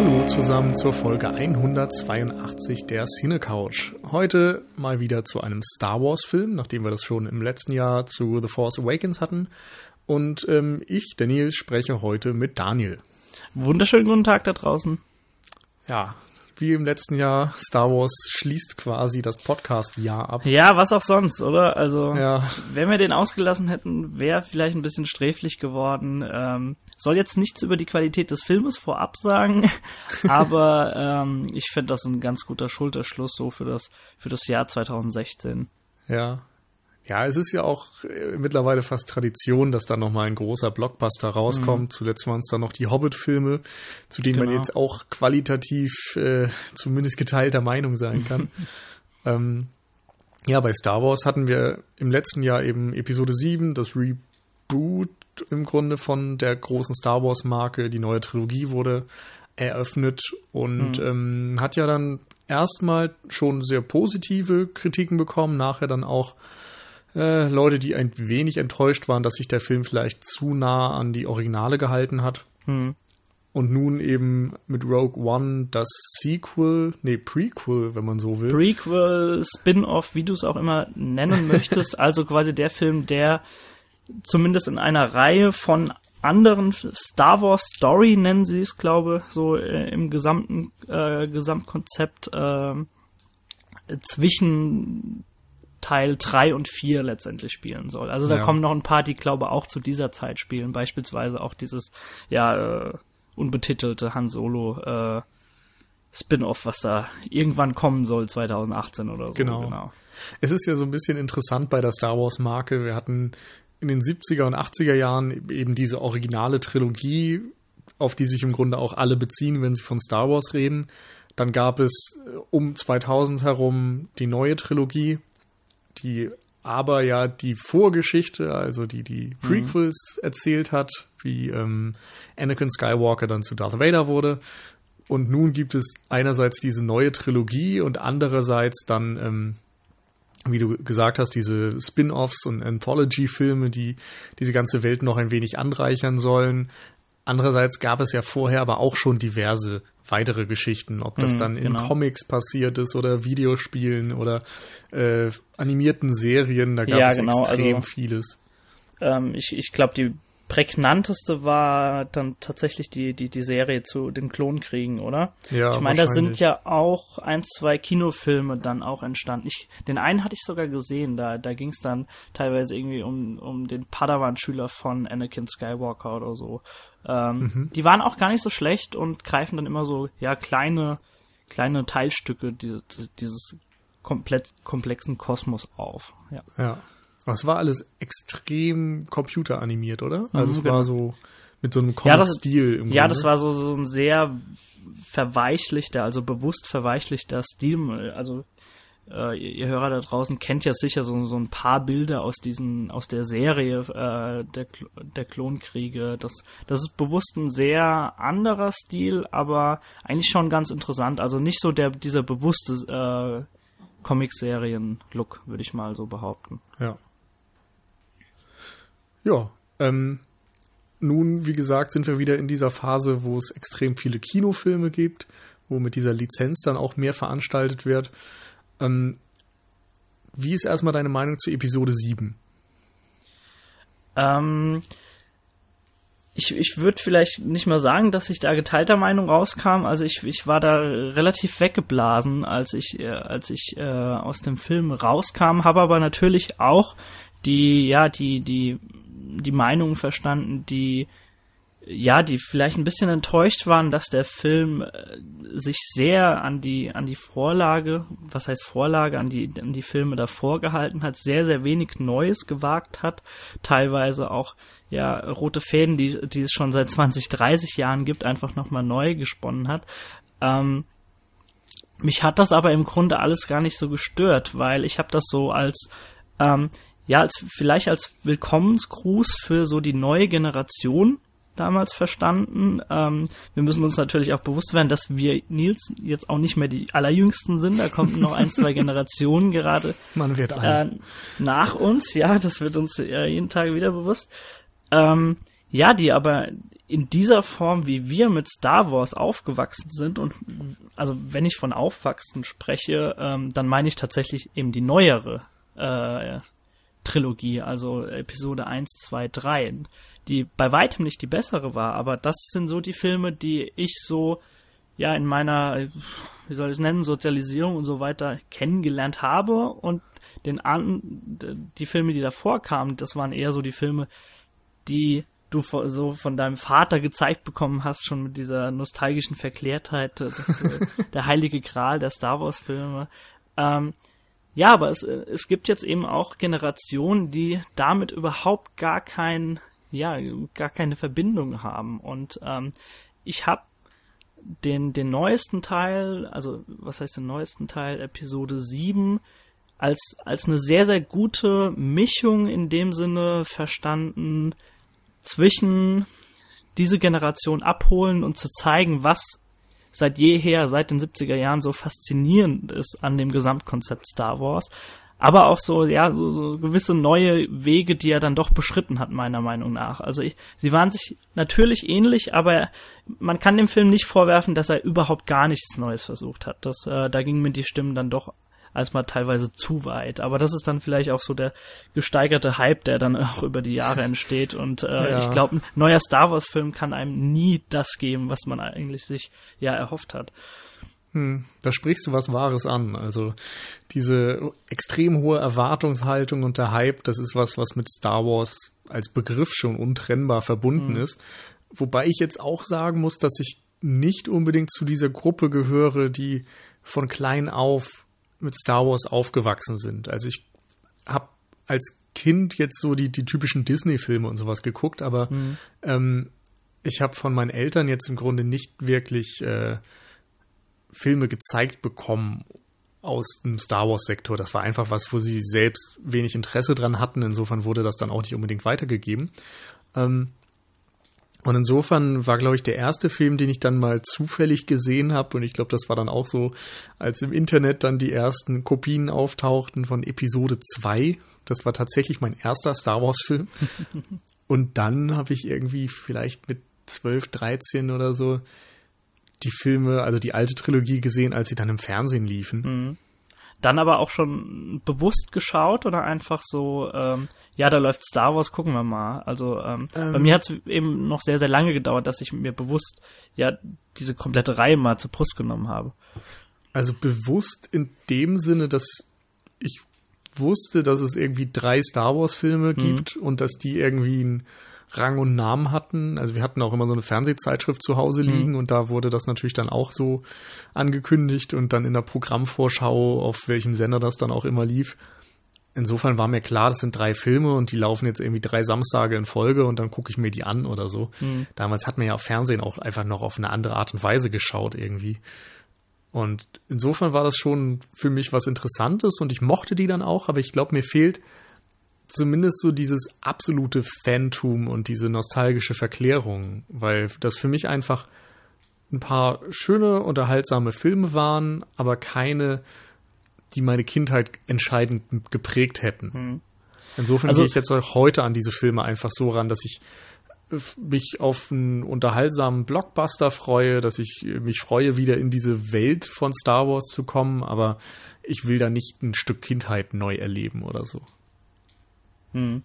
Hallo zusammen zur Folge 182 der Cine Couch. Heute mal wieder zu einem Star Wars Film, nachdem wir das schon im letzten Jahr zu The Force Awakens hatten. Und ähm, ich, Daniel, spreche heute mit Daniel. Wunderschönen guten Tag da draußen. Ja, wie im letzten Jahr, Star Wars schließt quasi das Podcast-Jahr ab. Ja, was auch sonst, oder? Also, Ja. wenn wir den ausgelassen hätten, wäre vielleicht ein bisschen sträflich geworden. Ähm, soll jetzt nichts über die Qualität des Filmes vorab sagen, aber ähm, ich finde das ein ganz guter Schulterschluss so für das, für das Jahr 2016. Ja. Ja, es ist ja auch äh, mittlerweile fast Tradition, dass da nochmal ein großer Blockbuster rauskommt. Zuletzt waren es dann noch die Hobbit-Filme, zu denen man Genau. jetzt auch qualitativ äh, zumindest geteilter Meinung sein kann. ähm, ja, bei Star Wars hatten wir im letzten Jahr eben Episode 7, das Reboot im Grunde von der großen Star Wars-Marke. Die neue Trilogie wurde eröffnet und ähm, hat ja dann erstmal schon sehr positive Kritiken bekommen, nachher dann auch äh, Leute, die ein wenig enttäuscht waren, dass sich der Film vielleicht zu nah an die Originale gehalten hat. Hm. Und nun eben mit Rogue One das Sequel, nee, Prequel, wenn man so will. Prequel, Spin-off, wie du es auch immer nennen möchtest, also quasi der Film, der zumindest in einer Reihe von anderen Star Wars Story nennen sie es, glaube so äh, im gesamten äh, Gesamtkonzept äh, zwischen Teil 3 und 4 letztendlich spielen soll. Also da Ja. kommen noch ein paar, die glaube auch zu dieser Zeit spielen, beispielsweise auch dieses ja äh, unbetitelte Han Solo äh, Spin-off, was da irgendwann kommen soll, 2018 oder so. Genau. Es ist ja so ein bisschen interessant bei der Star Wars Marke. Wir hatten in den 70er und 80er Jahren eben diese originale Trilogie, auf die sich im Grunde auch alle beziehen, wenn sie von Star Wars reden. Dann gab es äh, um 2000 herum die neue Trilogie, die aber ja die Vorgeschichte, also die die Prequels erzählt hat, wie ähm, Anakin Skywalker dann zu Darth Vader wurde. Und nun gibt es einerseits diese neue Trilogie und andererseits dann, ähm, wie du gesagt hast, diese Spin-offs und Anthology-Filme, die diese ganze Welt noch ein wenig anreichern sollen. Andererseits gab es ja vorher aber auch schon diverse weitere Geschichten, ob das Mhm, dann in genau. Comics passiert ist oder Videospielen oder äh, animierten Serien, da gab Ja, es genau, extrem also- vieles. Ähm, ich ich glaube, die prägnanteste war dann tatsächlich die, die, die Serie zu den Klonkriegen, oder? Ja, ich meine, da sind ja auch ein, zwei Kinofilme dann auch entstanden. Ich, den einen hatte ich sogar gesehen, da, da ging es dann teilweise irgendwie um, um den Padawan-Schüler von Anakin Skywalker oder so. Ähm, Mhm. Die waren auch gar nicht so schlecht und greifen dann immer so, ja, kleine, kleine Teilstücke die, die, dieses komplett komplexen Kosmos auf. Ja. Ja. Es war alles extrem computeranimiert, oder? Also es genau. war so mit so einem Ja, das- Comic-Stil Ja, das war so, so ein sehr verweichlichter, also bewusst verweichlichter Stil. Also äh, ihr, Hörer da draußen kennt ja sicher so, so ein paar Bilder aus diesen, aus der Serie äh, der, der Klonkriege. Das, das ist bewusst ein sehr anderer Stil, aber eigentlich schon ganz interessant. Also nicht so der dieser bewusste äh, Comic-Serien-Look, würde ich mal so behaupten. Ja. Ja, ähm, nun, wie gesagt, sind wir wieder in dieser Phase, wo es extrem viele Kinofilme gibt, wo mit dieser Lizenz dann auch mehr veranstaltet wird. Ähm, wie ist erstmal deine Meinung zu Episode 7? Ähm, ich ich würde vielleicht nicht mal sagen, dass ich da geteilter Meinung rauskam. Also ich, ich war da relativ weggeblasen, als ich, äh, als ich äh, aus dem Film rauskam, habe aber natürlich auch die, ja, die, die, die Meinung verstanden, die ja, die vielleicht ein bisschen enttäuscht waren, dass der Film äh, sich sehr an die an die Vorlage, was heißt Vorlage, an die an die Filme davor gehalten hat, sehr sehr wenig Neues gewagt hat, teilweise auch ja rote Fäden, die die es schon seit 20, 30 Jahren gibt, einfach noch mal neu gesponnen hat. Ähm, mich hat das aber im Grunde alles gar nicht so gestört, weil ich habe das so als ähm, ja als vielleicht als Willkommensgruß für so die neue Generation damals verstanden. Ähm, wir müssen uns natürlich auch bewusst werden, dass wir Nils jetzt auch nicht mehr die allerjüngsten sind. Da kommen noch ein, zwei Generationen gerade Man wird alt. äh, nach uns. Ja, das wird uns äh, jeden Tag wieder bewusst. Ähm, ja, die aber in dieser Form, wie wir mit Star Wars aufgewachsen sind, und also wenn ich von aufwachsen spreche, ähm, dann meine ich tatsächlich eben die neuere äh, Trilogie, also Episode 1, 2, 3, die bei weitem nicht die bessere war, aber das sind so die Filme, die ich so ja in meiner, wie soll ich es nennen, Sozialisierung und so weiter kennengelernt habe und den an, die Filme, die davor kamen, das waren eher so die Filme, die du so von deinem Vater gezeigt bekommen hast, schon mit dieser nostalgischen Verklärtheit, das, äh, der heilige Gral der Star Wars Filme. Ähm, ja, aber es, es gibt jetzt eben auch Generationen, die damit überhaupt gar kein, ja, gar keine Verbindung haben. Und ähm, ich habe den, den neuesten Teil, also was heißt den neuesten Teil, Episode 7, als, als eine sehr, sehr gute Mischung in dem Sinne verstanden zwischen diese Generation abholen und zu zeigen, was seit jeher, seit den 70er Jahren so faszinierend ist an dem Gesamtkonzept Star Wars. Aber auch so, ja, so, so gewisse neue Wege, die er dann doch beschritten hat, meiner Meinung nach. Also ich, sie waren sich natürlich ähnlich, aber man kann dem Film nicht vorwerfen, dass er überhaupt gar nichts Neues versucht hat. Das, äh, da gingen mir die Stimmen dann doch als mal teilweise zu weit. Aber das ist dann vielleicht auch so der gesteigerte Hype, der dann auch über die Jahre entsteht. Und äh, ja. ich glaube, ein neuer Star Wars-Film kann einem nie das geben, was man eigentlich sich ja erhofft hat. Hm, da sprichst du was Wahres an. Also diese extrem hohe Erwartungshaltung und der Hype, das ist was, was mit Star Wars als Begriff schon untrennbar verbunden hm. ist. Wobei ich jetzt auch sagen muss, dass ich nicht unbedingt zu dieser Gruppe gehöre, die von klein auf mit Star Wars aufgewachsen sind. Also ich habe als Kind jetzt so die, die typischen Disney-Filme und sowas geguckt, aber mhm. ähm, ich habe von meinen Eltern jetzt im Grunde nicht wirklich äh, Filme gezeigt bekommen aus dem Star Wars-Sektor. Das war einfach was, wo sie selbst wenig Interesse dran hatten. Insofern wurde das dann auch nicht unbedingt weitergegeben. Ähm, und insofern war, glaube ich, der erste Film, den ich dann mal zufällig gesehen habe, und ich glaube, das war dann auch so, als im Internet dann die ersten Kopien auftauchten von Episode 2. Das war tatsächlich mein erster Star Wars-Film. und dann habe ich irgendwie vielleicht mit 12, 13 oder so die Filme, also die alte Trilogie gesehen, als sie dann im Fernsehen liefen. Mhm. Dann aber auch schon bewusst geschaut oder einfach so, ähm, ja, da läuft Star Wars, gucken wir mal. Also ähm, ähm. bei mir hat es eben noch sehr, sehr lange gedauert, dass ich mir bewusst ja diese komplette Reihe mal zur Brust genommen habe. Also bewusst in dem Sinne, dass ich wusste, dass es irgendwie drei Star Wars-Filme mhm. gibt und dass die irgendwie einen Rang und Namen hatten. Also wir hatten auch immer so eine Fernsehzeitschrift zu Hause mhm. liegen mhm. und da wurde das natürlich dann auch so angekündigt und dann in der Programmvorschau, auf welchem Sender das dann auch immer lief, insofern war mir klar, das sind drei Filme und die laufen jetzt irgendwie drei Samstage in Folge und dann gucke ich mir die an oder so. Mhm. Damals hat man ja auf Fernsehen auch einfach noch auf eine andere Art und Weise geschaut irgendwie. Und insofern war das schon für mich was Interessantes und ich mochte die dann auch, aber ich glaube, mir fehlt zumindest so dieses absolute Phantom und diese nostalgische Verklärung, weil das für mich einfach ein paar schöne, unterhaltsame Filme waren, aber keine die meine Kindheit entscheidend geprägt hätten. Mhm. Insofern also, gehe ich jetzt auch heute an diese Filme einfach so ran, dass ich mich auf einen unterhaltsamen Blockbuster freue, dass ich mich freue, wieder in diese Welt von Star Wars zu kommen, aber ich will da nicht ein Stück Kindheit neu erleben oder so. Hm.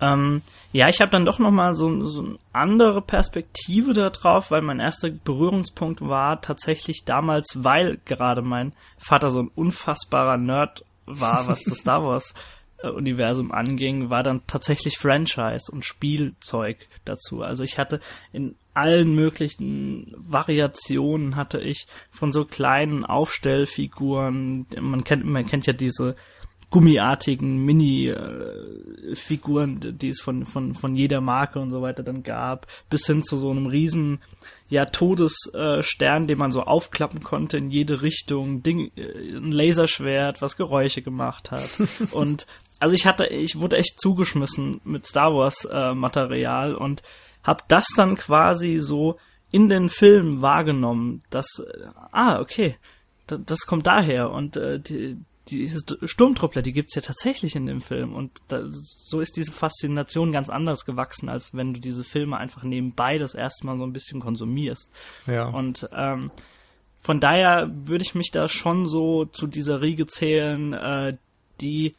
Ähm, ja, ich habe dann doch nochmal so, so eine andere Perspektive darauf, weil mein erster Berührungspunkt war tatsächlich damals, weil gerade mein Vater so ein unfassbarer Nerd war, was das Star Wars Universum anging, war dann tatsächlich Franchise und Spielzeug dazu. Also ich hatte in allen möglichen Variationen hatte ich von so kleinen Aufstellfiguren, man kennt, man kennt ja diese gummiartigen Mini-Figuren, die es von, von, von jeder Marke und so weiter dann gab, bis hin zu so einem riesen ja, Todesstern, den man so aufklappen konnte in jede Richtung, Ding, äh, ein Laserschwert, was Geräusche gemacht hat. und also ich hatte, ich wurde echt zugeschmissen mit Star Wars äh, Material und hab das dann quasi so in den Filmen wahrgenommen, dass, äh, ah, okay, das kommt daher und äh, die, die Sturmtruppler, die gibt's ja tatsächlich in dem Film. Und da, so ist diese Faszination ganz anders gewachsen, als wenn du diese Filme einfach nebenbei das erste Mal so ein bisschen konsumierst. Ja. Und ähm, von daher würde ich mich da schon so zu dieser Riege zählen, äh, die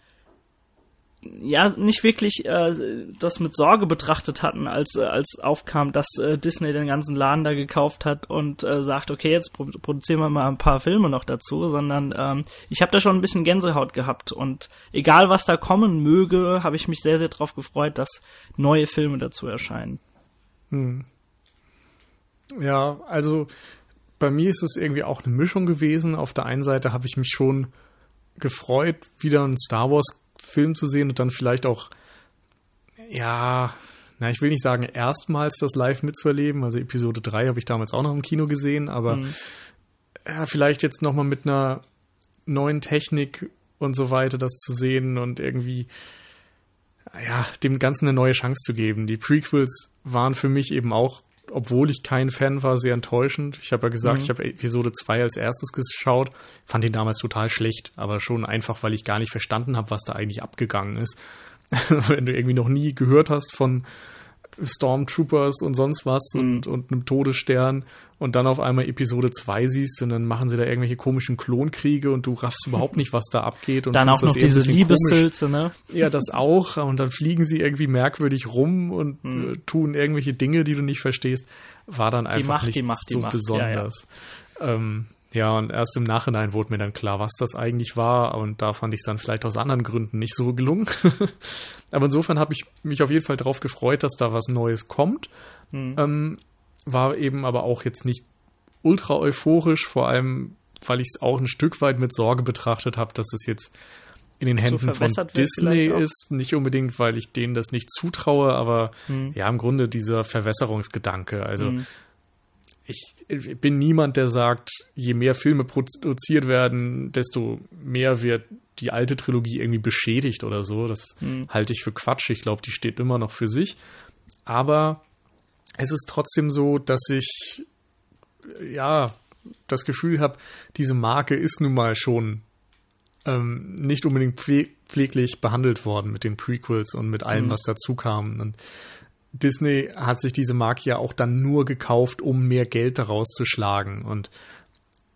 ja nicht wirklich äh, das mit Sorge betrachtet hatten, als äh, als aufkam, dass äh, Disney den ganzen Laden da gekauft hat und äh, sagt, okay, jetzt pro produzieren wir mal ein paar Filme noch dazu, sondern ähm, ich habe da schon ein bisschen Gänsehaut gehabt und egal was da kommen möge, habe ich mich sehr sehr darauf gefreut, dass neue Filme dazu erscheinen. Hm. Ja, also bei mir ist es irgendwie auch eine Mischung gewesen. Auf der einen Seite habe ich mich schon gefreut, wieder einen Star Wars Film zu sehen und dann vielleicht auch, ja, na, ich will nicht sagen, erstmals das live mitzuerleben. Also Episode 3 habe ich damals auch noch im Kino gesehen, aber mhm. ja, vielleicht jetzt nochmal mit einer neuen Technik und so weiter das zu sehen und irgendwie, ja, dem Ganzen eine neue Chance zu geben. Die Prequels waren für mich eben auch obwohl ich kein Fan war, sehr enttäuschend. Ich habe ja gesagt, mhm. ich habe Episode 2 als erstes geschaut, fand ihn damals total schlecht, aber schon einfach, weil ich gar nicht verstanden habe, was da eigentlich abgegangen ist. Wenn du irgendwie noch nie gehört hast von Stormtroopers und sonst was mhm. und, und einem Todesstern und dann auf einmal Episode 2 siehst und dann machen sie da irgendwelche komischen Klonkriege und du raffst überhaupt nicht, was da abgeht. Und dann auch noch diese Liebeshülse, ne? Ja, das auch. Und dann fliegen sie irgendwie merkwürdig rum und mhm. äh, tun irgendwelche Dinge, die du nicht verstehst. War dann einfach macht, nicht macht, so besonders. Ja, ja. Ähm, ja, und erst im Nachhinein wurde mir dann klar, was das eigentlich war. Und da fand ich es dann vielleicht aus anderen Gründen nicht so gelungen. aber insofern habe ich mich auf jeden Fall darauf gefreut, dass da was Neues kommt. Mhm. Ähm, war eben aber auch jetzt nicht ultra euphorisch, vor allem, weil ich es auch ein Stück weit mit Sorge betrachtet habe, dass es jetzt in den Händen so von Disney ist. Nicht unbedingt, weil ich denen das nicht zutraue, aber mhm. ja, im Grunde dieser Verwässerungsgedanke. Also mhm ich, ich bin niemand, der sagt, je mehr Filme produziert werden, desto mehr wird die alte Trilogie irgendwie beschädigt oder so. Das mhm. halte ich für Quatsch. Ich glaube, die steht immer noch für sich. Aber es ist trotzdem so, dass ich ja das Gefühl habe, diese Marke ist nun mal schon ähm, nicht unbedingt pfleglich behandelt worden mit den Prequels und mit allem, mhm. was dazu kam. Und Disney hat sich diese Marke ja auch dann nur gekauft, um mehr Geld daraus zu schlagen. Und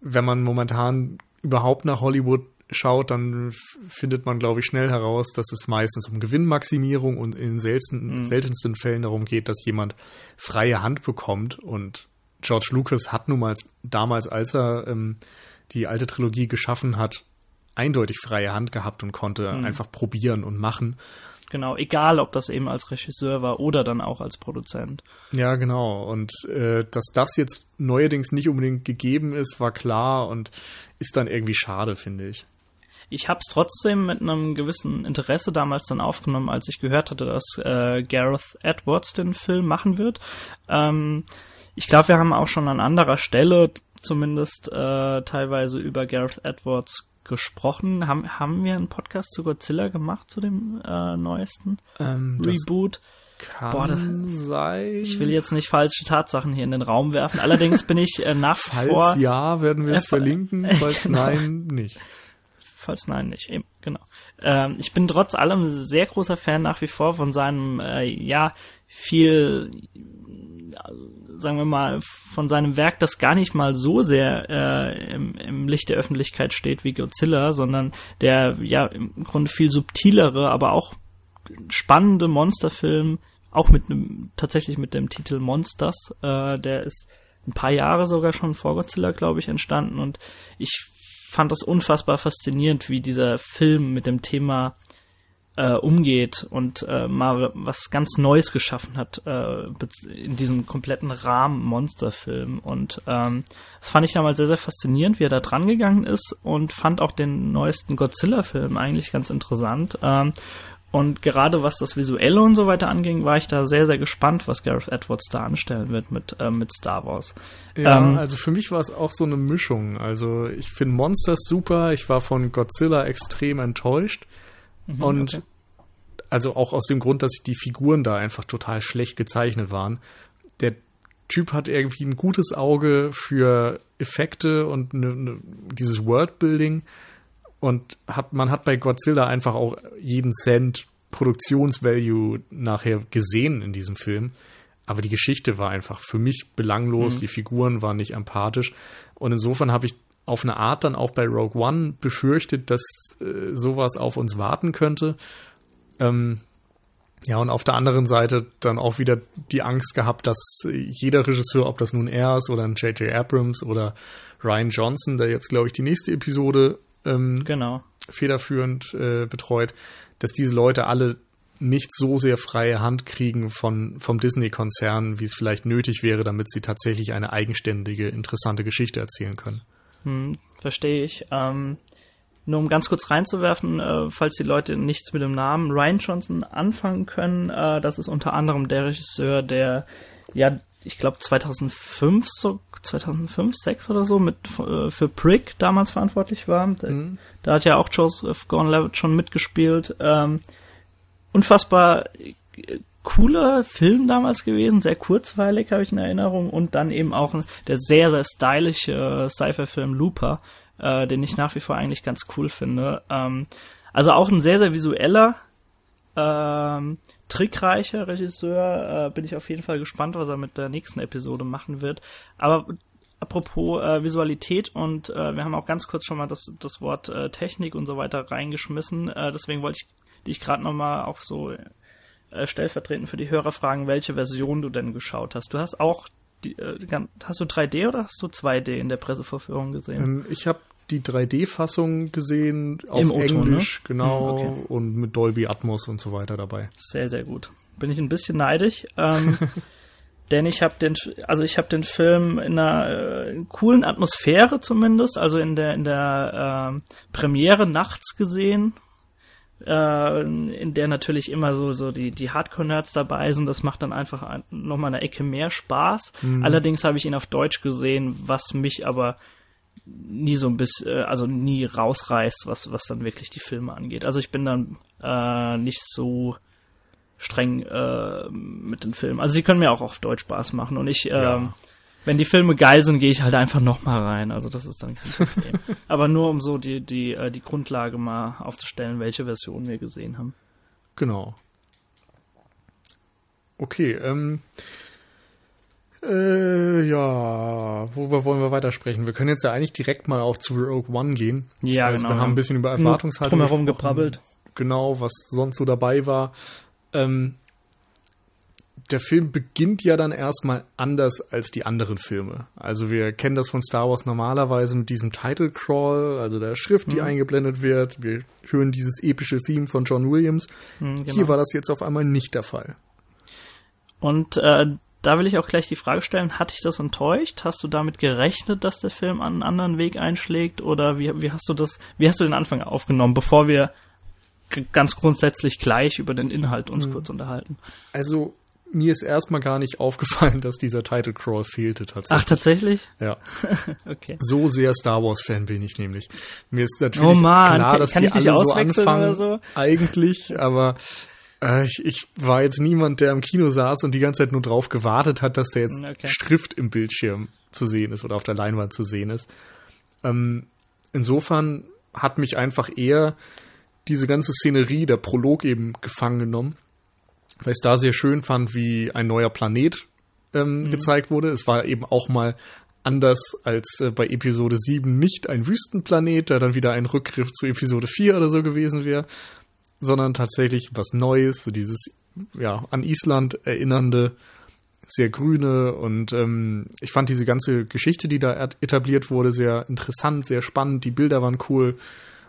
wenn man momentan überhaupt nach Hollywood schaut, dann findet man, glaube ich, schnell heraus, dass es meistens um Gewinnmaximierung und in selten, mhm. seltensten Fällen darum geht, dass jemand freie Hand bekommt. Und George Lucas hat nun mal damals, als er ähm, die alte Trilogie geschaffen hat, eindeutig freie Hand gehabt und konnte mhm. einfach probieren und machen. Genau, egal ob das eben als Regisseur war oder dann auch als Produzent. Ja, genau. Und äh, dass das jetzt neuerdings nicht unbedingt gegeben ist, war klar und ist dann irgendwie schade, finde ich. Ich habe es trotzdem mit einem gewissen Interesse damals dann aufgenommen, als ich gehört hatte, dass äh, Gareth Edwards den Film machen wird. Ähm, ich glaube, wir haben auch schon an anderer Stelle zumindest äh, teilweise über Gareth Edwards gesprochen. Haben, haben wir einen Podcast zu Godzilla gemacht, zu dem äh, neuesten ähm, Reboot? Kann Boah, das, sein. Ich will jetzt nicht falsche Tatsachen hier in den Raum werfen. Allerdings bin ich äh, nach falls vor. Falls ja, werden wir es äh, verlinken. Falls genau. nein, nicht. Falls nein, nicht. Eben, genau. Ähm, ich bin trotz allem sehr großer Fan nach wie vor von seinem, äh, ja, viel sagen wir mal, von seinem Werk, das gar nicht mal so sehr äh, im, im Licht der Öffentlichkeit steht wie Godzilla, sondern der ja im Grunde viel subtilere, aber auch spannende Monsterfilm, auch mit einem, tatsächlich mit dem Titel Monsters, äh, der ist ein paar Jahre sogar schon vor Godzilla, glaube ich, entstanden und ich fand das unfassbar faszinierend, wie dieser Film mit dem Thema äh, umgeht und äh, mal was ganz Neues geschaffen hat äh, in diesem kompletten Rahmen Monsterfilm. Und ähm, das fand ich damals sehr, sehr faszinierend, wie er da dran gegangen ist und fand auch den neuesten Godzilla-Film eigentlich ganz interessant. Ähm, und gerade was das Visuelle und so weiter anging, war ich da sehr, sehr gespannt, was Gareth Edwards da anstellen wird mit, äh, mit Star Wars. Ja, ähm, also für mich war es auch so eine Mischung. Also ich finde Monsters super, ich war von Godzilla extrem enttäuscht. Mhm, und okay. also auch aus dem Grund, dass die Figuren da einfach total schlecht gezeichnet waren. Der Typ hat irgendwie ein gutes Auge für Effekte und ne, ne, dieses Worldbuilding. Und hat, man hat bei Godzilla einfach auch jeden Cent Produktionsvalue nachher gesehen in diesem Film. Aber die Geschichte war einfach für mich belanglos, mhm. die Figuren waren nicht empathisch. Und insofern habe ich auf eine Art dann auch bei Rogue One befürchtet, dass äh, sowas auf uns warten könnte. Ähm, ja, und auf der anderen Seite dann auch wieder die Angst gehabt, dass jeder Regisseur, ob das nun er ist oder ein J.J. Abrams oder Ryan Johnson, der jetzt, glaube ich, die nächste Episode ähm, genau. federführend äh, betreut, dass diese Leute alle nicht so sehr freie Hand kriegen von, vom Disney-Konzern, wie es vielleicht nötig wäre, damit sie tatsächlich eine eigenständige, interessante Geschichte erzählen können. Hm, verstehe ich. Ähm, nur um ganz kurz reinzuwerfen, äh, falls die Leute nichts mit dem Namen Ryan Johnson anfangen können, äh, das ist unter anderem der Regisseur, der ja, ich glaube 2005 so 2005, 6 oder so mit äh, für Prick damals verantwortlich war. Mhm. Da hat ja auch Joseph Gordon-Levitt schon mitgespielt. Ähm, unfassbar cooler Film damals gewesen, sehr kurzweilig habe ich in Erinnerung und dann eben auch der sehr, sehr stylische Sci-Fi-Film Looper, äh, den ich nach wie vor eigentlich ganz cool finde. Ähm, also auch ein sehr, sehr visueller, ähm, trickreicher Regisseur. Äh, bin ich auf jeden Fall gespannt, was er mit der nächsten Episode machen wird. Aber apropos äh, Visualität und äh, wir haben auch ganz kurz schon mal das, das Wort äh, Technik und so weiter reingeschmissen. Äh, deswegen wollte ich dich gerade nochmal auch so äh, stellvertretend für die Hörer fragen, welche Version du denn geschaut hast. Du hast auch die, äh, hast du 3D oder hast du 2D in der Pressevorführung gesehen? Ähm, ich habe die 3D-Fassung gesehen auf Im Englisch, ne? genau, hm, okay. und mit Dolby Atmos und so weiter dabei. Sehr, sehr gut. Bin ich ein bisschen neidisch. Ähm, denn ich habe den, also ich habe den Film in einer äh, coolen Atmosphäre zumindest, also in der in der äh, Premiere nachts gesehen, äh, in der natürlich immer so, so die, die Hardcore-Nerds dabei sind. Das macht dann einfach ein, nochmal eine Ecke mehr Spaß. Mhm. Allerdings habe ich ihn auf Deutsch gesehen, was mich aber nie so ein bisschen, äh, also nie rausreißt, was, was dann wirklich die Filme angeht. Also ich bin dann äh, nicht so streng äh, mit den Filmen. Also sie können mir auch auf Deutsch Spaß machen und ich ja. ähm, wenn die Filme geil sind, gehe ich halt einfach nochmal rein. Also das ist dann kein Problem. Aber nur um so die, die, äh, die Grundlage mal aufzustellen, welche Version wir gesehen haben. Genau. Okay, ähm, äh, ja, worüber wollen wir weitersprechen? Wir können jetzt ja eigentlich direkt mal auch zu Rogue One gehen. Ja, also genau. Wir haben ein bisschen über Erwartungshaltung drumherum geprabbelt. Genau, was sonst so dabei war. Ähm, der Film beginnt ja dann erstmal anders als die anderen Filme. Also wir kennen das von Star Wars normalerweise mit diesem Title Crawl, also der Schrift, die mhm. eingeblendet wird. Wir hören dieses epische Theme von John Williams. Mhm, genau. Hier war das jetzt auf einmal nicht der Fall. Und äh, da will ich auch gleich die Frage stellen, hat dich das enttäuscht? Hast du damit gerechnet, dass der Film einen anderen Weg einschlägt? Oder wie, wie hast du das, wie hast du den Anfang aufgenommen, bevor wir ganz grundsätzlich gleich über den Inhalt uns mhm. kurz unterhalten? Also mir ist erstmal gar nicht aufgefallen, dass dieser Title Crawl fehlte tatsächlich. Ach, tatsächlich? Ja. okay. So sehr Star Wars Fan bin ich nämlich. Mir ist natürlich oh Mann, klar, dass kann die alle so anfangen, so? eigentlich, aber äh, ich, ich war jetzt niemand, der im Kino saß und die ganze Zeit nur drauf gewartet hat, dass der jetzt okay. Schrift im Bildschirm zu sehen ist oder auf der Leinwand zu sehen ist. Ähm, insofern hat mich einfach eher diese ganze Szenerie, der Prolog eben gefangen genommen weil ich es da sehr schön fand, wie ein neuer Planet ähm, mhm. gezeigt wurde. Es war eben auch mal anders als äh, bei Episode 7 nicht ein Wüstenplanet, der dann wieder ein Rückgriff zu Episode 4 oder so gewesen wäre, sondern tatsächlich was Neues, so dieses ja an Island erinnernde, sehr grüne und ähm, ich fand diese ganze Geschichte, die da etabliert wurde, sehr interessant, sehr spannend. Die Bilder waren cool.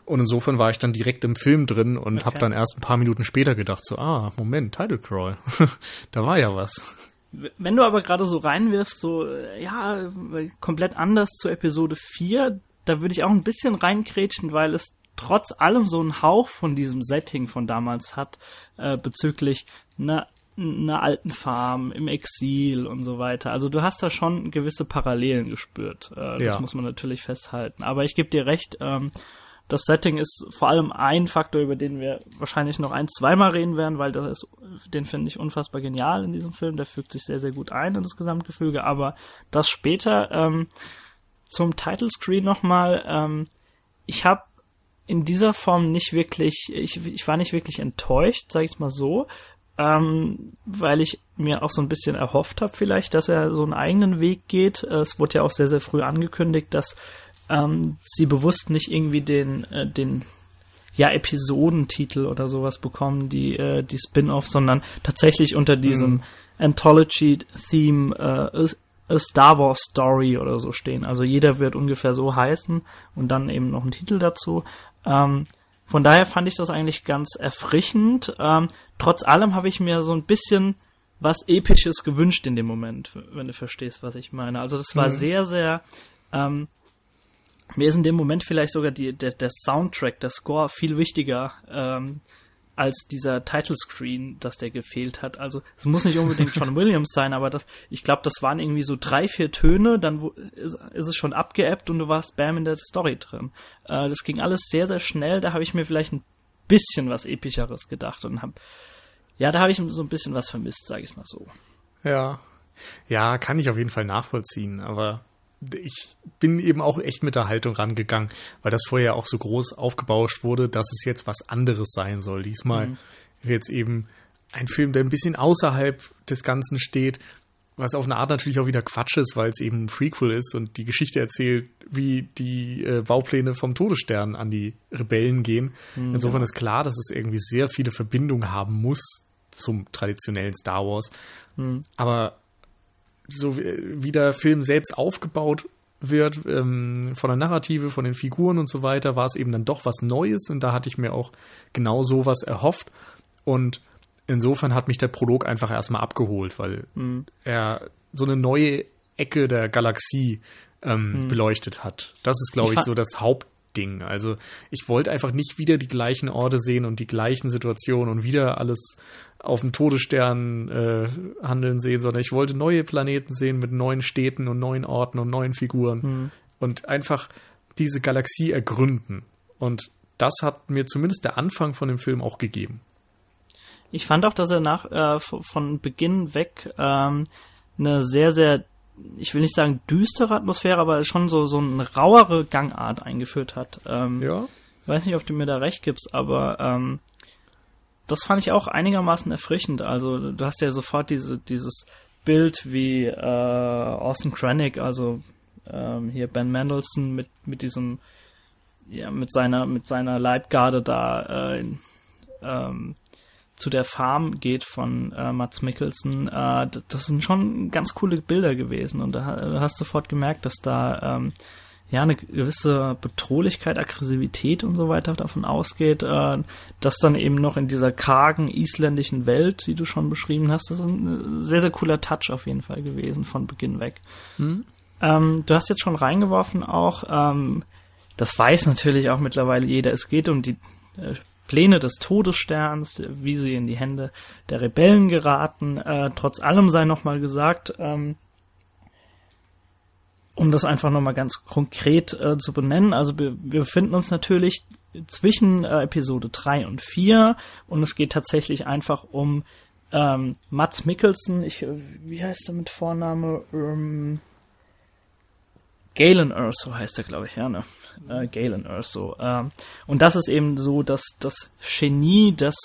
Und insofern war ich dann direkt im Film drin und okay. habe dann erst ein paar Minuten später gedacht, so, ah, Moment, Title Crawl, da war ja was. Wenn du aber gerade so reinwirfst, so, ja, komplett anders zu Episode 4, da würde ich auch ein bisschen reinkrätschen, weil es trotz allem so einen Hauch von diesem Setting von damals hat, äh, bezüglich einer, einer alten Farm im Exil und so weiter. Also du hast da schon gewisse Parallelen gespürt. Äh, das ja. muss man natürlich festhalten. Aber ich gebe dir recht, ähm, das Setting ist vor allem ein Faktor, über den wir wahrscheinlich noch ein, zweimal reden werden, weil das ist, den finde ich unfassbar genial in diesem Film. Der fügt sich sehr, sehr gut ein in das Gesamtgefüge. Aber das später ähm, zum Title Screen nochmal. Ähm, ich habe in dieser Form nicht wirklich, ich, ich war nicht wirklich enttäuscht, sag ich mal so, ähm, weil ich mir auch so ein bisschen erhofft habe vielleicht, dass er so einen eigenen Weg geht. Es wurde ja auch sehr, sehr früh angekündigt, dass ähm, sie bewusst nicht irgendwie den, äh, den ja, Episodentitel oder sowas bekommen, die, äh, die Spin-off, sondern tatsächlich unter diesem mhm. Anthology-Theme äh, A Star Wars Story oder so stehen. Also jeder wird ungefähr so heißen und dann eben noch ein Titel dazu. Ähm, von daher fand ich das eigentlich ganz erfrischend. Ähm, trotz allem habe ich mir so ein bisschen was Episches gewünscht in dem Moment, wenn du verstehst, was ich meine. Also das war mhm. sehr, sehr. Ähm, mir ist in dem Moment vielleicht sogar die, der, der Soundtrack, der Score viel wichtiger ähm, als dieser Title Screen, dass der gefehlt hat. Also es muss nicht unbedingt John Williams sein, aber das, ich glaube, das waren irgendwie so drei, vier Töne, dann ist, ist, es schon abgeappt und du warst bam in der Story drin. Äh, das ging alles sehr, sehr schnell, da habe ich mir vielleicht ein bisschen was Epischeres gedacht und habe, ja, da habe ich so ein bisschen was vermisst, sage ich mal so. Ja, ja, kann ich auf jeden Fall nachvollziehen, aber ich bin eben auch echt mit der Haltung rangegangen, weil das vorher auch so groß aufgebauscht wurde, dass es jetzt was anderes sein soll. Diesmal mhm. jetzt eben ein Film, der ein bisschen außerhalb des Ganzen steht, was auf eine Art natürlich auch wieder Quatsch ist, weil es eben ein Prequel ist und die Geschichte erzählt, wie die äh, Baupläne vom Todesstern an die Rebellen gehen. Mhm, Insofern ja. ist klar, dass es irgendwie sehr viele Verbindungen haben muss zum traditionellen Star Wars. Mhm. Aber so wie der Film selbst aufgebaut wird, ähm, von der Narrative, von den Figuren und so weiter, war es eben dann doch was Neues und da hatte ich mir auch genau sowas erhofft. Und insofern hat mich der Prolog einfach erstmal abgeholt, weil mhm. er so eine neue Ecke der Galaxie ähm, mhm. beleuchtet hat. Das ist, glaube ich, ich so das Hauptding. Also ich wollte einfach nicht wieder die gleichen Orte sehen und die gleichen Situationen und wieder alles auf dem Todesstern äh, handeln sehen, sondern ich wollte neue Planeten sehen mit neuen Städten und neuen Orten und neuen Figuren mhm. und einfach diese Galaxie ergründen. Und das hat mir zumindest der Anfang von dem Film auch gegeben. Ich fand auch, dass er nach äh, von Beginn weg ähm, eine sehr, sehr, ich will nicht sagen düstere Atmosphäre, aber schon so, so eine rauere Gangart eingeführt hat. Ähm, ja. Ich weiß nicht, ob du mir da recht gibst, aber ähm, das fand ich auch einigermaßen erfrischend. Also du hast ja sofort diese, dieses Bild wie äh, Austin Krennic, also ähm, hier Ben Mendelssohn mit, mit diesem, ja, mit seiner, mit seiner Leibgarde da äh, ähm, zu der Farm geht von äh, Mats Mikkelsen. Äh, das sind schon ganz coole Bilder gewesen und da hast du sofort gemerkt, dass da ähm, ja, eine gewisse Bedrohlichkeit, Aggressivität und so weiter davon ausgeht, äh, dass dann eben noch in dieser kargen isländischen Welt, die du schon beschrieben hast, das ist ein sehr, sehr cooler Touch auf jeden Fall gewesen von Beginn weg. Mhm. Ähm, du hast jetzt schon reingeworfen auch, ähm, das weiß natürlich auch mittlerweile jeder, es geht um die äh, Pläne des Todessterns, wie sie in die Hände der Rebellen geraten. Äh, trotz allem sei nochmal gesagt, ähm, um das einfach nochmal ganz konkret äh, zu benennen, also wir, wir befinden uns natürlich zwischen äh, Episode 3 und 4 und es geht tatsächlich einfach um ähm, Mats Mikkelsen, ich, äh, wie heißt er mit Vorname? Ähm, Galen Erso heißt er, glaube ich, ja, ne? Äh, Galen Erso. Ähm, und das ist eben so, dass das Genie, das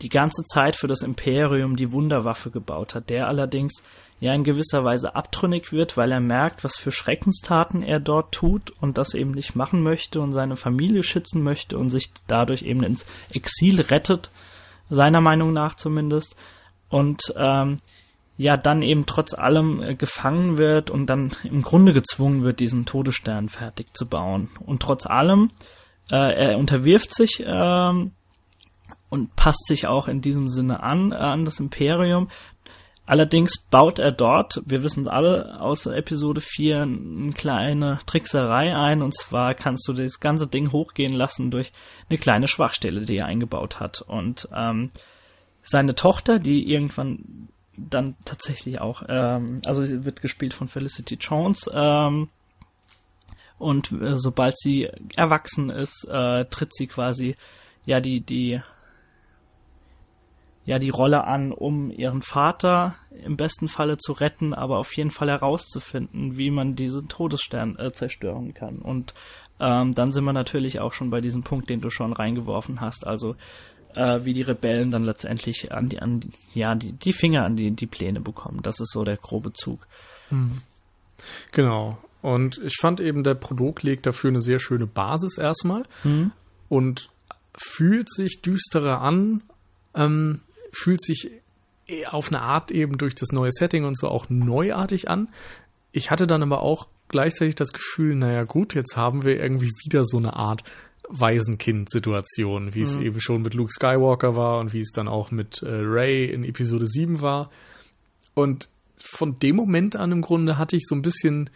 die ganze Zeit für das Imperium die Wunderwaffe gebaut hat, der allerdings ja in gewisser Weise abtrünnig wird, weil er merkt, was für Schreckenstaten er dort tut und das eben nicht machen möchte und seine Familie schützen möchte und sich dadurch eben ins Exil rettet, seiner Meinung nach zumindest. Und ähm, ja, dann eben trotz allem äh, gefangen wird und dann im Grunde gezwungen wird, diesen Todesstern fertig zu bauen. Und trotz allem, äh, er unterwirft sich ähm, und passt sich auch in diesem Sinne an, äh, an das Imperium, Allerdings baut er dort, wir wissen alle aus Episode 4, eine kleine Trickserei ein. Und zwar kannst du das ganze Ding hochgehen lassen durch eine kleine Schwachstelle, die er eingebaut hat. Und ähm, seine Tochter, die irgendwann dann tatsächlich auch, ähm, also sie wird gespielt von Felicity Jones, ähm, und äh, sobald sie erwachsen ist, äh, tritt sie quasi ja die die ja die Rolle an, um ihren Vater im besten Falle zu retten, aber auf jeden Fall herauszufinden, wie man diesen Todesstern äh, zerstören kann. Und ähm, dann sind wir natürlich auch schon bei diesem Punkt, den du schon reingeworfen hast. Also äh, wie die Rebellen dann letztendlich an die, an ja die, die Finger an die, die Pläne bekommen. Das ist so der grobe Zug. Mhm. Genau. Und ich fand eben, der Produkt legt dafür eine sehr schöne Basis erstmal mhm. und fühlt sich düsterer an, ähm, fühlt sich auf eine Art eben durch das neue Setting und so auch neuartig an. Ich hatte dann aber auch gleichzeitig das Gefühl, naja gut, jetzt haben wir irgendwie wieder so eine Art Waisenkind-Situation, wie mhm. es eben schon mit Luke Skywalker war und wie es dann auch mit äh, Ray in Episode 7 war. Und von dem Moment an im Grunde hatte ich so ein bisschen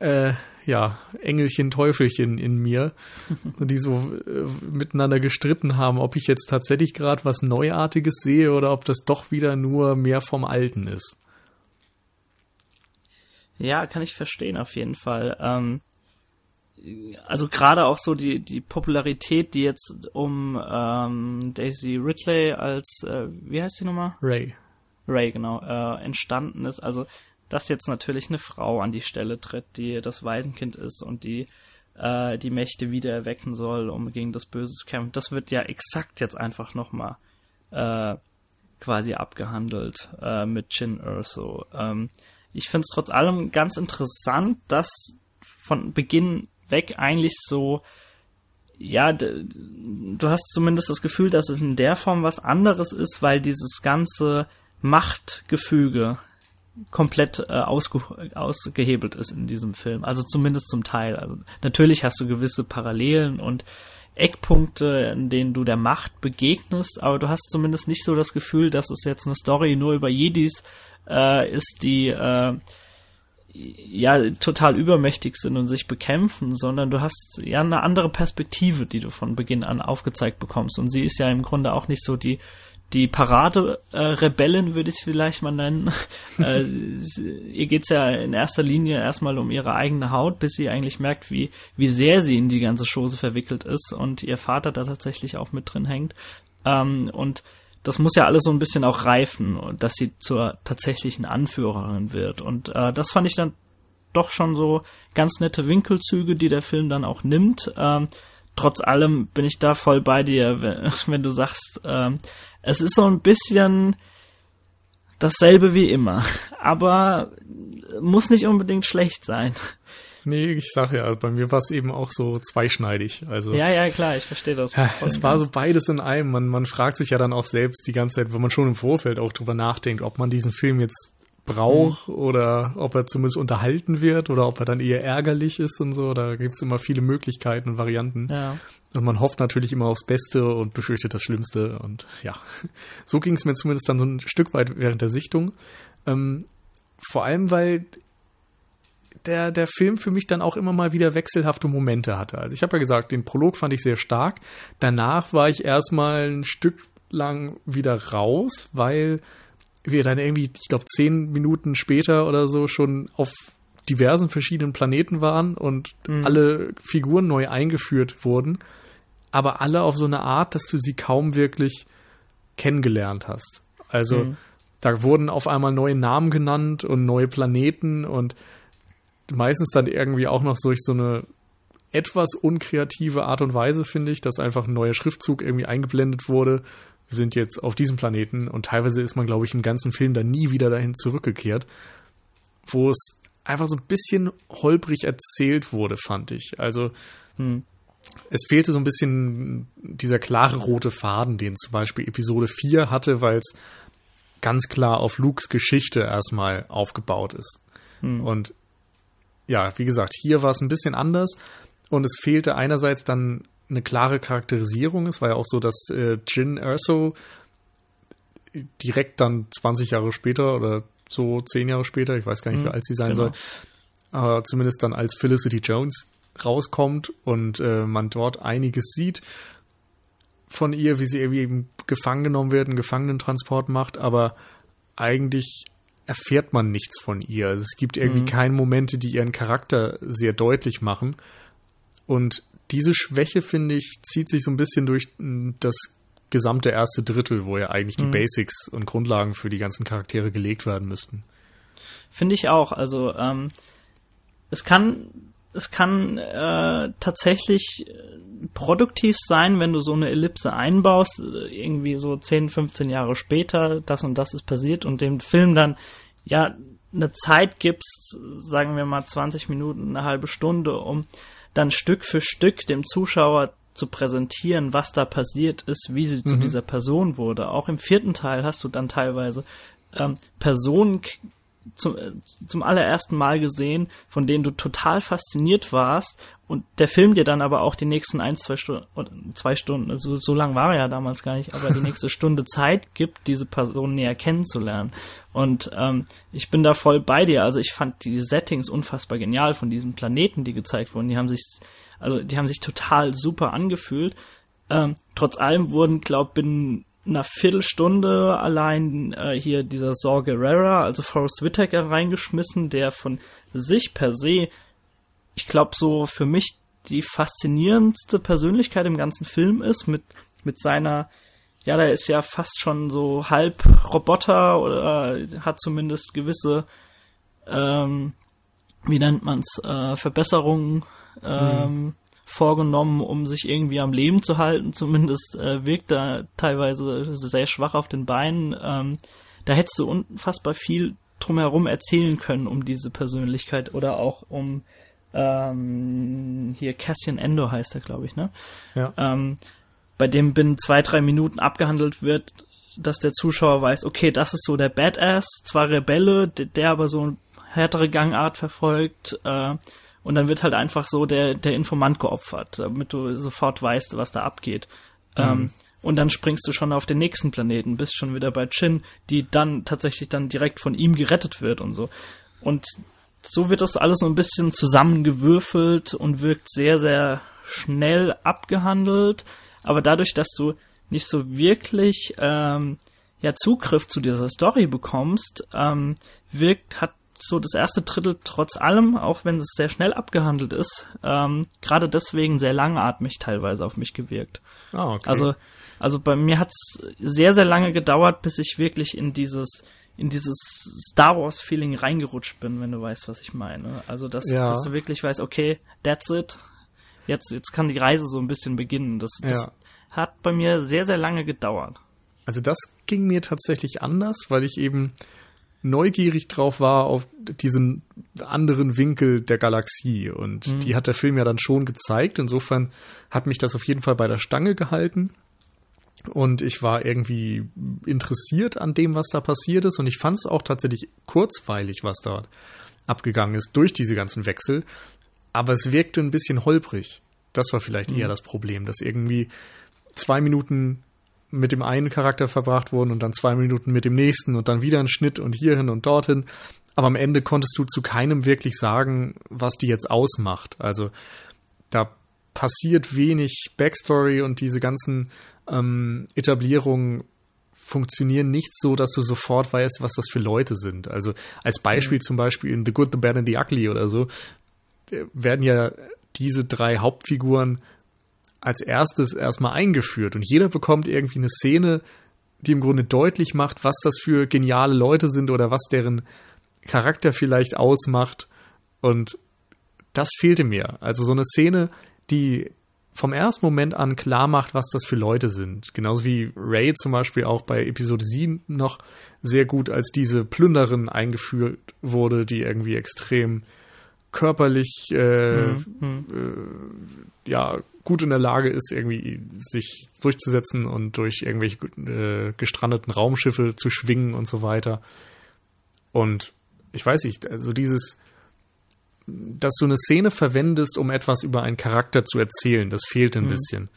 äh, ja, Engelchen, Teufelchen in mir, die so äh, miteinander gestritten haben, ob ich jetzt tatsächlich gerade was Neuartiges sehe oder ob das doch wieder nur mehr vom Alten ist. Ja, kann ich verstehen auf jeden Fall. Ähm, also gerade auch so die, die Popularität, die jetzt um ähm, Daisy Ridley als, äh, wie heißt sie nochmal? Ray. Ray, genau, äh, entstanden ist. Also dass jetzt natürlich eine Frau an die Stelle tritt, die das Waisenkind ist und die äh, die Mächte wieder erwecken soll, um gegen das Böse zu kämpfen. Das wird ja exakt jetzt einfach nochmal äh, quasi abgehandelt äh, mit Jin Urso. Ähm, ich finde es trotz allem ganz interessant, dass von Beginn weg eigentlich so ja, du hast zumindest das Gefühl, dass es in der Form was anderes ist, weil dieses ganze Machtgefüge komplett äh, ausge ausgehebelt ist in diesem Film. Also zumindest zum Teil. Also natürlich hast du gewisse Parallelen und Eckpunkte, in denen du der Macht begegnest, aber du hast zumindest nicht so das Gefühl, dass es jetzt eine Story nur über Jedis äh, ist, die äh, ja total übermächtig sind und sich bekämpfen, sondern du hast ja eine andere Perspektive, die du von Beginn an aufgezeigt bekommst. Und sie ist ja im Grunde auch nicht so die die Parade-Rebellin, äh, würde ich es vielleicht mal nennen. äh, ihr geht's ja in erster Linie erstmal um ihre eigene Haut, bis sie eigentlich merkt, wie, wie sehr sie in die ganze Chose verwickelt ist und ihr Vater da tatsächlich auch mit drin hängt. Ähm, und das muss ja alles so ein bisschen auch reifen, dass sie zur tatsächlichen Anführerin wird. Und äh, das fand ich dann doch schon so ganz nette Winkelzüge, die der Film dann auch nimmt. Ähm, trotz allem bin ich da voll bei dir, wenn, wenn du sagst, ähm, es ist so ein bisschen dasselbe wie immer, aber muss nicht unbedingt schlecht sein. Nee, ich sag ja, bei mir war es eben auch so zweischneidig. Also ja, ja, klar, ich verstehe das. Ja, es war so beides in einem. Man, man fragt sich ja dann auch selbst die ganze Zeit, wenn man schon im Vorfeld auch drüber nachdenkt, ob man diesen Film jetzt braucht mhm. oder ob er zumindest unterhalten wird oder ob er dann eher ärgerlich ist und so. Da gibt es immer viele Möglichkeiten und Varianten. Ja. Und man hofft natürlich immer aufs Beste und befürchtet das Schlimmste. Und ja, so ging es mir zumindest dann so ein Stück weit während der Sichtung. Ähm, vor allem, weil der, der Film für mich dann auch immer mal wieder wechselhafte Momente hatte. Also ich habe ja gesagt, den Prolog fand ich sehr stark. Danach war ich erstmal ein Stück lang wieder raus, weil wir dann irgendwie, ich glaube, zehn Minuten später oder so schon auf diversen verschiedenen Planeten waren und mhm. alle Figuren neu eingeführt wurden, aber alle auf so eine Art, dass du sie kaum wirklich kennengelernt hast. Also mhm. da wurden auf einmal neue Namen genannt und neue Planeten und meistens dann irgendwie auch noch durch so eine etwas unkreative Art und Weise, finde ich, dass einfach ein neuer Schriftzug irgendwie eingeblendet wurde wir sind jetzt auf diesem Planeten und teilweise ist man, glaube ich, im ganzen Film dann nie wieder dahin zurückgekehrt, wo es einfach so ein bisschen holprig erzählt wurde, fand ich. Also hm. es fehlte so ein bisschen dieser klare rote Faden, den zum Beispiel Episode 4 hatte, weil es ganz klar auf Lukes Geschichte erstmal aufgebaut ist. Hm. Und ja, wie gesagt, hier war es ein bisschen anders und es fehlte einerseits dann eine klare Charakterisierung. Es war ja auch so, dass äh, Jin Erso direkt dann 20 Jahre später oder so 10 Jahre später, ich weiß gar nicht, wie mhm, alt sie sein genau. soll, aber zumindest dann als Felicity Jones rauskommt und äh, man dort einiges sieht von ihr, wie sie eben gefangen genommen wird, einen Gefangenentransport macht, aber eigentlich erfährt man nichts von ihr. Also es gibt irgendwie mhm. keine Momente, die ihren Charakter sehr deutlich machen. Und diese Schwäche, finde ich, zieht sich so ein bisschen durch das gesamte erste Drittel, wo ja eigentlich die Mhm. Basics und Grundlagen für die ganzen Charaktere gelegt werden müssten. Finde ich auch. Also ähm, es kann es kann äh, tatsächlich äh, produktiv sein, wenn du so eine Ellipse einbaust, äh, irgendwie so 10, 15 Jahre später, das und das ist passiert und dem Film dann ja eine Zeit gibst, sagen wir mal 20 Minuten, eine halbe Stunde, um dann Stück für Stück dem Zuschauer zu präsentieren, was da passiert ist, wie sie zu Mhm. dieser Person wurde. Auch im vierten Teil hast du dann teilweise ähm, Personen zum, äh, zum allerersten Mal gesehen, von denen du total fasziniert warst und der Film dir dann aber auch die nächsten ein, zwei Stunden, zwei Stunden, also so lang war er ja damals gar nicht, aber die nächste Stunde Zeit gibt, diese Person näher kennenzulernen. Und ähm, ich bin da voll bei dir. Also ich fand die Settings unfassbar genial von diesen Planeten, die gezeigt wurden. Die haben sich, also die haben sich total super angefühlt. Ähm, trotz allem wurden, glaub, binnen einer Viertelstunde allein äh, hier dieser Saw Gerrera, also Forrest Whitaker reingeschmissen, der von sich per se, ich glaube, so für mich die faszinierendste Persönlichkeit im ganzen Film ist, mit, mit seiner, ja, der ist ja fast schon so halb Roboter oder hat zumindest gewisse, ähm, wie nennt man's, äh, Verbesserungen ähm, vorgenommen, um sich irgendwie am Leben zu halten. Zumindest äh, wirkt er teilweise sehr schwach auf den Beinen. Ähm, da hättest du unfassbar viel drumherum erzählen können um diese Persönlichkeit oder auch um ähm, hier Cassian Endor heißt er, glaube ich, ne? Ja. ähm, bei dem binnen zwei, drei Minuten abgehandelt wird, dass der Zuschauer weiß, okay, das ist so der Badass, zwar Rebelle, der, der aber so eine härtere Gangart verfolgt, äh, und dann wird halt einfach so der, der Informant geopfert, damit du sofort weißt, was da abgeht. Ähm, und dann springst du schon auf den nächsten Planeten, bist schon wieder bei Chin, die dann tatsächlich dann direkt von ihm gerettet wird und so. Und so wird das alles so ein bisschen zusammengewürfelt und wirkt sehr, sehr schnell abgehandelt. Aber dadurch, dass du nicht so wirklich ähm, ja, Zugriff zu dieser Story bekommst, ähm, wirkt, hat so das erste Drittel trotz allem, auch wenn es sehr schnell abgehandelt ist, ähm, gerade deswegen sehr langatmig teilweise auf mich gewirkt. Ah, okay. Also, also bei mir hat's sehr, sehr lange gedauert, bis ich wirklich in dieses, in dieses Star Wars Feeling reingerutscht bin, wenn du weißt, was ich meine. Also, dass, Ja. dass du wirklich weißt, okay, that's it. Jetzt, jetzt kann die Reise so ein bisschen beginnen. Das, das Ja. hat bei mir sehr, sehr lange gedauert. Also das ging mir tatsächlich anders, weil ich eben neugierig drauf war auf diesen anderen Winkel der Galaxie. Und die hat der Film ja dann schon gezeigt. Insofern hat mich das auf jeden Fall bei der Stange gehalten. Und ich war irgendwie interessiert an dem, was da passiert ist. Und ich fand es auch tatsächlich kurzweilig, was da abgegangen ist durch diese ganzen Wechsel. Aber es wirkte ein bisschen holprig. Das war vielleicht eher das Problem, dass irgendwie zwei Minuten mit dem einen Charakter verbracht wurden und dann zwei Minuten mit dem nächsten und dann wieder ein Schnitt und hierhin und dorthin. Aber am Ende konntest du zu keinem wirklich sagen, was die jetzt ausmacht. Also da passiert wenig Backstory und diese ganzen ähm, Etablierungen funktionieren nicht so, dass du sofort weißt, was das für Leute sind. Also als Beispiel zum Beispiel in The Good, The Bad and The Ugly oder so äh, werden ja diese drei Hauptfiguren als erstes erstmal eingeführt und jeder bekommt irgendwie eine Szene, die im Grunde deutlich macht, was das für geniale Leute sind oder was deren Charakter vielleicht ausmacht und das fehlte mir. Also so eine Szene, die vom ersten Moment an klar macht, was das für Leute sind. Genauso wie Ray zum Beispiel auch bei Episode 7 noch sehr gut als diese Plünderin eingeführt wurde, die irgendwie extrem körperlich äh, ja gut in der Lage ist, irgendwie sich durchzusetzen und durch irgendwelche äh, gestrandeten Raumschiffe zu schwingen und so weiter. Und ich weiß nicht, also dieses, dass du eine Szene verwendest, um etwas über einen Charakter zu erzählen, das fehlt ein bisschen.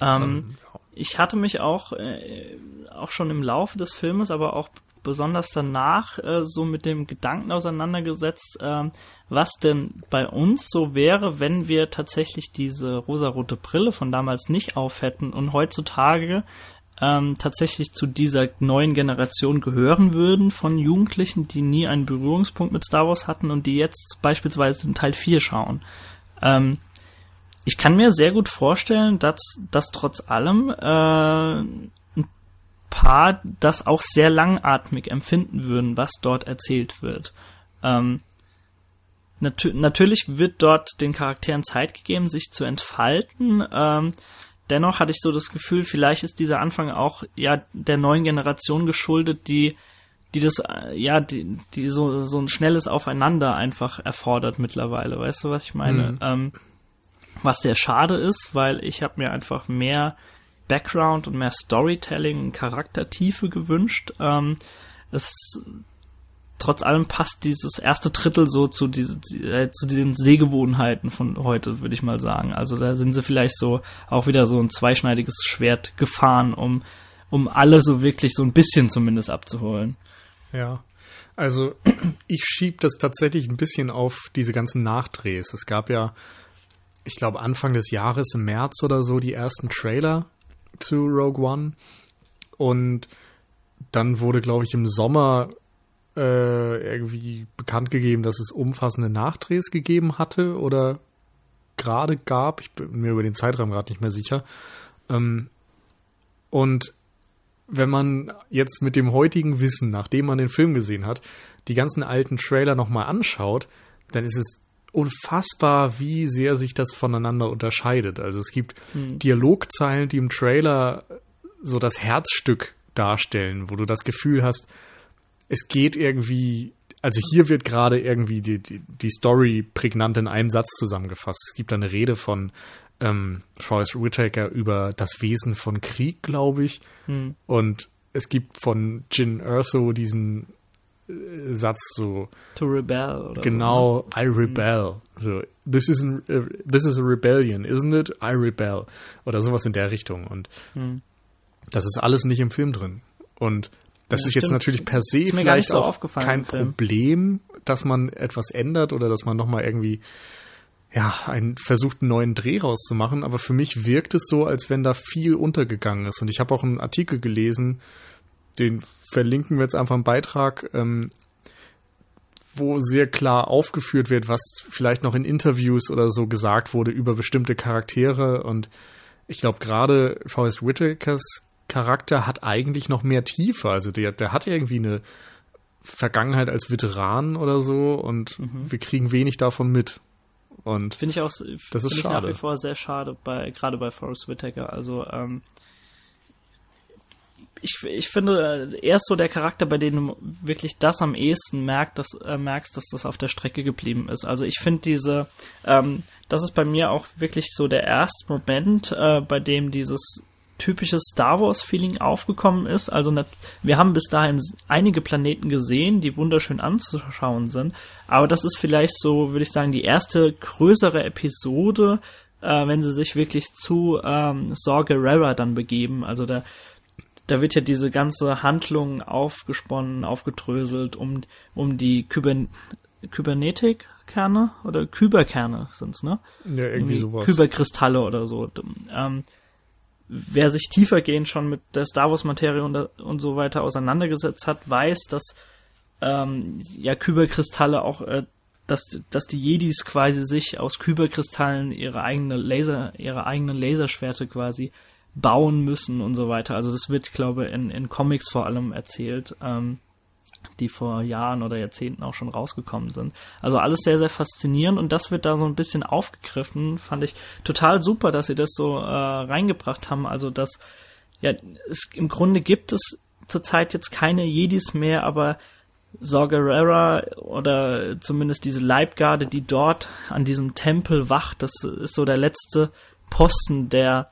Ähm, Ähm, ja. ich hatte mich auch, äh, auch schon im Laufe des Filmes, aber auch besonders danach äh, so mit dem Gedanken auseinandergesetzt, ähm, was denn bei uns so wäre, wenn wir tatsächlich diese rosarote Brille von damals nicht auf hätten und heutzutage ähm, tatsächlich zu dieser neuen Generation gehören würden von Jugendlichen, die nie einen Berührungspunkt mit Star Wars hatten und die jetzt beispielsweise in Teil 4 schauen. Ähm, ich kann mir sehr gut vorstellen, dass, dass trotz allem äh, paar das auch sehr langatmig empfinden würden, was dort erzählt wird. Ähm, natür natürlich wird dort den Charakteren Zeit gegeben, sich zu entfalten. Ähm, dennoch hatte ich so das Gefühl, vielleicht ist dieser Anfang auch ja der neuen Generation geschuldet, die die das ja die die so so ein schnelles Aufeinander einfach erfordert mittlerweile. Weißt du, was ich meine? Mhm. Ähm, was sehr schade ist, weil ich habe mir einfach mehr Background und mehr Storytelling und Charaktertiefe gewünscht. Ähm, es trotz allem passt dieses erste Drittel so zu, diese, äh, zu den Sehgewohnheiten von heute, würde ich mal sagen. Also da sind sie vielleicht so auch wieder so ein zweischneidiges Schwert gefahren, um, um alle so wirklich so ein bisschen zumindest abzuholen. Ja. Also ich schieb das tatsächlich ein bisschen auf diese ganzen Nachdrehs. Es gab ja, ich glaube, Anfang des Jahres, im März oder so, die ersten Trailer zu Rogue One. Und dann wurde, glaube ich, im Sommer äh, irgendwie bekannt gegeben, dass es umfassende Nachdrehs gegeben hatte oder gerade gab. Ich bin mir über den Zeitraum gerade nicht mehr sicher. Ähm, und wenn man jetzt mit dem heutigen Wissen, nachdem man den Film gesehen hat, die ganzen alten Trailer nochmal anschaut, dann ist es unfassbar, wie sehr sich das voneinander unterscheidet. Also es gibt hm. Dialogzeilen, die im Trailer so das Herzstück darstellen, wo du das Gefühl hast, es geht irgendwie, also hier wird gerade irgendwie die, die, die Story prägnant in einem Satz zusammengefasst. Es gibt eine Rede von ähm, Forrest Whitaker über das Wesen von Krieg, glaube ich. Hm. Und es gibt von Jin Erso diesen äh, Satz so To rebel oder genau so, ne? I rebel hm. so this is a, uh, this is a rebellion isn't it I rebel oder sowas in der Richtung und hm. das ist alles nicht im Film drin und das ja, ist jetzt natürlich per se vielleicht so auch kein Problem, dass man etwas ändert oder dass man nochmal irgendwie ja, einen versucht, einen neuen Dreh rauszumachen, aber für mich wirkt es so, als wenn da viel untergegangen ist. Und ich habe auch einen Artikel gelesen, den verlinken wir jetzt einfach im Beitrag, ähm, wo sehr klar aufgeführt wird, was vielleicht noch in Interviews oder so gesagt wurde über bestimmte Charaktere. Und ich glaube, gerade Forrest Whitakers Charakter hat eigentlich noch mehr Tiefe. Also der, der hat irgendwie eine Vergangenheit als Veteran oder so und mhm. wir kriegen wenig davon mit. Und finde ich auch das ist schade. nach wie vor sehr schade bei gerade bei Forrest Whitaker. Also ähm, ich, ich finde, er ist so der Charakter, bei dem du wirklich das am ehesten merkt, dass, äh, merkst, dass das auf der Strecke geblieben ist. Also ich finde diese, ähm, das ist bei mir auch wirklich so der erste Moment, äh, bei dem dieses typisches Star Wars-Feeling aufgekommen ist. Also wir haben bis dahin einige Planeten gesehen, die wunderschön anzuschauen sind. Aber das ist vielleicht so, würde ich sagen, die erste größere Episode, äh, wenn sie sich wirklich zu ähm, Saw Gerrera dann begeben. Also da, da wird ja diese ganze Handlung aufgesponnen, aufgedröselt, um, um die Kybern Kybernetik-Kerne oder Kyberkerne sind's, ne? Ja, irgendwie, irgendwie sowas. Kyberkristalle oder so. Ähm, wer sich tiefergehend schon mit der Star Wars Materie und, und so weiter auseinandergesetzt hat, weiß, dass ähm, ja Kyberkristalle auch, äh, dass, dass die Jedis quasi sich aus Kyberkristallen ihre eigene Laser, ihre eigenen Laserschwerte quasi bauen müssen und so weiter. Also das wird, glaube ich, in, in Comics vor allem erzählt. Ähm, die vor Jahren oder Jahrzehnten auch schon rausgekommen sind. Also alles sehr, sehr faszinierend und das wird da so ein bisschen aufgegriffen. Fand ich total super, dass sie das so äh, reingebracht haben. Also dass, ja, es, im Grunde gibt es zurzeit jetzt keine Jedis mehr, aber Saw Gerrera oder zumindest diese Leibgarde, die dort an diesem Tempel wacht, das ist so der letzte Posten, der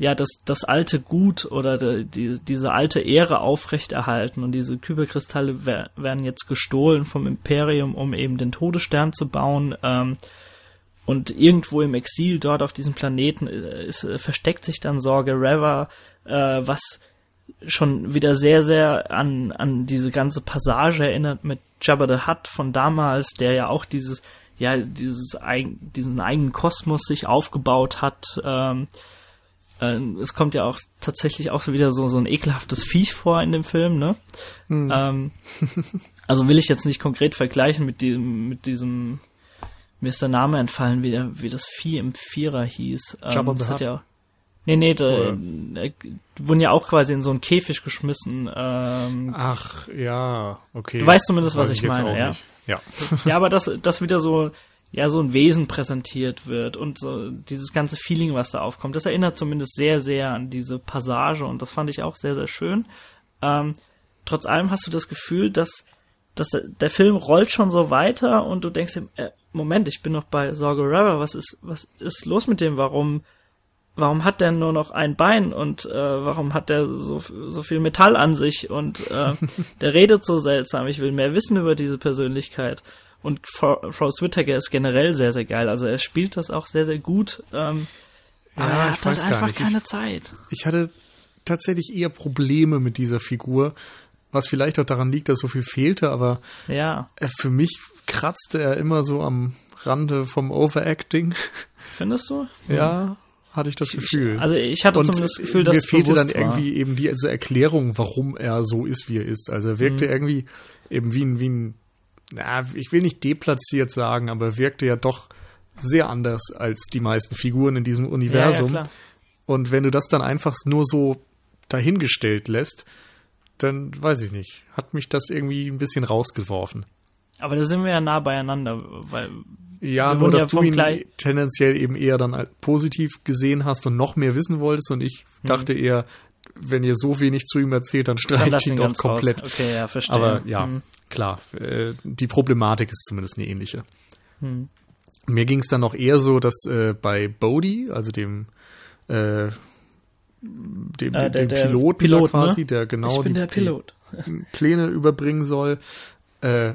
ja, das, das alte Gut oder die, diese alte Ehre aufrechterhalten und diese Kyberkristalle werden jetzt gestohlen vom Imperium, um eben den Todesstern zu bauen. Ähm, und irgendwo im Exil dort auf diesem Planeten äh, ist, äh, versteckt sich dann Sorge Reva, äh, was schon wieder sehr, sehr an, an diese ganze Passage erinnert mit Jabba the Hutt von damals, der ja auch dieses, ja, dieses, diesen eigenen Kosmos sich aufgebaut hat. Ähm, ähm, es kommt ja auch tatsächlich auch so wieder so, so ein ekelhaftes Viech vor in dem Film, ne? Mhm. Ähm, also will ich jetzt nicht konkret vergleichen mit diesem, mit diesem, mir ist der Name entfallen, wie, der, wie das Vieh im Vierer hieß. Ähm, Jabba das hat ja, nee, nee, da, äh, wurden ja auch quasi in so einen Käfig geschmissen. Ähm, Ach, ja, okay. Du weißt zumindest, was ich jetzt meine, ja. nicht. Ja. ja, aber dass, dass wieder so, ja, so ein Wesen präsentiert wird und so dieses ganze Feeling, was da aufkommt, das erinnert zumindest sehr, sehr an diese Passage und das fand ich auch sehr, sehr schön. Ähm, trotz allem hast du das Gefühl, dass, dass der, der Film rollt schon so weiter und du denkst dir, äh, Moment, ich bin noch bei Sorge River, was ist, was ist los mit dem? Warum, warum hat der nur noch ein Bein und äh, warum hat der so, so viel Metall an sich und äh, der redet so seltsam. Ich will mehr wissen über diese Persönlichkeit. Und Fro- Forrest Whitaker ist generell sehr, sehr geil. Also er spielt das auch sehr, sehr gut. Ähm, Ja, aber er ich hat halt einfach. Ich- keine Zeit. Ich hatte tatsächlich eher Probleme mit dieser Figur, was vielleicht auch daran liegt, dass so viel fehlte, aber Ja, äh, für mich kratzte er immer so am Rande vom Overacting. findest du? Ja, hatte ich das Gefühl. Also ich hatte Und zumindest das Gefühl, dass mir es fehlte dann war. irgendwie eben diese Erklärung, warum er so ist, wie er ist. Also er wirkte Mhm. irgendwie eben wie ein, wie ein, na, ich will nicht deplatziert sagen, aber er wirkte ja doch sehr anders als die meisten Figuren in diesem ja, ja, Universum. klar. Und wenn du das dann einfach nur so dahingestellt lässt, dann weiß ich nicht, hat mich das irgendwie ein bisschen rausgeworfen. Aber da sind wir ja nah beieinander, weil Ja, nur dass ja du ihn tendenziell eben eher dann positiv gesehen hast und noch mehr wissen wolltest und ich dachte eher, wenn ihr so wenig zu ihm erzählt, dann dann streicht lass ihn doch komplett. Raus. Okay, ja, verstehe. Aber ja, Hm. Klar, äh, die Problematik ist zumindest eine ähnliche. Hm. Mir ging es dann noch eher so, dass äh, bei Bodhi, also dem äh, dem, Äh, der- dem Piloten Pilot, ne? quasi, der genau die, Pläne überbringen soll, äh,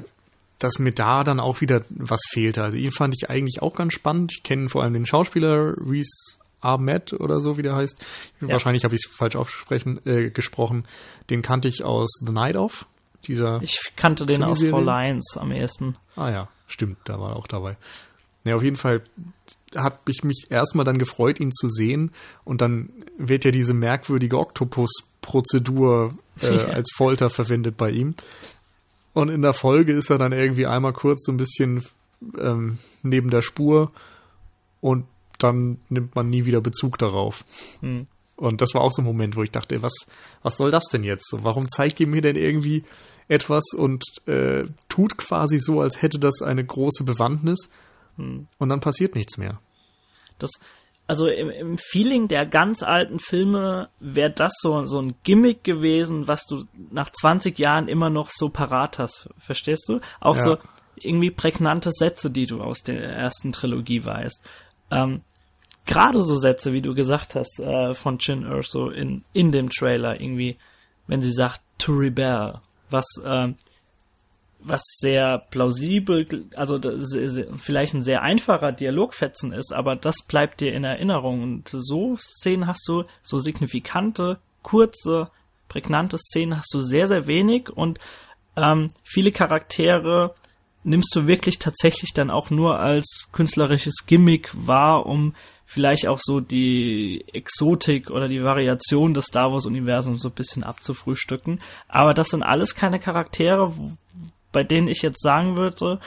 dass mir da dann auch wieder was fehlte. Also ihn fand ich eigentlich auch ganz spannend. Ich kenne vor allem den Schauspieler Reese Ahmed oder so, wie der heißt. Ja. Wahrscheinlich habe ich es falsch aufsprechen, äh, gesprochen. Den kannte ich aus The Night Of. Dieser Ich kannte den aus? Four Lions am ehesten. Ah ja, stimmt, da war er auch dabei. Ja, auf jeden Fall hat ich mich erstmal dann gefreut, ihn zu sehen. Und dann wird ja diese merkwürdige Oktopus-Prozedur äh, Ja. als Folter verwendet bei ihm. Und in der Folge ist er dann irgendwie einmal kurz so ein bisschen ähm, neben der Spur und dann nimmt man nie wieder Bezug darauf. Hm. Und das war auch so ein Moment, wo ich dachte, was, was soll das denn jetzt? Warum zeigt ihr mir denn irgendwie etwas und äh, tut quasi so, als hätte das eine große Bewandtnis Hm. und dann passiert nichts mehr. Das, also im, im Feeling der ganz alten Filme wäre das so, so ein Gimmick gewesen, was du nach 20 Jahren immer noch so parat hast. Verstehst du? Auch Ja. so irgendwie prägnante Sätze, die du aus der ersten Trilogie weißt. Ähm, Gerade so Sätze, wie du gesagt hast, äh, von Chin Urso in, in dem Trailer irgendwie, wenn sie sagt, to rebel, was, ähm, was sehr plausibel, also vielleicht ein sehr einfacher Dialogfetzen ist, aber das bleibt dir in Erinnerung. Und so Szenen hast du, so signifikante, kurze, prägnante Szenen hast du sehr, sehr wenig und ähm, viele Charaktere nimmst du wirklich tatsächlich dann auch nur als künstlerisches Gimmick wahr, um vielleicht auch so die Exotik oder die Variation des Star Wars Universums so ein bisschen abzufrühstücken. Aber das sind alles keine Charaktere, bei denen ich jetzt sagen würde,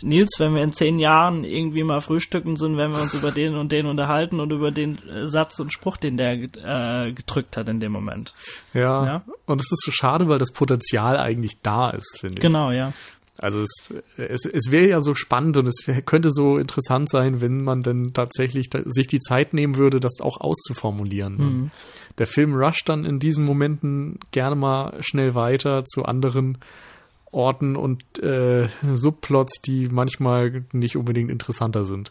Nils, wenn wir in zehn Jahren irgendwie mal frühstücken sind, wenn wir uns über den und den unterhalten und über den äh, Satz und Spruch, den der äh, gedrückt hat in dem Moment. Ja. Ja. Und es ist so schade, weil das Potenzial eigentlich da ist, finde ich. Genau, ja. Also es, es, es wäre ja so spannend und es wär, könnte so interessant sein, wenn man dann tatsächlich da, sich die Zeit nehmen würde, das auch auszuformulieren. Mhm. Der Film rusht dann in diesen Momenten gerne mal schnell weiter zu anderen Orten und äh, Subplots, die manchmal nicht unbedingt interessanter sind.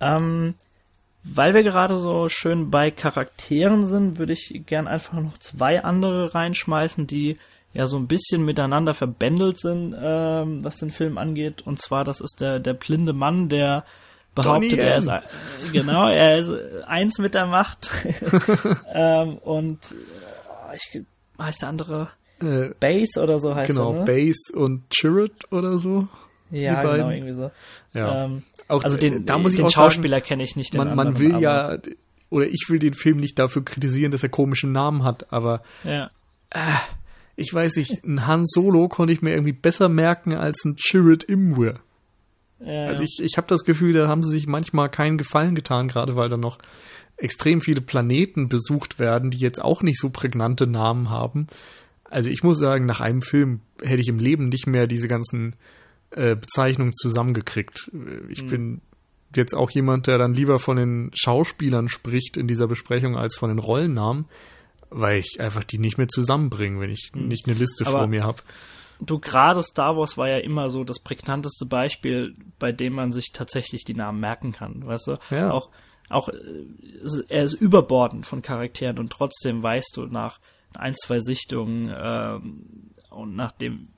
Ähm, weil wir gerade so schön bei Charakteren sind, würde ich gern einfach noch zwei andere reinschmeißen, die ja so ein bisschen miteinander verbändelt sind, ähm, was den Film angeht. Und zwar, das ist der, der blinde Mann, der behauptet, er ist genau, er ist eins mit der Macht. ähm, und äh, ich, heißt der andere Äh, Base oder so heißt genau, er, ne? Base und Chirrut oder so. ja, die genau, irgendwie so. Ja. Ähm, auch also den, da muss ich den Schauspieler kenne ich nicht. Den man, man anderen, will aber- ja, oder ich will den Film nicht dafür kritisieren, dass er komischen Namen hat, aber Ja. Ich weiß nicht, ein Han Solo konnte ich mir irgendwie besser merken als ein Chirrut Imwe. Ja, also ich, ich habe das Gefühl, da haben sie sich manchmal keinen Gefallen getan, gerade weil da noch extrem viele Planeten besucht werden, die jetzt auch nicht so prägnante Namen haben. Also ich muss sagen, nach einem Film hätte ich im Leben nicht mehr diese ganzen äh, Bezeichnungen zusammengekriegt. Ich mhm. bin jetzt auch jemand, der dann lieber von den Schauspielern spricht in dieser Besprechung als von den Rollennamen, weil ich einfach die nicht mehr zusammenbringe, wenn ich mhm. nicht eine Liste Aber vor mir habe. Du gerade Star Wars war ja immer so das prägnanteste Beispiel, bei dem man sich tatsächlich die Namen merken kann, weißt du? Ja. Auch auch er ist überbordend von Charakteren und trotzdem weißt du nach ein, zwei Sichtungen ähm, und nachdem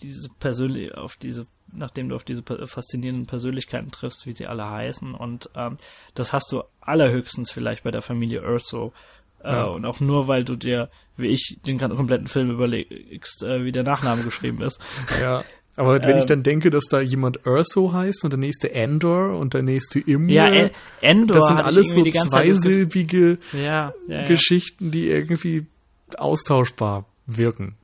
diese persönlich auf diese nachdem du auf diese faszinierenden Persönlichkeiten triffst, wie sie alle heißen und ähm, das hast du allerhöchstens vielleicht bei der Familie Urso äh, ja. und auch nur weil du dir wie ich den kompletten Film überlegst, äh, wie der Nachname geschrieben ist. Ja. Aber wenn ähm, ich dann denke, dass da jemand Urso heißt und der nächste Endor und der nächste Imre, ja, Endor das sind alles so zweisilbige ja, ja, Geschichten, die irgendwie austauschbar wirken.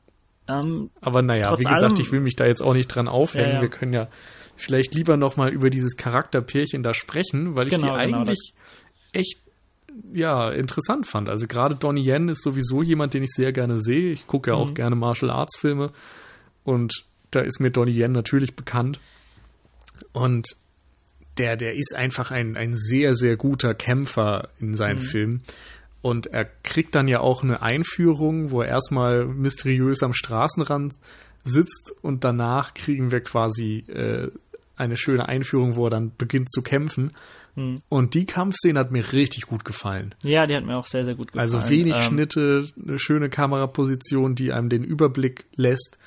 Ähm, Aber naja, wie gesagt, allem, ich will mich da jetzt auch nicht dran aufhängen. Wir können ja vielleicht lieber nochmal über dieses Charakterpärchen da sprechen, weil ich genau, die genau, eigentlich genau, echt ja, interessant fand. Also gerade Donnie Yen ist sowieso jemand, den ich sehr gerne sehe. Ich gucke ja auch mhm. gerne Martial Arts Filme und da ist mir Donnie Yen natürlich bekannt. Und der, der ist einfach ein, ein sehr, sehr guter Kämpfer in seinen mhm. Filmen. Und er kriegt dann ja auch eine Einführung, wo er erstmal mysteriös am Straßenrand sitzt und danach kriegen wir quasi äh, eine schöne Einführung, wo er dann beginnt zu kämpfen. Mhm. Und die Kampfszene hat mir richtig gut gefallen. Ja, die hat mir auch sehr, sehr gut gefallen. Also wenig ähm, Schnitte, eine schöne Kameraposition, die einem den Überblick lässt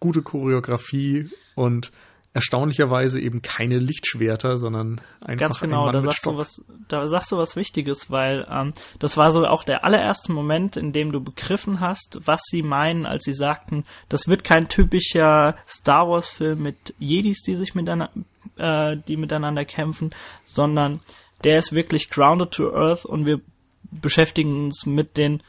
gute Choreografie und erstaunlicherweise eben keine Lichtschwerter, sondern einfach Ganz genau, ein da sagst, du was, da sagst du was Wichtiges, weil ähm, das war so auch der allererste Moment, in dem du begriffen hast, was sie meinen, als sie sagten, das wird kein typischer Star Wars Film mit Jedis, die sich miteinander, äh, die miteinander kämpfen, sondern der ist wirklich grounded to earth und wir beschäftigen uns mit den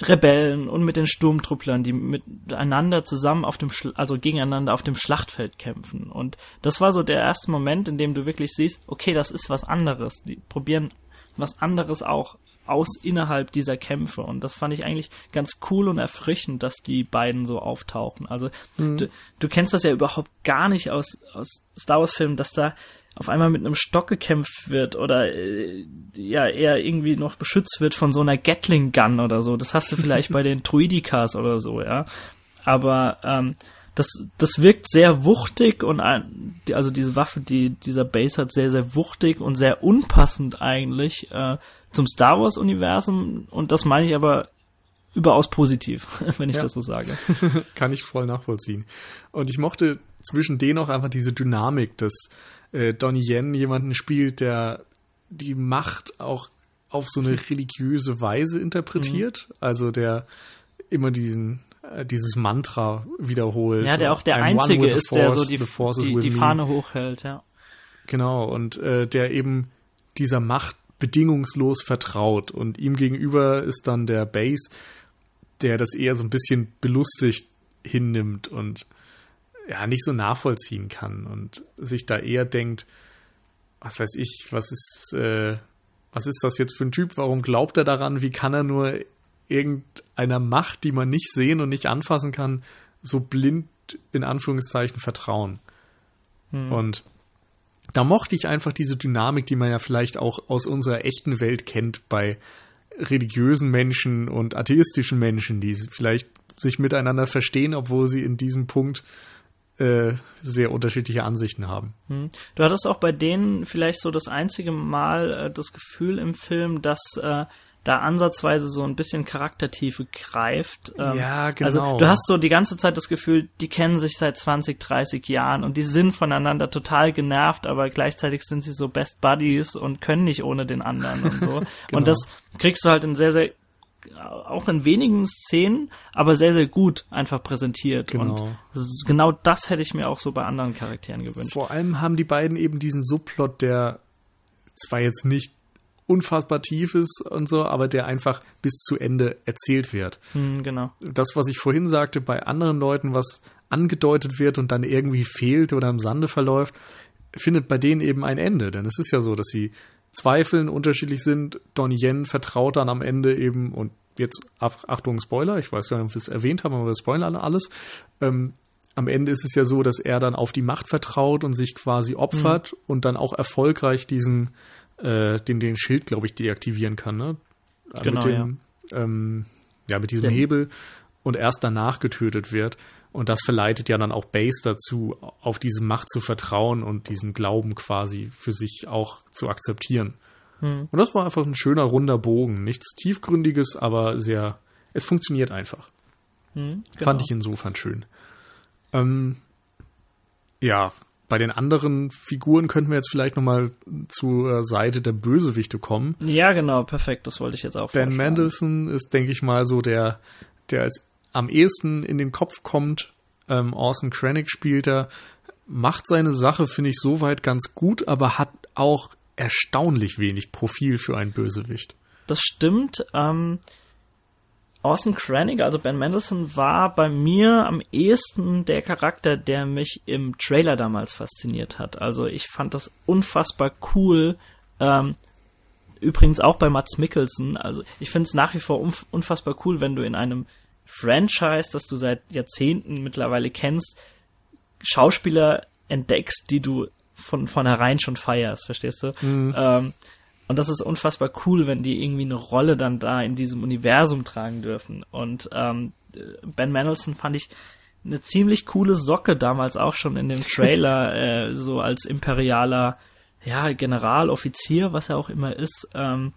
Rebellen und mit den Sturmtrupplern, die miteinander zusammen auf dem, Schla also gegeneinander auf dem Schlachtfeld kämpfen. Und das war so der erste Moment, in dem du wirklich siehst, okay, das ist was anderes. Die probieren was anderes auch aus innerhalb dieser Kämpfe. Und das fand ich eigentlich ganz cool und erfrischend, dass die beiden so auftauchen. Also mhm. du, du kennst das ja überhaupt gar nicht aus, aus Star Wars Filmen, dass da auf einmal mit einem Stock gekämpft wird oder äh, ja eher irgendwie noch beschützt wird von so einer Gatling Gun oder so. Das hast du vielleicht bei den Druidikas oder so, ja. Aber ähm, das, das wirkt sehr wuchtig und also diese Waffe, die dieser Base hat, sehr, sehr wuchtig und sehr unpassend eigentlich äh, zum Star Wars Universum und das meine ich aber überaus positiv, wenn ich ja. das so sage. Kann ich voll nachvollziehen. Und ich mochte zwischen denen auch einfach diese Dynamik, dass äh, Donnie Yen jemanden spielt, der die Macht auch auf so eine religiöse Weise interpretiert. Mhm. Also der immer diesen äh, dieses Mantra wiederholt. Ja, der auch der Einzige ist, force, der so die, die, die Fahne hochhält, ja. Genau, und äh, der eben dieser Macht bedingungslos vertraut. Und ihm gegenüber ist dann der Base, der das eher so ein bisschen belustigt hinnimmt und ja nicht so nachvollziehen kann und sich da eher denkt, was weiß ich, was ist, äh, was ist das jetzt für ein Typ? Warum glaubt er daran? Wie kann er nur irgendeiner Macht, die man nicht sehen und nicht anfassen kann, so blind in Anführungszeichen vertrauen? Hm. Und da mochte ich einfach diese Dynamik, die man ja vielleicht auch aus unserer echten Welt kennt bei religiösen Menschen und atheistischen Menschen, die vielleicht sich miteinander verstehen, obwohl sie in diesem Punkt äh, sehr unterschiedliche Ansichten haben. Hm. Du hattest auch bei denen vielleicht so das einzige Mal äh, das Gefühl im Film, dass äh, da ansatzweise so ein bisschen Charaktertiefe greift. Ähm, ja, genau. Also du hast so die ganze Zeit das Gefühl, die kennen sich seit 20, 30 Jahren und die sind voneinander total genervt, aber gleichzeitig sind sie so Best Buddies und können nicht ohne den anderen und so. genau. Und das kriegst du halt in sehr, sehr auch in wenigen Szenen, aber sehr, sehr gut einfach präsentiert. Genau. Und genau das hätte ich mir auch so bei anderen Charakteren gewünscht. Vor allem haben die beiden eben diesen Subplot, der zwar jetzt nicht unfassbar tief ist und so, aber der einfach bis zu Ende erzählt wird. Hm, genau. Das, was ich vorhin sagte, bei anderen Leuten, was angedeutet wird und dann irgendwie fehlt oder im Sande verläuft, findet bei denen eben ein Ende. Denn es ist ja so, dass sie zweifeln, unterschiedlich sind. Donnie Yen vertraut dann am Ende eben, und jetzt Achtung, Spoiler, ich weiß gar nicht, ob wir es erwähnt haben, aber wir spoilern alles. Ähm, am Ende ist es ja so, dass er dann auf die Macht vertraut und sich quasi opfert mhm. und dann auch erfolgreich diesen, äh, den, den Schild, glaube ich, deaktivieren kann, ne? Genau, mit dem, ja. Ähm, ja, mit diesem Den. Hebel und erst danach getötet wird. Und das verleitet ja dann auch Base dazu, auf diese Macht zu vertrauen und diesen Glauben quasi für sich auch zu akzeptieren. Hm. Und das war einfach ein schöner runder Bogen. Nichts tiefgründiges, aber sehr, es funktioniert einfach. Hm, genau. Fand ich insofern schön. Ähm, ja, bei den anderen Figuren könnten wir jetzt vielleicht nochmal zur Seite der Bösewichte kommen. Ja, genau, perfekt, das wollte ich jetzt auch Ben Mendelssohn ist, denke ich mal, so der, der als am ehesten in den Kopf kommt. Ähm, Orson Krennic spielt er, macht seine Sache, finde ich, soweit ganz gut, aber hat auch erstaunlich wenig Profil für einen Bösewicht. Das stimmt. Ähm, Orson Krennic, also Ben Mendelssohn, war bei mir am ehesten der Charakter, der mich im Trailer damals fasziniert hat. Also ich fand das unfassbar cool. Ähm, übrigens auch bei Mats Mikkelsen. Also ich finde es nach wie vor unfassbar cool, wenn du in einem Franchise, das du seit Jahrzehnten mittlerweile kennst, Schauspieler entdeckst, die du von vornherein schon feierst, verstehst du? Mhm. Ähm, und das ist unfassbar cool, wenn die irgendwie eine Rolle dann da in diesem Universum tragen dürfen. Und ähm, Ben Mendelsohn fand ich eine ziemlich coole Socke damals auch schon in dem Trailer, äh, so als imperialer, ja, Generaloffizier, was er auch immer ist. Ähm,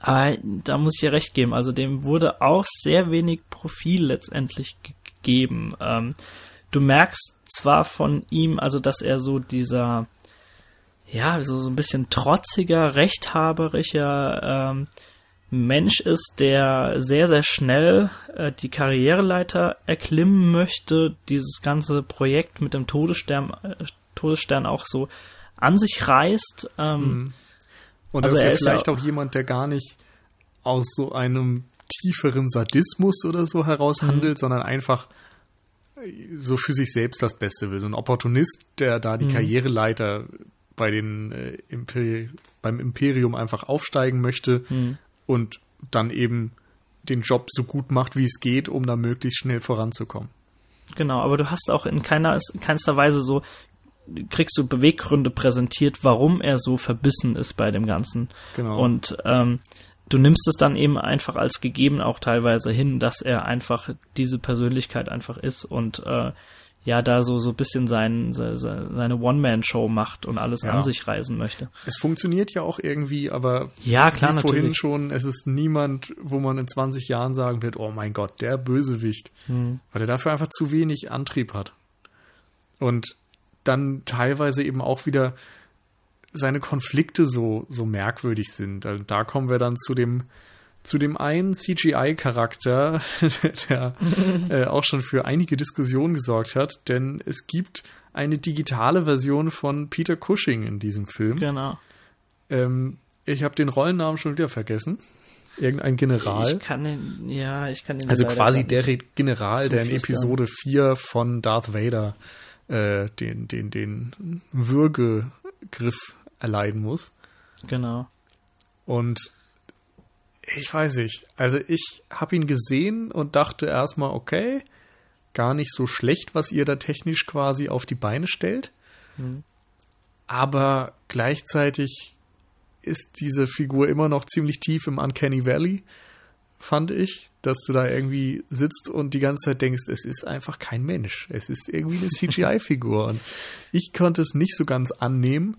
aber da muss ich dir recht geben. Also dem wurde auch sehr wenig Profil letztendlich gegeben. Ähm, du merkst zwar von ihm, also dass er so dieser ja, so, so ein bisschen trotziger, rechthaberischer ähm, Mensch ist, der sehr, sehr schnell äh, die Karriereleiter erklimmen möchte, dieses ganze Projekt mit dem Todesstern, äh, Todesstern auch so an sich reißt. Ähm, mhm. Und also er ist vielleicht ja auch jemand, der gar nicht aus so einem tieferen Sadismus oder so heraus handelt, mhm. sondern einfach so für sich selbst das Beste will. So ein Opportunist, der da die mhm. Karriereleiter bei den äh, Imperi beim Imperium einfach aufsteigen möchte mhm. und dann eben den Job so gut macht, wie es geht, um da möglichst schnell voranzukommen. Genau, aber du hast auch in keiner, keinster Weise so, kriegst du Beweggründe präsentiert, warum er so verbissen ist bei dem Ganzen. Genau. Und ähm, du nimmst es dann eben einfach als gegeben auch teilweise hin, dass er einfach diese Persönlichkeit einfach ist und äh, ja da so so bisschen sein, seine One-Man-Show macht und alles ja. an sich reisen möchte. Es funktioniert ja auch irgendwie, aber ja, klar, wie vorhin schon, es ist niemand, wo man in 20 Jahren sagen wird, oh mein Gott, der Bösewicht. Mhm. Weil er dafür einfach zu wenig Antrieb hat. Und dann teilweise eben auch wieder seine Konflikte so, so merkwürdig sind. Also da kommen wir dann zu dem zu dem einen CGI-Charakter, der äh, auch schon für einige Diskussionen gesorgt hat, denn es gibt eine digitale Version von Peter Cushing in diesem Film. Genau. Ähm, ich habe den Rollennamen schon wieder vergessen. Irgendein General. Ich kann den, ja, ich kann den. Also quasi der General, der in Episode 4 von Darth Vader äh, den, den, den Würgegriff erleiden muss. Genau. Und ich weiß nicht. Also ich habe ihn gesehen und dachte erstmal, okay, gar nicht so schlecht, was ihr da technisch quasi auf die Beine stellt. Mhm. Aber gleichzeitig ist diese Figur immer noch ziemlich tief im Uncanny Valley, fand ich, dass du da irgendwie sitzt und die ganze Zeit denkst, es ist einfach kein Mensch. Es ist irgendwie eine CGI-Figur. und ich konnte es nicht so ganz annehmen.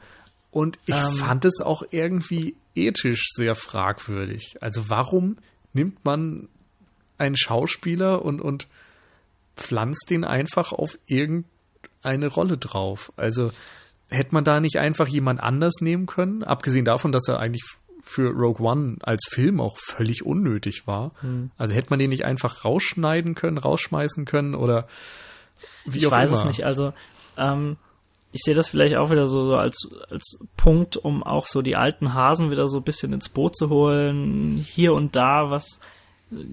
Und ich ähm, fand es auch irgendwie ethisch sehr fragwürdig. Also warum nimmt man einen Schauspieler und, und pflanzt den einfach auf irgendeine Rolle drauf? Also hätte man da nicht einfach jemand anders nehmen können? Abgesehen davon, dass er eigentlich für Rogue One als Film auch völlig unnötig war. Hm. Also hätte man den nicht einfach rausschneiden können, rausschmeißen können oder wie ich auch immer. Ich weiß es nicht. Also ähm, ich sehe das vielleicht auch wieder so, so als, als Punkt, um auch so die alten Hasen wieder so ein bisschen ins Boot zu holen, hier und da was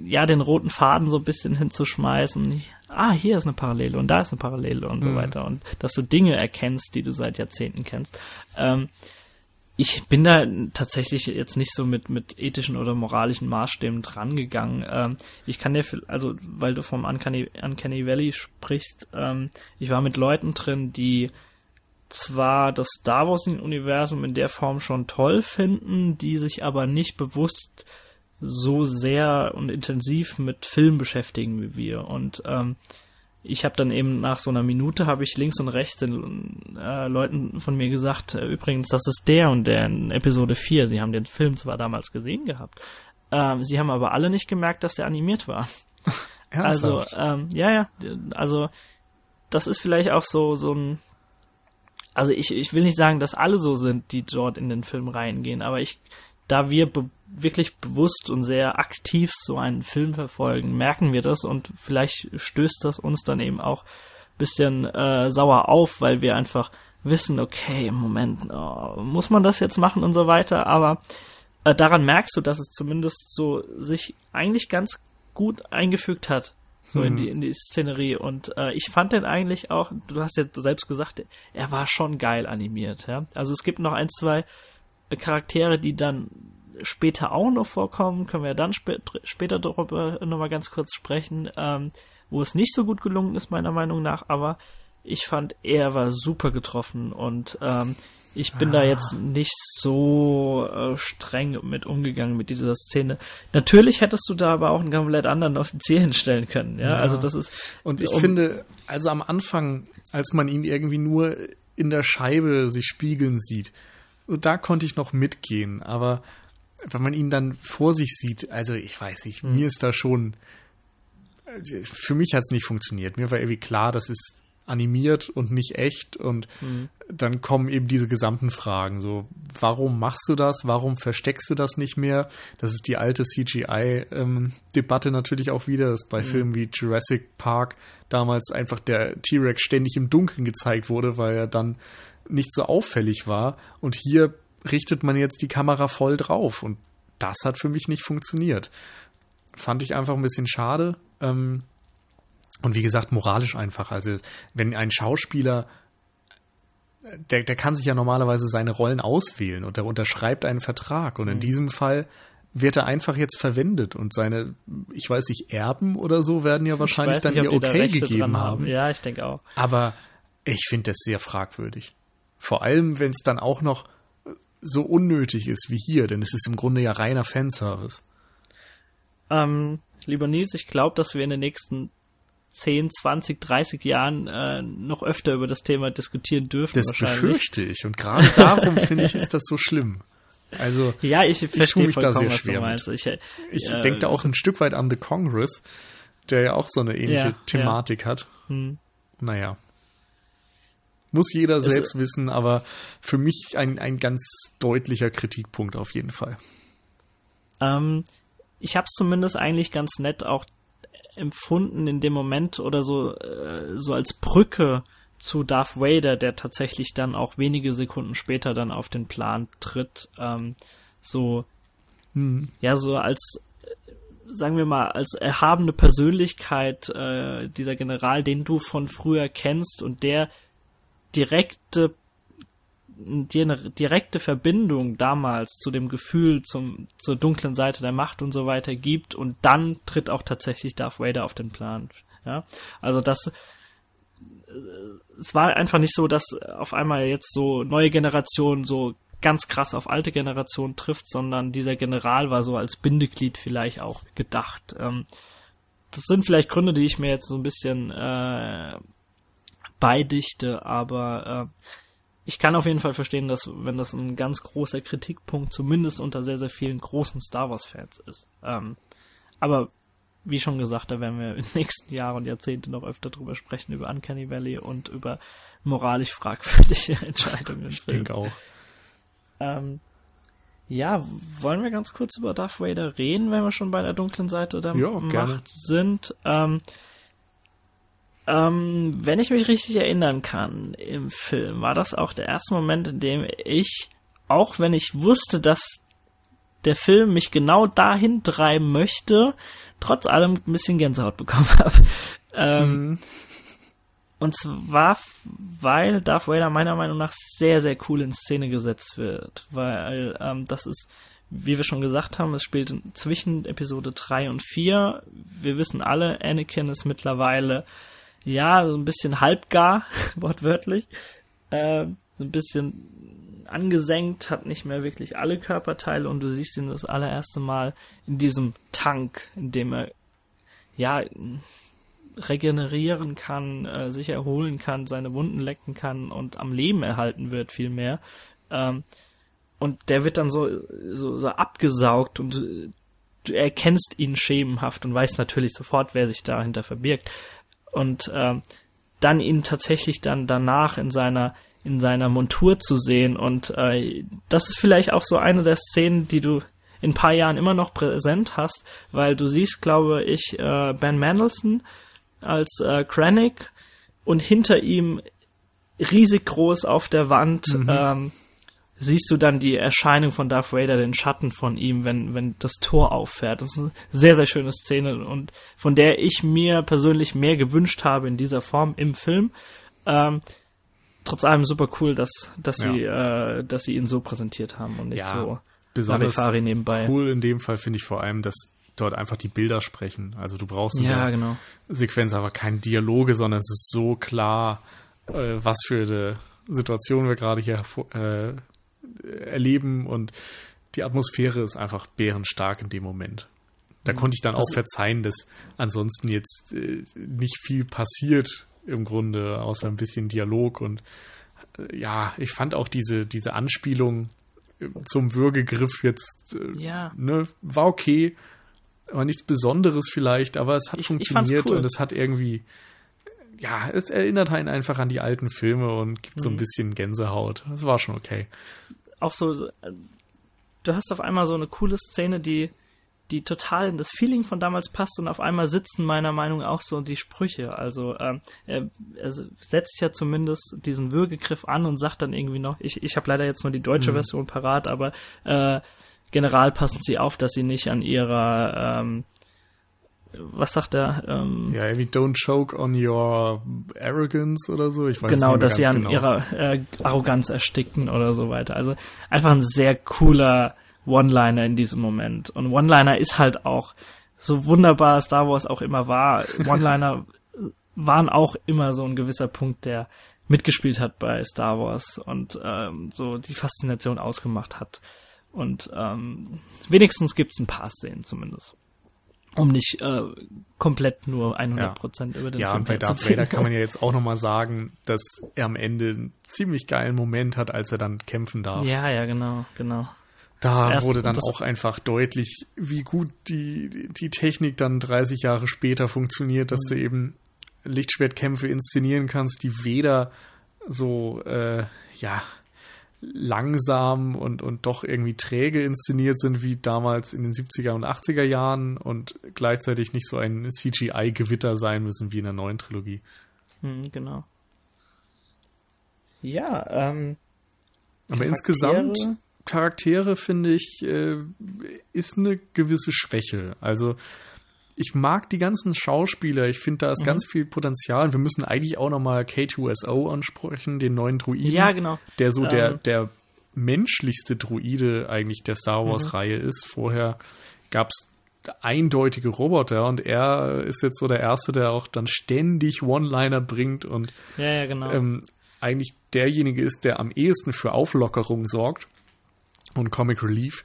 ja, den roten Faden so ein bisschen hinzuschmeißen. Ah, hier ist eine Parallele und da ist eine Parallele und so Mhm. weiter. Und dass du Dinge erkennst, die du seit Jahrzehnten kennst. Ähm, ich bin da tatsächlich jetzt nicht so mit, mit ethischen oder moralischen Maßstäben drangegangen. Ähm, ich kann dir, also, weil du vom Uncanny, Uncanny Valley sprichst, ähm, ich war mit Leuten drin, die zwar das Star Wars-Universum in der Form schon toll finden, die sich aber nicht bewusst so sehr und intensiv mit Film beschäftigen wie wir. Und ähm, ich habe dann eben nach so einer Minute habe ich links und rechts den äh, Leuten von mir gesagt, äh, übrigens, das ist der und der in Episode 4. Sie haben den Film zwar damals gesehen gehabt, ähm, sie haben aber alle nicht gemerkt, dass der animiert war. Also, Ernsthaft? ähm, ja, ja, also das ist vielleicht auch so, so ein, also ich, ich will nicht sagen, dass alle so sind, die dort in den Film reingehen, aber ich, da wir be wirklich bewusst und sehr aktiv so einen Film verfolgen, merken wir das und vielleicht stößt das uns dann eben auch ein bisschen äh, sauer auf, weil wir einfach wissen, okay, im Moment, oh, muss man das jetzt machen und so weiter, aber äh, daran merkst du, dass es zumindest so sich eigentlich ganz gut eingefügt hat, so in Mhm. die in die Szenerie und äh, ich fand den eigentlich auch, du hast ja selbst gesagt, er war schon geil animiert, ja. Also es gibt noch ein, zwei Charaktere, die dann später auch noch vorkommen, können wir dann spä später darüber nochmal ganz kurz sprechen, ähm, wo es nicht so gut gelungen ist, meiner Meinung nach, aber ich fand, er war super getroffen und ähm, ich bin da Ah. jetzt nicht so äh, streng mit umgegangen mit dieser Szene. Natürlich hättest du da aber auch einen komplett anderen Offizier hinstellen können, ja. Ja. Also das ist Und ich um- finde, also am Anfang, als man ihn irgendwie nur in der Scheibe sich spiegeln sieht, da konnte ich noch mitgehen. Aber wenn man ihn dann vor sich sieht, also ich weiß nicht, Hm. mir ist da schon, für mich hat es nicht funktioniert. Mir war irgendwie klar, das ist animiert und nicht echt und Hm. dann kommen eben diese gesamten Fragen so warum machst du das warum versteckst du das nicht mehr das ist die alte CGI ähm, Debatte natürlich auch wieder dass bei Filmen wie Jurassic Park damals einfach der T-Rex ständig im Dunkeln gezeigt wurde weil er dann nicht so auffällig war und hier richtet man jetzt die Kamera voll drauf und das hat für mich nicht funktioniert fand ich einfach ein bisschen schade ähm, und wie gesagt, moralisch einfach. Also, wenn ein Schauspieler, der, der kann sich ja normalerweise seine Rollen auswählen und der unterschreibt einen Vertrag. Und in Mhm. diesem Fall wird er einfach jetzt verwendet und seine, ich weiß nicht, Erben oder so werden ja wahrscheinlich ich weiß dann nicht, ihr Okay gegeben dran haben. Ja, ich denke auch. Aber ich finde das sehr fragwürdig. Vor allem, wenn es dann auch noch so unnötig ist wie hier, denn es ist im Grunde ja reiner Fanservice. Ähm, lieber Nils, ich glaube, dass wir in den nächsten 10, 20, 30 Jahren äh, noch öfter über das Thema diskutieren dürfen. Das befürchte ich. Und gerade darum finde ich, ist das so schlimm. Also, Ja, ich verstehe mich da sehr schwer meinst. Ich, äh, Ich äh, denke da auch ein Stück weit an The Congress, der ja auch so eine ähnliche Ja, Thematik hat. Hm. Naja. Muss jeder selbst wissen, aber für mich ein, ein ganz deutlicher Kritikpunkt auf jeden Fall. Ähm, ich habe es zumindest eigentlich ganz nett auch empfunden in dem Moment oder so, äh, so als Brücke zu Darth Vader, der tatsächlich dann auch wenige Sekunden später dann auf den Plan tritt. Ähm, so, Hm. ja, so als, äh, sagen wir mal, als erhabene Persönlichkeit äh, dieser General, den du von früher kennst und der direkte direkte Verbindung damals zu dem Gefühl zum, zur dunklen Seite der Macht und so weiter gibt und dann tritt auch tatsächlich Darth Vader auf den Plan. Ja, also das, äh, es war einfach nicht so, dass auf einmal jetzt so neue Generation so ganz krass auf alte Generation trifft, sondern dieser General war so als Bindeglied vielleicht auch gedacht. Ähm, das sind vielleicht Gründe, die ich mir jetzt so ein bisschen äh, beidichte, aber äh, ich kann auf jeden Fall verstehen, dass wenn das ein ganz großer Kritikpunkt zumindest unter sehr, sehr vielen großen Star Wars-Fans ist. Ähm, aber wie schon gesagt, da werden wir in den nächsten Jahren und Jahrzehnten noch öfter drüber sprechen, über Uncanny Valley und über moralisch fragwürdige Entscheidungen. Ich denke auch. Ähm, ja, wollen wir ganz kurz über Darth Vader reden, wenn wir schon bei der dunklen Seite der Ja, Macht gerne. sind? Ähm, ähm, wenn ich mich richtig erinnern kann im Film, war das auch der erste Moment, in dem ich, auch wenn ich wusste, dass der Film mich genau dahin treiben möchte, trotz allem ein bisschen Gänsehaut bekommen habe. Ähm, mhm. Und zwar, weil Darth Vader meiner Meinung nach sehr, sehr cool in Szene gesetzt wird. Weil ähm, das ist, wie wir schon gesagt haben, es spielt zwischen Episode 3 und 4. Wir wissen alle, Anakin ist mittlerweile, ja, so ein bisschen halbgar, wortwörtlich. Äh, ein bisschen angesenkt, hat nicht mehr wirklich alle Körperteile und du siehst ihn das allererste Mal in diesem Tank, in dem er, ja, regenerieren kann, äh, sich erholen kann, seine Wunden lecken kann und am Leben erhalten wird vielmehr. Ähm, und der wird dann so, so, so abgesaugt und du erkennst ihn schemenhaft und weißt natürlich sofort, wer sich dahinter verbirgt. Und ähm, dann ihn tatsächlich dann danach in seiner in seiner Montur zu sehen und äh, das ist vielleicht auch so eine der Szenen, die du in ein paar Jahren immer noch präsent hast, weil du siehst, glaube ich, äh, Ben Mendelsohn als äh, Krennic und hinter ihm riesig groß auf der Wand mhm. ähm, siehst du dann die Erscheinung von Darth Vader, den Schatten von ihm, wenn, wenn das Tor auffährt. Das ist eine sehr, sehr schöne Szene und von der ich mir persönlich mehr gewünscht habe in dieser Form im Film. Ähm, trotz allem super cool, dass, dass ja. sie, äh, dass sie ihn so präsentiert haben und nicht ja, so besonders nebenbei. Cool in dem Fall finde ich vor allem, dass dort einfach die Bilder sprechen. Also du brauchst in ja, der genau. Sequenz aber keine Dialoge, sondern es ist so klar, äh, was für eine Situation wir gerade hier äh, erleben und die Atmosphäre ist einfach bärenstark in dem Moment. Da konnte ich dann auch verzeihen, dass ansonsten jetzt äh, nicht viel passiert im Grunde, außer ein bisschen Dialog und äh, ja, ich fand auch diese, diese Anspielung äh, zum Würgegriff jetzt, äh, ja. ne, war okay, aber nichts Besonderes vielleicht, aber es hat ich, funktioniert ich cool. und es hat irgendwie, ja, es erinnert einen einfach an die alten Filme und gibt mhm. so ein mhm. bisschen Gänsehaut. Das war schon okay. Auch so, du hast auf einmal so eine coole Szene, die, die total in das Feeling von damals passt und auf einmal sitzen meiner Meinung nach auch so die Sprüche. Also ähm, er, er, setzt ja zumindest diesen Würgegriff an und sagt dann irgendwie noch, ich, ich habe leider jetzt nur die deutsche mhm. Version parat, aber äh, General passen sie auf, dass sie nicht an ihrer ähm, was sagt er? Ähm, ja, irgendwie don't choke on your arrogance oder so. Ich weiß genau, nicht dass sie an genau. ihrer äh, Arroganz ersticken oder so weiter. Also einfach ein sehr cooler One-Liner in diesem Moment. Und One-Liner ist halt auch so wunderbar Star Wars auch immer war. One-Liner waren auch immer so ein gewisser Punkt, der mitgespielt hat bei Star Wars und ähm, so die Faszination ausgemacht hat. Und ähm, wenigstens gibt es ein paar Szenen zumindest. Um nicht äh, komplett nur 100% ja. über den Ja, Film und bei Darth Vader kann man ja jetzt auch nochmal sagen, dass er am Ende einen ziemlich geilen Moment hat, als er dann kämpfen darf. Ja, ja, genau, genau. Da erste, wurde dann auch einfach deutlich, wie gut die, die Technik dann 30 Jahre später funktioniert, dass mhm. du eben Lichtschwertkämpfe inszenieren kannst, die weder so, äh, ja, langsam und, und doch irgendwie träge inszeniert sind wie damals in den 70er und 80er Jahren und gleichzeitig nicht so ein CGI-Gewitter sein müssen wie in der neuen Trilogie. Hm, genau. Ja, ähm. Aber Charaktere, insgesamt, Charaktere finde ich, äh, ist eine gewisse Schwäche. Also, ich mag die ganzen Schauspieler. Ich finde, da ist mhm. ganz viel Potenzial. Wir müssen eigentlich auch nochmal K2SO ansprechen, den neuen Druiden. Ja, genau. Der so ähm. der, der menschlichste Druide eigentlich der Star Wars-Reihe mhm. ist. Vorher gab es eindeutige Roboter und er ist jetzt so der Erste, der auch dann ständig One-Liner bringt und ja, ja, genau. ähm, eigentlich derjenige ist, der am ehesten für Auflockerung sorgt und Comic Relief.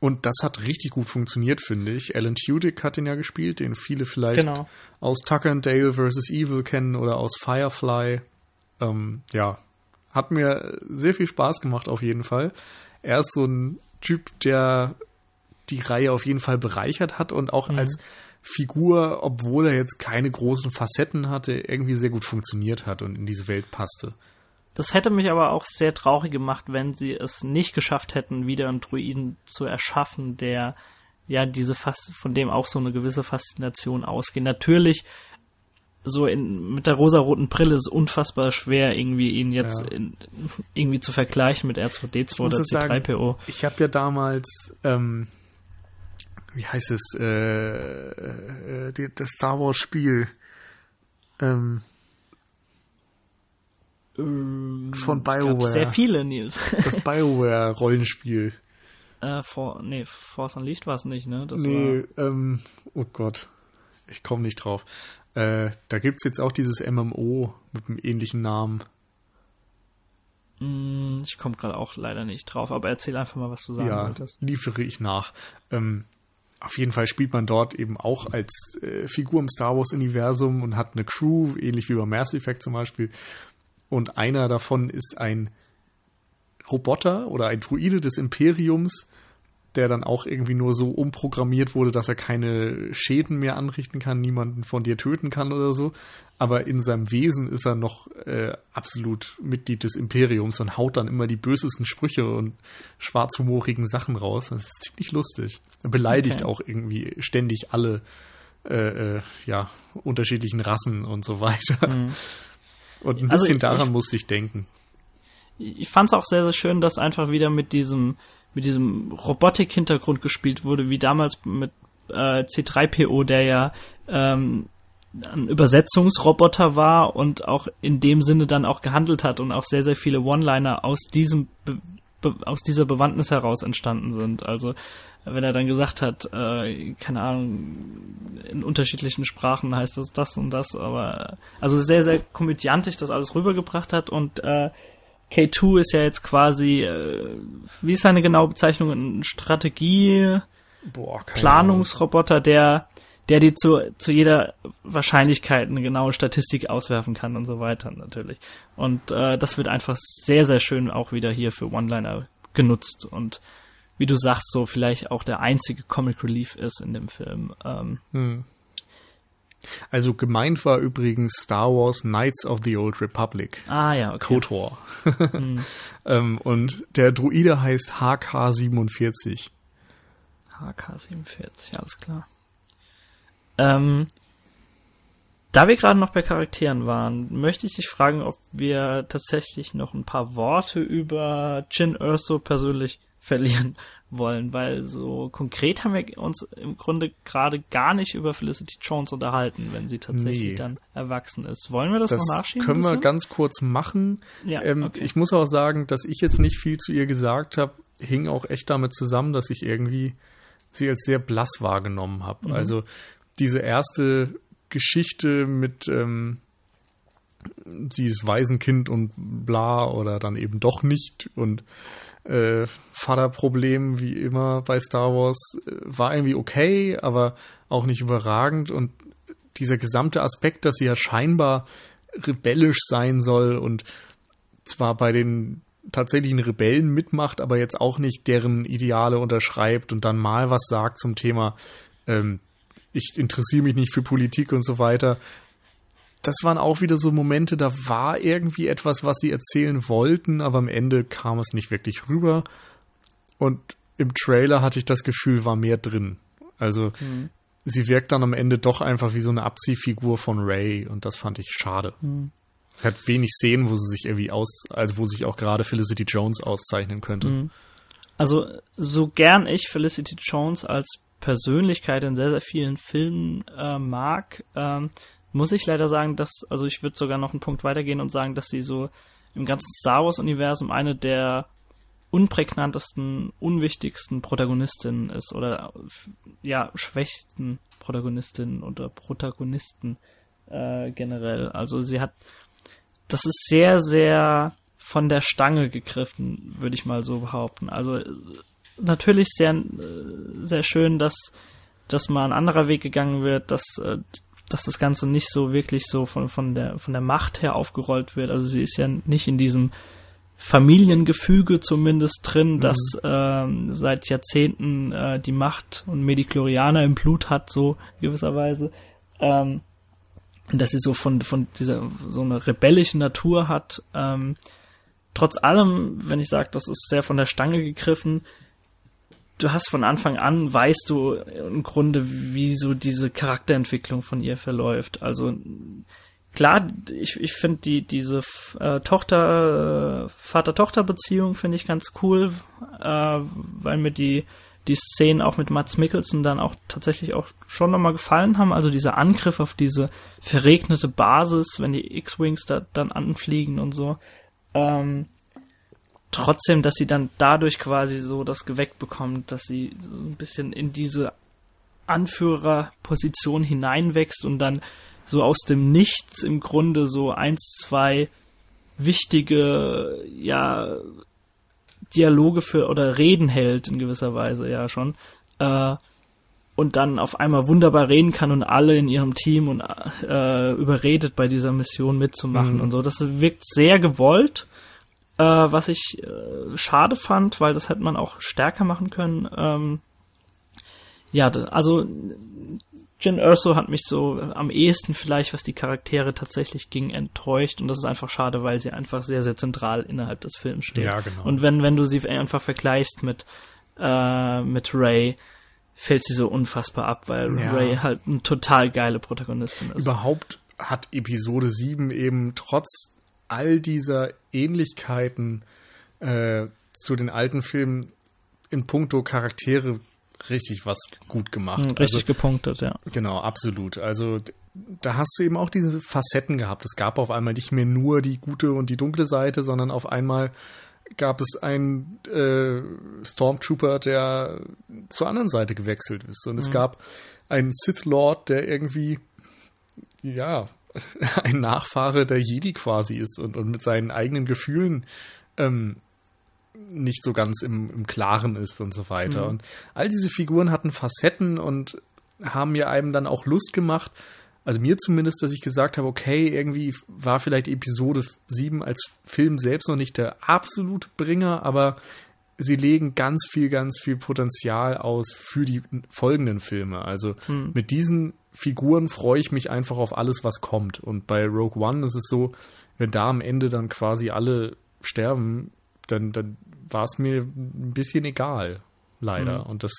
Und das hat richtig gut funktioniert, finde ich. Alan Tudyk hat ihn ja gespielt, den viele vielleicht genau. aus Tucker and Dale vs. Evil kennen oder aus Firefly. Ähm, ja, hat mir sehr viel Spaß gemacht auf jeden Fall. Er ist so ein Typ, der die Reihe auf jeden Fall bereichert hat und auch mhm. als Figur, obwohl er jetzt keine großen Facetten hatte, irgendwie sehr gut funktioniert hat und in diese Welt passte. Das hätte mich aber auch sehr traurig gemacht, wenn sie es nicht geschafft hätten, wieder einen Druiden zu erschaffen, der ja diese Fas von dem auch so eine gewisse Faszination ausgeht. Natürlich so in, mit der rosaroten Brille ist es unfassbar schwer, irgendwie ihn jetzt Ja. in, irgendwie zu vergleichen mit R2D2 oder muss sagen, C3PO. Ich habe ja damals, ähm, wie heißt es, äh, äh, das Star Wars Spiel ähm, Ähm, von BioWare. Sehr viele, Nils. das Bioware Rollenspiel. äh, For, nee, Force Unleashed war es nicht, ne? Das nee, ähm, oh Gott, ich komme nicht drauf. Äh, da gibt's jetzt auch dieses MMO mit einem ähnlichen Namen. mh, ich komme gerade auch leider nicht drauf, aber erzähl einfach mal, was du sagen ja, wolltest. liefere ich nach. Ähm, auf jeden Fall spielt man dort eben auch als äh, Figur im Star Wars-Universum und hat eine Crew, ähnlich wie bei Mass Effect zum Beispiel. Und einer davon ist ein Roboter oder ein Druide des Imperiums, der dann auch irgendwie nur so umprogrammiert wurde, dass er keine Schäden mehr anrichten kann, niemanden von dir töten kann oder so. Aber in seinem Wesen ist er noch äh, absolut Mitglied des Imperiums und haut dann immer die bösesten Sprüche und schwarzhumorigen Sachen raus. Das ist ziemlich lustig. Er beleidigt Okay. auch irgendwie ständig alle äh, äh, ja, unterschiedlichen Rassen und so weiter. Und ein Also bisschen ich- daran musste ich denken. ich fand es auch sehr, sehr schön, dass einfach wieder mit diesem, mit diesem Robotik-Hintergrund gespielt wurde, wie damals mit äh, C3PO, der ja ähm, ein Übersetzungsroboter war und auch in dem Sinne dann auch gehandelt hat und auch sehr, sehr viele One-Liner aus diesem aus dieser Bewandtnis heraus entstanden sind. Also wenn er dann gesagt hat, äh, keine Ahnung, in unterschiedlichen Sprachen heißt das das und das, aber also sehr, sehr komödiantisch das alles rübergebracht hat und äh, K2 ist ja jetzt quasi, äh, wie ist seine genaue Bezeichnung, ein Strategie, Boah, Planungsroboter, der, der die zu, zu jeder Wahrscheinlichkeit eine genaue Statistik auswerfen kann und so weiter natürlich. Und äh, das wird einfach sehr, sehr schön auch wieder hier für One-Liner genutzt und wie du sagst, so vielleicht auch der einzige Comic Relief ist in dem Film. Ähm, Hm. Also gemeint war übrigens Star Wars Knights of the Old Republic. ah ja, okay. KOTOR. ähm, und der Druide heißt HK47. HK47, alles klar. Ähm, da wir gerade noch bei Charakteren waren, möchte ich dich fragen, ob wir tatsächlich noch ein paar Worte über Jin Erso persönlich verlieren wollen, weil so konkret haben wir uns im Grunde gerade gar nicht über Felicity Jones unterhalten, wenn sie tatsächlich Nee. dann erwachsen ist. Wollen wir das, Das noch nachschieben? können wir ganz kurz machen. Ja, ähm, okay. Ich muss auch sagen, dass ich jetzt nicht viel zu ihr gesagt habe, hing auch echt damit zusammen, dass ich irgendwie sie als sehr blass wahrgenommen habe. Mhm. Also diese erste Geschichte mit ähm, sie ist Waisenkind und bla oder dann eben doch nicht und äh, Vaterproblem wie immer bei Star Wars äh, war irgendwie okay, aber auch nicht überragend und dieser gesamte Aspekt, dass sie ja scheinbar rebellisch sein soll und zwar bei den tatsächlichen Rebellen mitmacht, aber jetzt auch nicht deren Ideale unterschreibt und dann mal was sagt zum Thema, ähm, ich interessiere mich nicht für Politik und so weiter. Das waren auch wieder so Momente, da war irgendwie etwas, was sie erzählen wollten, aber am Ende kam es nicht wirklich rüber. Und im Trailer hatte ich das Gefühl, war mehr drin. Also Mhm. sie wirkt dann am Ende doch einfach wie so eine Abziehfigur von Ray und das fand ich schade. Mhm. Es hat wenig Szenen, wo sie sich irgendwie aus, also wo sich auch gerade Felicity Jones auszeichnen könnte. Mhm. Also, so gern ich Felicity Jones als Persönlichkeit in sehr, sehr vielen Filmen äh, mag, ähm, muss ich leider sagen, dass, also ich würde sogar noch einen Punkt weitergehen und sagen, dass sie so im ganzen Star Wars-Universum eine der unprägnantesten, unwichtigsten Protagonistinnen ist oder ja, schwächsten Protagonistinnen oder Protagonisten äh, generell. Also sie hat, das ist sehr, sehr von der Stange gegriffen, würde ich mal so behaupten. Also äh, natürlich sehr, äh, sehr schön, dass, dass mal ein anderer Weg gegangen wird, dass, äh, dass das Ganze nicht so wirklich so von, von, der, von der Macht her aufgerollt wird. Also sie ist ja nicht in diesem Familiengefüge zumindest drin, dass ähm, seit Jahrzehnten äh, die Macht und Mediklorianer im Blut hat, so gewisserweise. Ähm, dass sie so von, von dieser so eine rebellische Natur hat. Ähm, trotz allem, wenn ich sage, das ist sehr von der Stange gegriffen, du hast von Anfang an, weißt du im Grunde, wie so diese Charakterentwicklung von ihr verläuft. Also klar, ich, ich finde die, diese äh, Tochter, äh, Vater-Tochter-Beziehung finde ich ganz cool, äh, weil mir die, die Szenen auch mit Mats Mikkelsen dann auch tatsächlich auch schon nochmal gefallen haben. Also dieser Angriff auf diese verregnete Basis, wenn die X-Wings da dann anfliegen und so. Ähm, trotzdem, dass sie dann dadurch quasi so das geweckt bekommt, dass sie so ein bisschen in diese Anführerposition hineinwächst und dann so aus dem Nichts im Grunde so eins, zwei wichtige, ja, Dialoge für oder Reden hält in gewisser Weise ja schon. Äh, und dann auf einmal wunderbar reden kann und alle in ihrem Team und äh, überredet bei dieser Mission mitzumachen mhm. und so. Das wirkt sehr gewollt äh, was ich äh, schade fand, weil das hätte man auch stärker machen können. Ähm, ja, also Jin Erso hat mich so am ehesten vielleicht, was die Charaktere tatsächlich ging, enttäuscht und das ist einfach schade, weil sie einfach sehr, sehr zentral innerhalb des Films steht. Ja, genau. Und wenn, wenn du sie einfach vergleichst mit, äh, mit Ray, fällt sie so unfassbar ab, weil ja. Ray halt eine total geile Protagonistin ist. Überhaupt hat Episode 7 eben trotz all dieser Ähnlichkeiten äh, zu den alten Filmen in puncto Charaktere richtig was gut gemacht. Hm, richtig also, gepunktet, ja. Genau, absolut. Also da hast du eben auch diese Facetten gehabt. Es gab auf einmal nicht mehr nur die gute und die dunkle Seite, sondern auf einmal gab es einen äh, Stormtrooper, der zur anderen Seite gewechselt ist. Und es mhm. gab einen Sith Lord, der irgendwie ja ein Nachfahre der Jedi quasi ist und, und mit seinen eigenen Gefühlen ähm, nicht so ganz im, im Klaren ist und so weiter. Mhm. Und all diese Figuren hatten Facetten und haben mir einem dann auch Lust gemacht, also mir zumindest, dass ich gesagt habe, okay, irgendwie war vielleicht Episode 7 als Film selbst noch nicht der absolute Bringer, aber sie legen ganz viel, ganz viel Potenzial aus für die folgenden Filme. Also hm. mit diesen Figuren freue ich mich einfach auf alles, was kommt. Und bei Rogue One ist es so, wenn da am Ende dann quasi alle sterben, dann, dann war es mir ein bisschen egal, leider. Hm. Und das,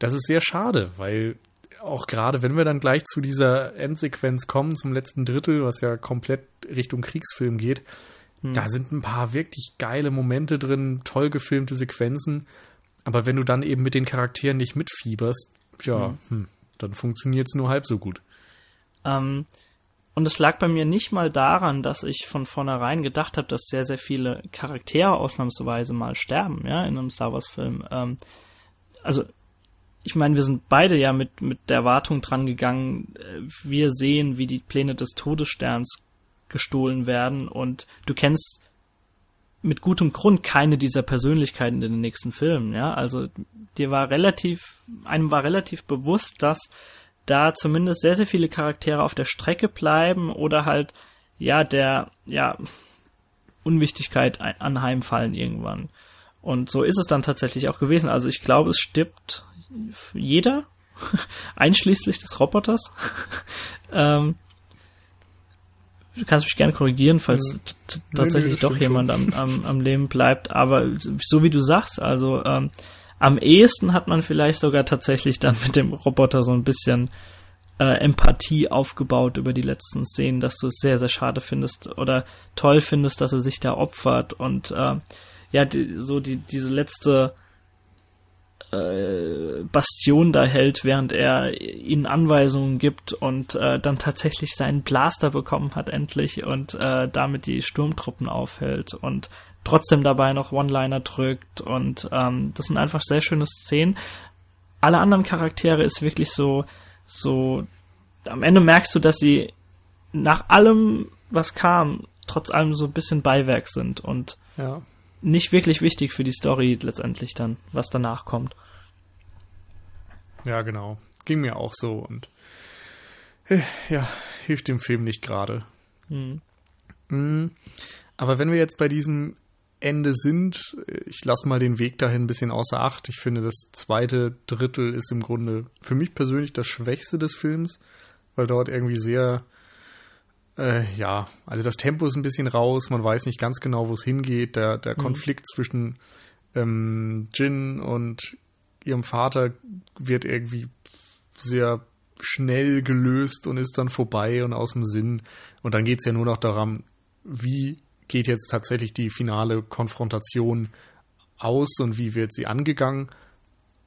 das ist sehr schade, weil auch gerade wenn wir dann gleich zu dieser Endsequenz kommen, zum letzten Drittel, was ja komplett Richtung Kriegsfilm geht, hm. Da sind ein paar wirklich geile Momente drin, toll gefilmte Sequenzen. Aber wenn du dann eben mit den Charakteren nicht mitfieberst, ja, hm. Hm, dann funktioniert es nur halb so gut. Ähm, und es lag bei mir nicht mal daran, dass ich von vornherein gedacht habe, dass sehr, sehr viele Charaktere ausnahmsweise mal sterben, ja, in einem Star Wars-Film. Ähm, also, ich meine, wir sind beide ja mit, mit der Erwartung dran gegangen, äh, wir sehen, wie die Pläne des Todessterns gestohlen werden und du kennst mit gutem Grund keine dieser Persönlichkeiten in den nächsten Filmen, ja. Also dir war relativ, einem war relativ bewusst, dass da zumindest sehr, sehr viele Charaktere auf der Strecke bleiben oder halt, ja, der, ja, Unwichtigkeit anheimfallen irgendwann. Und so ist es dann tatsächlich auch gewesen. Also ich glaube, es stirbt jeder, einschließlich des Roboters. ähm, du kannst mich gerne korrigieren, falls ja. tatsächlich doch jemand am, am, am, Leben bleibt. Aber so wie du sagst, also ähm, am ehesten hat man vielleicht sogar tatsächlich dann mit dem Roboter so ein bisschen äh, Empathie aufgebaut über die letzten Szenen, dass du es sehr, sehr schade findest oder toll findest, dass er sich da opfert und äh, ja, die, so die, diese letzte äh, Bastion da hält, während er ihnen Anweisungen gibt und äh, dann tatsächlich seinen Blaster bekommen hat endlich und äh, damit die Sturmtruppen aufhält und trotzdem dabei noch One-Liner drückt und ähm, das sind einfach sehr schöne Szenen. Alle anderen Charaktere ist wirklich so, so, am Ende merkst du, dass sie nach allem, was kam, trotz allem so ein bisschen Beiwerk sind und ja nicht wirklich wichtig für die Story letztendlich dann, was danach kommt. Ja, genau. Ging mir auch so und äh, ja, hilft dem Film nicht gerade. Mhm. Mhm. Aber wenn wir jetzt bei diesem Ende sind, ich lasse mal den Weg dahin ein bisschen außer Acht. Ich finde, das zweite Drittel ist im Grunde für mich persönlich das Schwächste des Films, weil dort irgendwie sehr äh, ja, also das Tempo ist ein bisschen raus, man weiß nicht ganz genau, wo es hingeht. Der, der mhm. Konflikt zwischen ähm, Jin und ihrem Vater wird irgendwie sehr schnell gelöst und ist dann vorbei und aus dem Sinn. Und dann geht es ja nur noch daran, wie geht jetzt tatsächlich die finale Konfrontation aus und wie wird sie angegangen.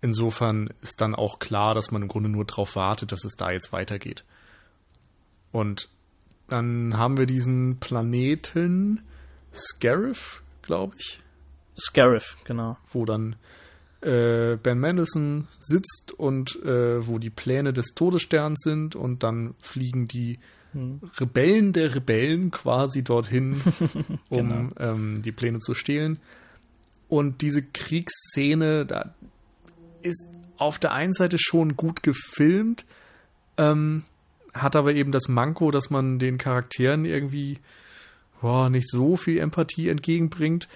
Insofern ist dann auch klar, dass man im Grunde nur darauf wartet, dass es da jetzt weitergeht. Und dann haben wir diesen Planeten Scarif, glaube ich. Scarif, genau. Wo dann äh, Ben Mendelssohn sitzt und äh, wo die Pläne des Todessterns sind und dann fliegen die hm. Rebellen der Rebellen quasi dorthin, um genau. ähm, die Pläne zu stehlen. Und diese Kriegsszene, da ist auf der einen Seite schon gut gefilmt, ähm, hat aber eben das Manko, dass man den Charakteren irgendwie boah, nicht so viel Empathie entgegenbringt.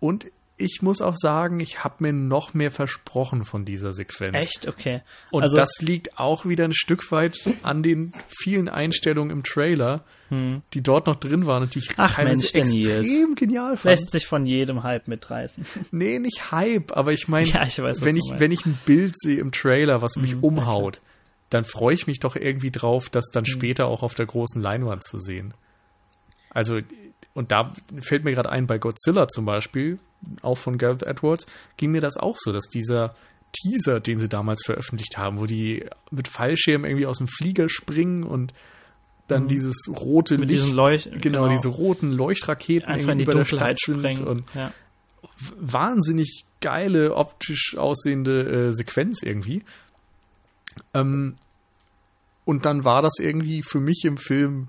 Und ich muss auch sagen, ich habe mir noch mehr versprochen von dieser Sequenz. Echt? Okay. Und also, das liegt auch wieder ein Stück weit an den vielen Einstellungen im Trailer, hm. die dort noch drin waren und die ich Ach, Mensch, extrem genial fand. Lässt sich von jedem Hype mitreißen. Nee, nicht Hype, aber ich meine, ja, wenn, ich, wenn ich ein Bild sehe im Trailer, was mich hm, umhaut, okay. dann freue ich mich doch irgendwie drauf, das dann hm. später auch auf der großen Leinwand zu sehen. Also und da fällt mir gerade ein, bei Godzilla zum Beispiel, auch von Gareth Edwards, ging mir das auch so, dass dieser Teaser, den sie damals veröffentlicht haben, wo die mit Fallschirm irgendwie aus dem Flieger springen und dann mhm. dieses rote mit Licht, Leuch genau, genau, diese roten Leuchtraketen Einfach in die Dunkelheit springen und ja. wahnsinnig geile optisch aussehende äh, Sequenz irgendwie. Ähm, und dann war das irgendwie für mich im Film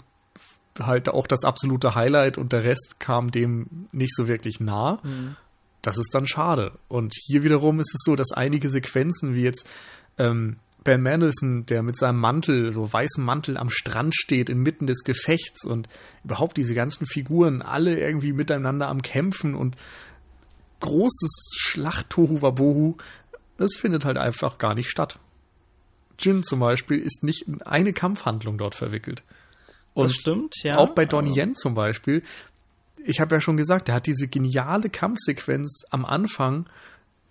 halt auch das absolute Highlight und der Rest kam dem nicht so wirklich nah. Mhm. Das ist dann schade. Und hier wiederum ist es so, dass einige Sequenzen, wie jetzt ähm, Ben Mendelssohn, der mit seinem Mantel, so weißem Mantel am Strand steht, inmitten des Gefechts und überhaupt diese ganzen Figuren alle irgendwie miteinander am Kämpfen und großes Schlacht-Tohu-Wabohu, das findet halt einfach gar nicht statt. Jin zum Beispiel ist nicht in eine Kampfhandlung dort verwickelt. Und das stimmt, ja. Auch bei Donnie Yen zum Beispiel. Ich habe ja schon gesagt, der hat diese geniale Kampfsequenz am Anfang,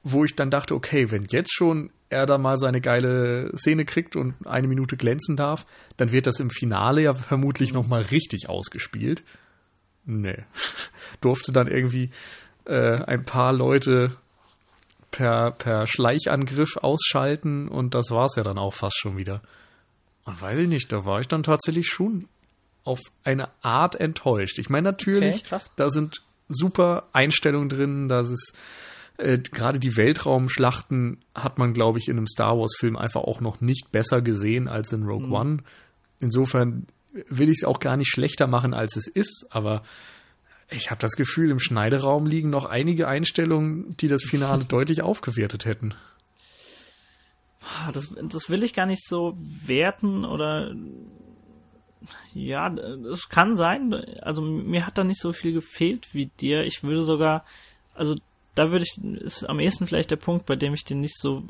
wo ich dann dachte, okay, wenn jetzt schon er da mal seine geile Szene kriegt und eine Minute glänzen darf, dann wird das im Finale ja vermutlich mhm. nochmal richtig ausgespielt. Nee. Durfte dann irgendwie äh, ein paar Leute per, per Schleichangriff ausschalten und das war es ja dann auch fast schon wieder. Und weiß ich nicht, da war ich dann tatsächlich schon auf eine Art enttäuscht. Ich meine, natürlich, okay, da sind super Einstellungen drin, dass es äh, gerade die Weltraumschlachten hat man, glaube ich, in einem Star Wars-Film einfach auch noch nicht besser gesehen als in Rogue mhm. One. Insofern will ich es auch gar nicht schlechter machen, als es ist, aber ich habe das Gefühl, im Schneideraum liegen noch einige Einstellungen, die das Finale deutlich aufgewertet hätten. Ah, das, das will ich gar nicht so werten oder ja, es kann sein. Also mir hat da nicht so viel gefehlt wie dir. Ich würde sogar, also da würde ich, ist am ehesten vielleicht der Punkt, bei dem ich dir nicht so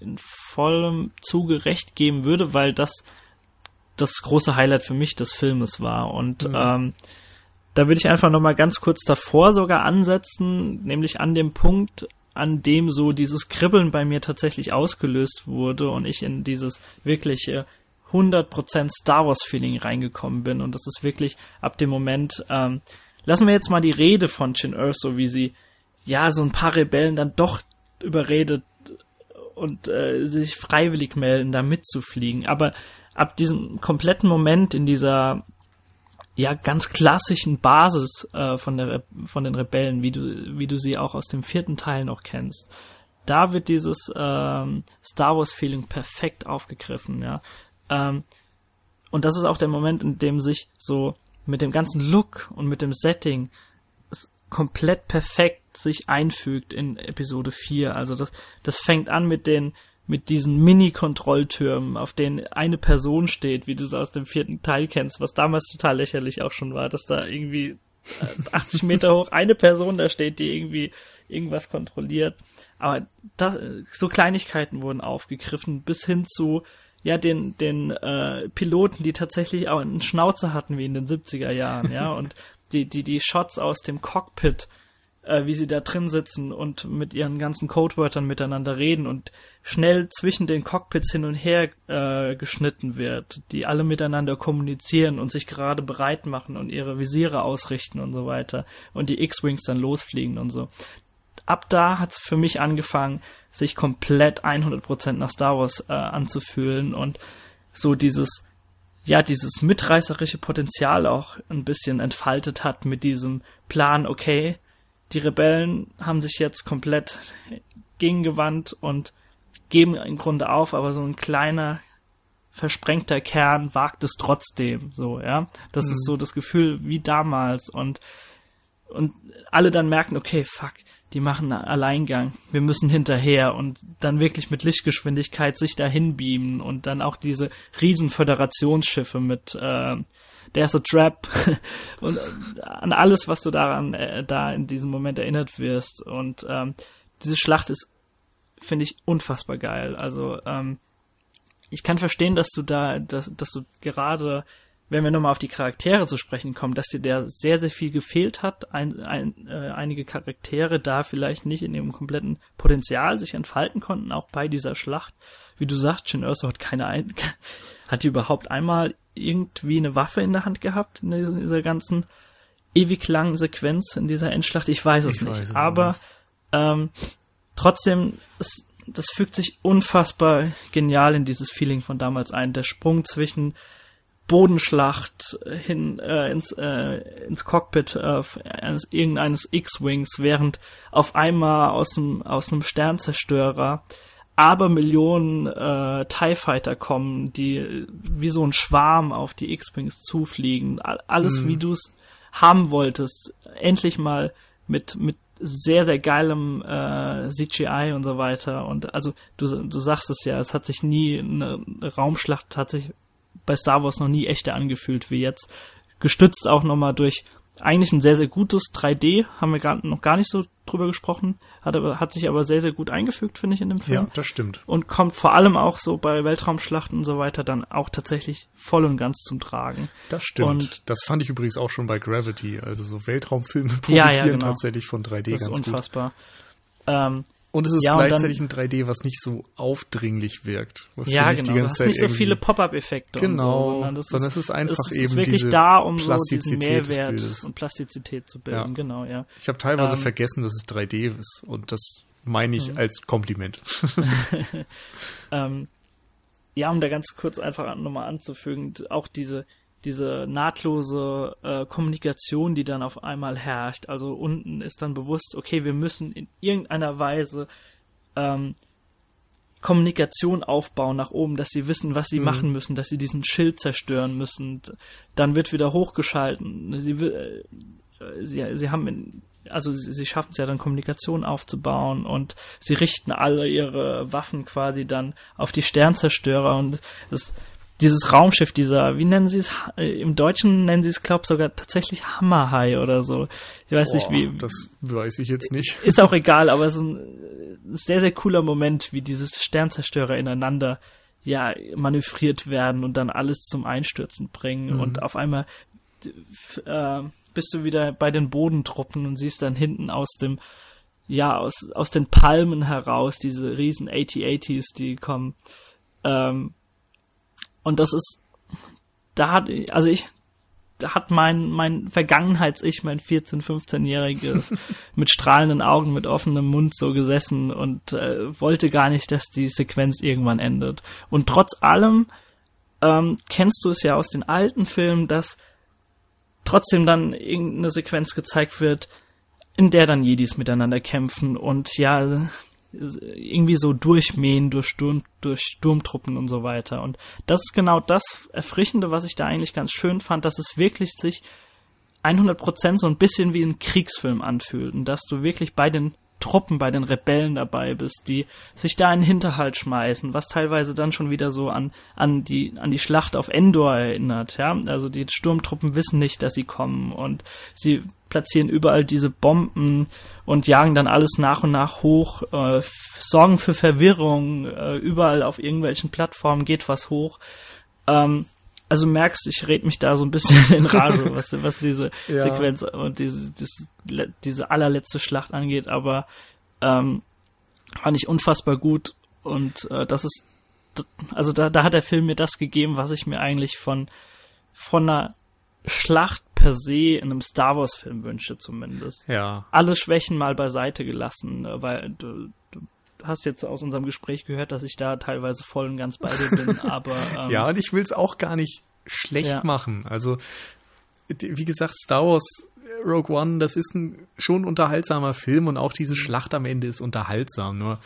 in vollem Zuge recht geben würde, weil das das große Highlight für mich des Filmes war. Und mhm. ähm, da würde ich einfach nochmal ganz kurz davor sogar ansetzen, nämlich an dem Punkt, an dem so dieses Kribbeln bei mir tatsächlich ausgelöst wurde und ich in dieses wirkliche 100% Star Wars Feeling reingekommen bin und das ist wirklich ab dem Moment, ähm, lassen wir jetzt mal die Rede von Chin Erso, wie sie ja so ein paar Rebellen dann doch überredet und äh, sich freiwillig melden, da mitzufliegen. Aber ab diesem kompletten Moment in dieser ja ganz klassischen Basis äh, von der von den Rebellen, wie du wie du sie auch aus dem vierten Teil noch kennst, da wird dieses ähm, Star Wars Feeling perfekt aufgegriffen. Ja, ähm, und das ist auch der Moment, in dem sich so mit dem ganzen Look und mit dem Setting es komplett perfekt sich einfügt in Episode 4. Also das, das fängt an mit den, mit diesen Mini-Kontrolltürmen, auf denen eine Person steht, wie du es aus dem vierten Teil kennst, was damals total lächerlich auch schon war, dass da irgendwie 80 äh, Meter hoch eine Person da steht, die irgendwie irgendwas kontrolliert. Aber das, so Kleinigkeiten wurden aufgegriffen, bis hin zu, ja den den äh, Piloten, die tatsächlich auch einen Schnauzer hatten wie in den 70er Jahren, ja, und die die die Shots aus dem Cockpit äh, wie sie da drin sitzen und mit ihren ganzen Codewörtern miteinander reden und schnell zwischen den Cockpits hin und her äh, geschnitten wird, die alle miteinander kommunizieren und sich gerade bereit machen und ihre Visiere ausrichten und so weiter und die X-Wings dann losfliegen und so. Ab da hat's für mich angefangen, sich komplett 100% nach Star Wars äh, anzufühlen und so dieses ja, dieses mitreißerische Potenzial auch ein bisschen entfaltet hat mit diesem Plan, okay, die Rebellen haben sich jetzt komplett gegengewandt und geben im Grunde auf, aber so ein kleiner versprengter Kern wagt es trotzdem, so, ja. Das mhm. ist so das Gefühl wie damals und, und alle dann merken, okay, fuck, die machen Alleingang, wir müssen hinterher und dann wirklich mit Lichtgeschwindigkeit sich dahin beamen und dann auch diese riesen Föderationsschiffe mit, äh, there's a trap und äh, an alles, was du daran äh, da in diesem Moment erinnert wirst. Und ähm, diese Schlacht ist, finde ich, unfassbar geil. Also ähm, ich kann verstehen, dass du da, dass, dass du gerade, wenn wir nochmal auf die Charaktere zu sprechen kommen, dass dir der sehr, sehr viel gefehlt hat. Ein, ein, äh, einige Charaktere da vielleicht nicht in ihrem kompletten Potenzial sich entfalten konnten, auch bei dieser Schlacht. Wie du sagst, Shin Erso hat keine ein hat die überhaupt einmal irgendwie eine Waffe in der Hand gehabt in dieser ganzen ewig langen Sequenz in dieser Endschlacht? Ich weiß es ich nicht. Weiß es Aber ähm, trotzdem, es, das fügt sich unfassbar genial in dieses Feeling von damals ein. Der Sprung zwischen Bodenschlacht hin äh, ins, äh, ins Cockpit äh, eines irgendeines X-Wings, während auf einmal aus dem aus einem Sternzerstörer aber Millionen äh, TIE Fighter kommen, die wie so ein Schwarm auf die X-Wings zufliegen. Alles, mhm. wie du es haben wolltest. Endlich mal mit, mit sehr, sehr geilem äh, CGI und so weiter. Und also du, du sagst es ja, es hat sich nie, eine Raumschlacht hat sich bei Star Wars noch nie echter angefühlt wie jetzt. Gestützt auch nochmal durch eigentlich ein sehr, sehr gutes 3D, haben wir gar, noch gar nicht so drüber gesprochen, hat, aber, hat sich aber sehr, sehr gut eingefügt, finde ich, in dem Film. Ja, das stimmt. Und kommt vor allem auch so bei Weltraumschlachten und so weiter dann auch tatsächlich voll und ganz zum Tragen. Das stimmt. Und das fand ich übrigens auch schon bei Gravity. Also so Weltraumfilme profitieren ja, ja, genau. tatsächlich von 3D das ganz ist unfassbar. gut. Ähm, und es ist ja, gleichzeitig dann, ein 3D, was nicht so aufdringlich wirkt. ja, genau. Die ganze Zeit nicht so viele Pop-up-Effekte. Genau. So, sondern, das sondern ist, es ist einfach es ist eben wirklich diese da, um so diesen Mehrwert und Plastizität zu bilden. Ja. Genau, ja. Ich habe teilweise ähm, vergessen, dass es 3D ist und das meine ich mhm. als Kompliment. ähm, ja, um da ganz kurz einfach nochmal anzufügen, auch diese diese nahtlose äh, Kommunikation, die dann auf einmal herrscht. Also unten ist dann bewusst, okay, wir müssen in irgendeiner Weise ähm, Kommunikation aufbauen nach oben, dass sie wissen, was sie mhm. machen müssen, dass sie diesen Schild zerstören müssen. Dann wird wieder hochgeschalten. Sie, äh, sie, sie haben, also sie, sie schaffen es ja dann Kommunikation aufzubauen und sie richten alle ihre Waffen quasi dann auf die Sternzerstörer und es dieses Raumschiff, dieser, wie nennen sie es? Im Deutschen nennen sie es, glaube sogar tatsächlich Hammerhai oder so. Ich weiß Boah, nicht wie. Das weiß ich jetzt nicht. Ist auch egal, aber es ist ein sehr, sehr cooler Moment, wie diese Sternzerstörer ineinander ja manövriert werden und dann alles zum Einstürzen bringen mhm. und auf einmal äh, bist du wieder bei den Bodentruppen und siehst dann hinten aus dem ja aus aus den Palmen heraus diese riesen AT-ATs, die kommen. Ähm, und das ist, da hat, also ich, da hat mein, mein Vergangenheits-Ich, mein 14-, 15-jähriges, mit strahlenden Augen, mit offenem Mund so gesessen und äh, wollte gar nicht, dass die Sequenz irgendwann endet. Und trotz allem ähm, kennst du es ja aus den alten Filmen, dass trotzdem dann irgendeine Sequenz gezeigt wird, in der dann Jedis miteinander kämpfen und ja, irgendwie so durchmähen durch, Sturm, durch Sturmtruppen und so weiter. Und das ist genau das Erfrischende, was ich da eigentlich ganz schön fand, dass es wirklich sich 100% so ein bisschen wie ein Kriegsfilm anfühlt und dass du wirklich bei den Truppen, bei den Rebellen dabei bist, die sich da in den Hinterhalt schmeißen, was teilweise dann schon wieder so an, an die, an die Schlacht auf Endor erinnert, ja. Also die Sturmtruppen wissen nicht, dass sie kommen und sie platzieren überall diese Bomben und jagen dann alles nach und nach hoch, äh, sorgen für Verwirrung, äh, überall auf irgendwelchen Plattformen geht was hoch. Ähm, also merkst, ich red mich da so ein bisschen in Rage, was, was diese ja. Sequenz und diese, diese, diese allerletzte Schlacht angeht, aber ähm, fand ich unfassbar gut und äh, das ist, also da, da hat der Film mir das gegeben, was ich mir eigentlich von, von einer Schlacht per se in einem Star Wars Film wünsche zumindest. Ja. Alle Schwächen mal beiseite gelassen, äh, weil hast jetzt aus unserem Gespräch gehört, dass ich da teilweise voll und ganz bei dir bin, aber ähm, ja, und ich will es auch gar nicht schlecht ja. machen. Also wie gesagt, Star Wars Rogue One, das ist ein schon unterhaltsamer Film und auch diese. Schlacht am Ende ist unterhaltsam. Nur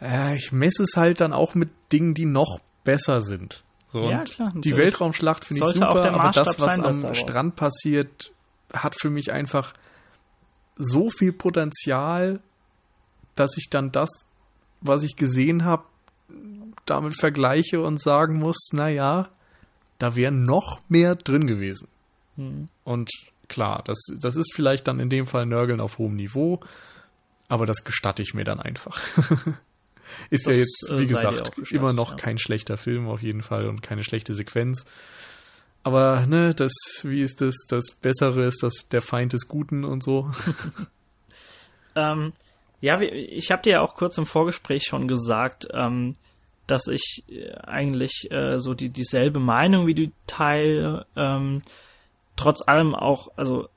äh, ich messe es halt dann auch mit Dingen, die noch besser sind. So, ja, klar, die Weltraumschlacht finde ich super, aber das, was sein, am Strand passiert, hat für mich einfach so viel Potenzial, dass ich dann das, was ich gesehen habe, damit vergleiche und sagen muss, naja, da wäre noch mehr drin gewesen. Mhm. Und klar, das, das ist vielleicht dann in dem Fall Nörgeln auf hohem Niveau, aber das gestatte ich mir dann einfach. ist das, ja jetzt, äh, wie gesagt, immer noch ja. kein schlechter Film auf jeden Fall und keine schlechte Sequenz. Aber ne, das, wie ist das, das Bessere ist das der Feind des Guten und so. ähm, ja, ich habe dir ja auch kurz im Vorgespräch schon gesagt, ähm, dass ich äh, eigentlich äh, so die dieselbe Meinung wie du teile, ähm, trotz allem auch, also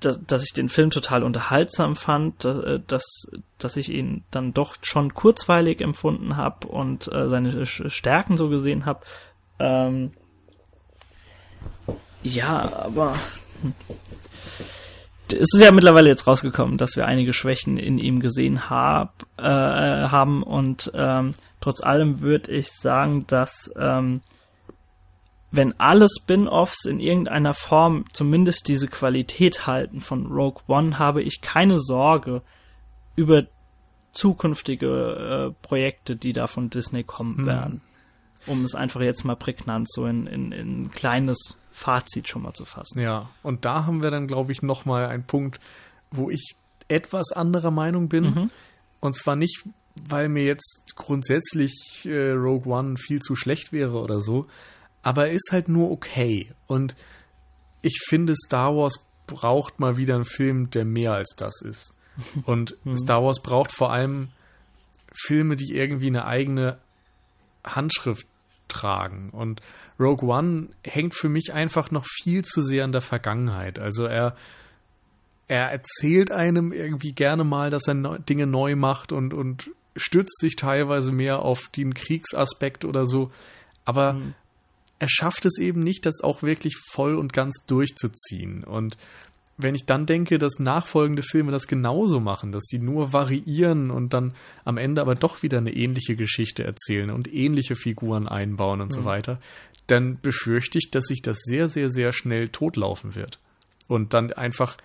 dass, dass ich den Film total unterhaltsam fand, dass, äh, dass, dass ich ihn dann doch schon kurzweilig empfunden habe und äh, seine Stärken so gesehen habe. Ähm, ja, aber hm. Es ist ja mittlerweile jetzt rausgekommen, dass wir einige Schwächen in ihm gesehen hab, äh, haben und ähm, trotz allem würde ich sagen, dass ähm, wenn alle Spin-offs in irgendeiner Form zumindest diese Qualität halten von Rogue One, habe ich keine Sorge über zukünftige äh, Projekte, die da von Disney kommen mhm. werden. Um es einfach jetzt mal prägnant so in, in, in ein kleines Fazit schon mal zu fassen. Ja, und da haben wir dann, glaube ich, nochmal einen Punkt, wo ich etwas anderer Meinung bin. Mhm. Und zwar nicht, weil mir jetzt grundsätzlich äh, Rogue One viel zu schlecht wäre oder so, aber er ist halt nur okay. Und ich finde, Star Wars braucht mal wieder einen Film, der mehr als das ist. Und mhm. Star Wars braucht vor allem Filme, die irgendwie eine eigene Handschrift tragen. Und Rogue One hängt für mich einfach noch viel zu sehr an der Vergangenheit. Also er, er erzählt einem irgendwie gerne mal, dass er Dinge neu macht und, und stützt sich teilweise mehr auf den Kriegsaspekt oder so. Aber mhm er schafft es eben nicht, das auch wirklich voll und ganz durchzuziehen. Und wenn ich dann denke, dass nachfolgende Filme das genauso machen, dass sie nur variieren und dann am Ende aber doch wieder eine ähnliche Geschichte erzählen und ähnliche Figuren einbauen und mhm. so weiter, dann befürchte ich, dass sich das sehr, sehr, sehr schnell totlaufen wird. Und dann einfach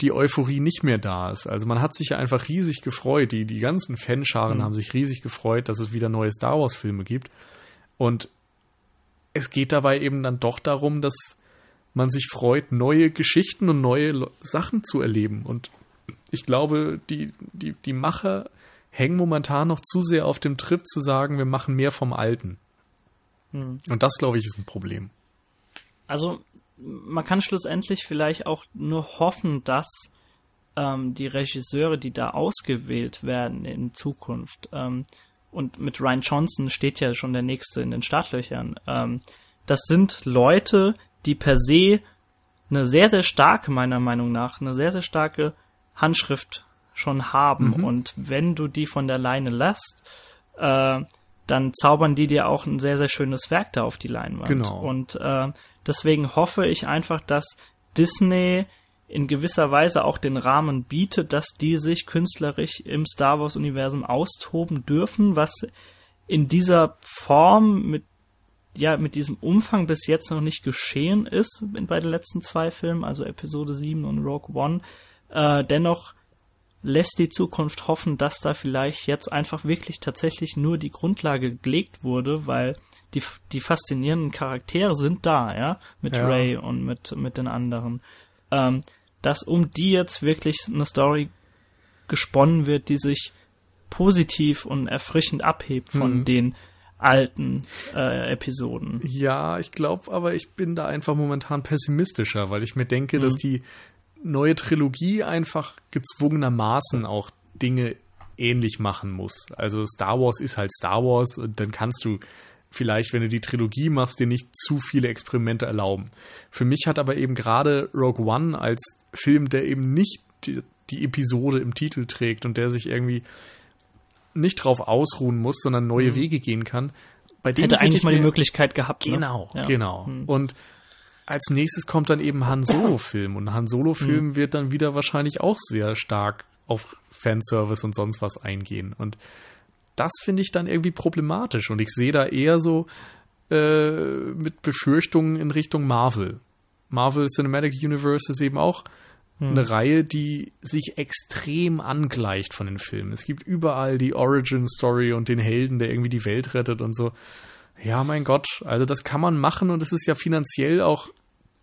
die Euphorie nicht mehr da ist. Also man hat sich ja einfach riesig gefreut. Die, die ganzen Fanscharen mhm. haben sich riesig gefreut, dass es wieder neue Star Wars-Filme gibt. Und es geht dabei eben dann doch darum, dass man sich freut, neue Geschichten und neue Sachen zu erleben. Und ich glaube, die, die, die Macher hängen momentan noch zu sehr auf dem Trip zu sagen, wir machen mehr vom Alten. Hm. Und das, glaube ich, ist ein Problem. Also, man kann schlussendlich vielleicht auch nur hoffen, dass ähm, die Regisseure, die da ausgewählt werden in Zukunft, ähm, und mit Ryan Johnson steht ja schon der nächste in den Startlöchern. Ähm, das sind Leute, die per se eine sehr, sehr starke, meiner Meinung nach, eine sehr, sehr starke Handschrift schon haben. Mhm. Und wenn du die von der Leine lässt, äh, dann zaubern die dir auch ein sehr, sehr schönes Werk da auf die Leinwand. Genau. Und äh, deswegen hoffe ich einfach, dass Disney in gewisser Weise auch den Rahmen bietet, dass die sich künstlerisch im Star Wars-Universum austoben dürfen, was in dieser Form mit ja, mit diesem Umfang bis jetzt noch nicht geschehen ist bei den letzten zwei Filmen, also Episode 7 und Rogue One. Äh, dennoch lässt die Zukunft hoffen, dass da vielleicht jetzt einfach wirklich tatsächlich nur die Grundlage gelegt wurde, weil die, die faszinierenden Charaktere sind da, ja, mit ja. Ray und mit, mit den anderen. Ähm, dass um die jetzt wirklich eine Story gesponnen wird, die sich positiv und erfrischend abhebt von mhm. den alten äh, Episoden. Ja, ich glaube, aber ich bin da einfach momentan pessimistischer, weil ich mir denke, mhm. dass die neue Trilogie einfach gezwungenermaßen auch Dinge ähnlich machen muss. Also Star Wars ist halt Star Wars und dann kannst du vielleicht, wenn du die Trilogie machst, dir nicht zu viele Experimente erlauben. Für mich hat aber eben gerade Rogue One als Film, der eben nicht die, die Episode im Titel trägt und der sich irgendwie nicht drauf ausruhen muss, sondern neue mhm. Wege gehen kann. Bei dem hätte eigentlich mal die Möglichkeit gehabt. Ne? Genau, ne? ja. genau. Mhm. Und als nächstes kommt dann eben Han Solo-Film und Han Solo-Film mhm. wird dann wieder wahrscheinlich auch sehr stark auf Fanservice und sonst was eingehen. Und das finde ich dann irgendwie problematisch und ich sehe da eher so äh, mit Befürchtungen in Richtung Marvel. Marvel Cinematic Universe ist eben auch hm. eine Reihe, die sich extrem angleicht von den Filmen. Es gibt überall die Origin Story und den Helden, der irgendwie die Welt rettet und so. Ja, mein Gott, also das kann man machen und es ist ja finanziell auch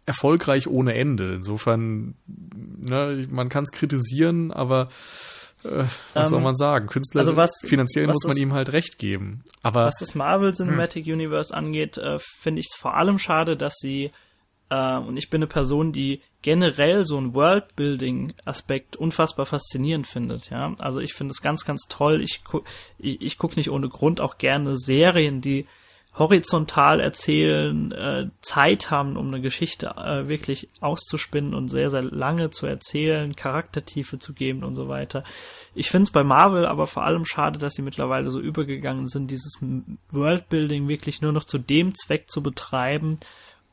erfolgreich ohne Ende. Insofern, ne, man kann es kritisieren, aber äh, was ähm, soll man sagen? Künstler, also was, finanziell was muss man das, ihm halt recht geben. Aber was das Marvel Cinematic hm. Universe angeht, äh, finde ich es vor allem schade, dass sie und ich bin eine Person, die generell so ein Worldbuilding-Aspekt unfassbar faszinierend findet. Ja, also ich finde es ganz, ganz toll. Ich gu ich, ich gucke nicht ohne Grund auch gerne Serien, die horizontal erzählen, äh, Zeit haben, um eine Geschichte äh, wirklich auszuspinnen und sehr, sehr lange zu erzählen, Charaktertiefe zu geben und so weiter. Ich finde es bei Marvel aber vor allem schade, dass sie mittlerweile so übergegangen sind, dieses Worldbuilding wirklich nur noch zu dem Zweck zu betreiben,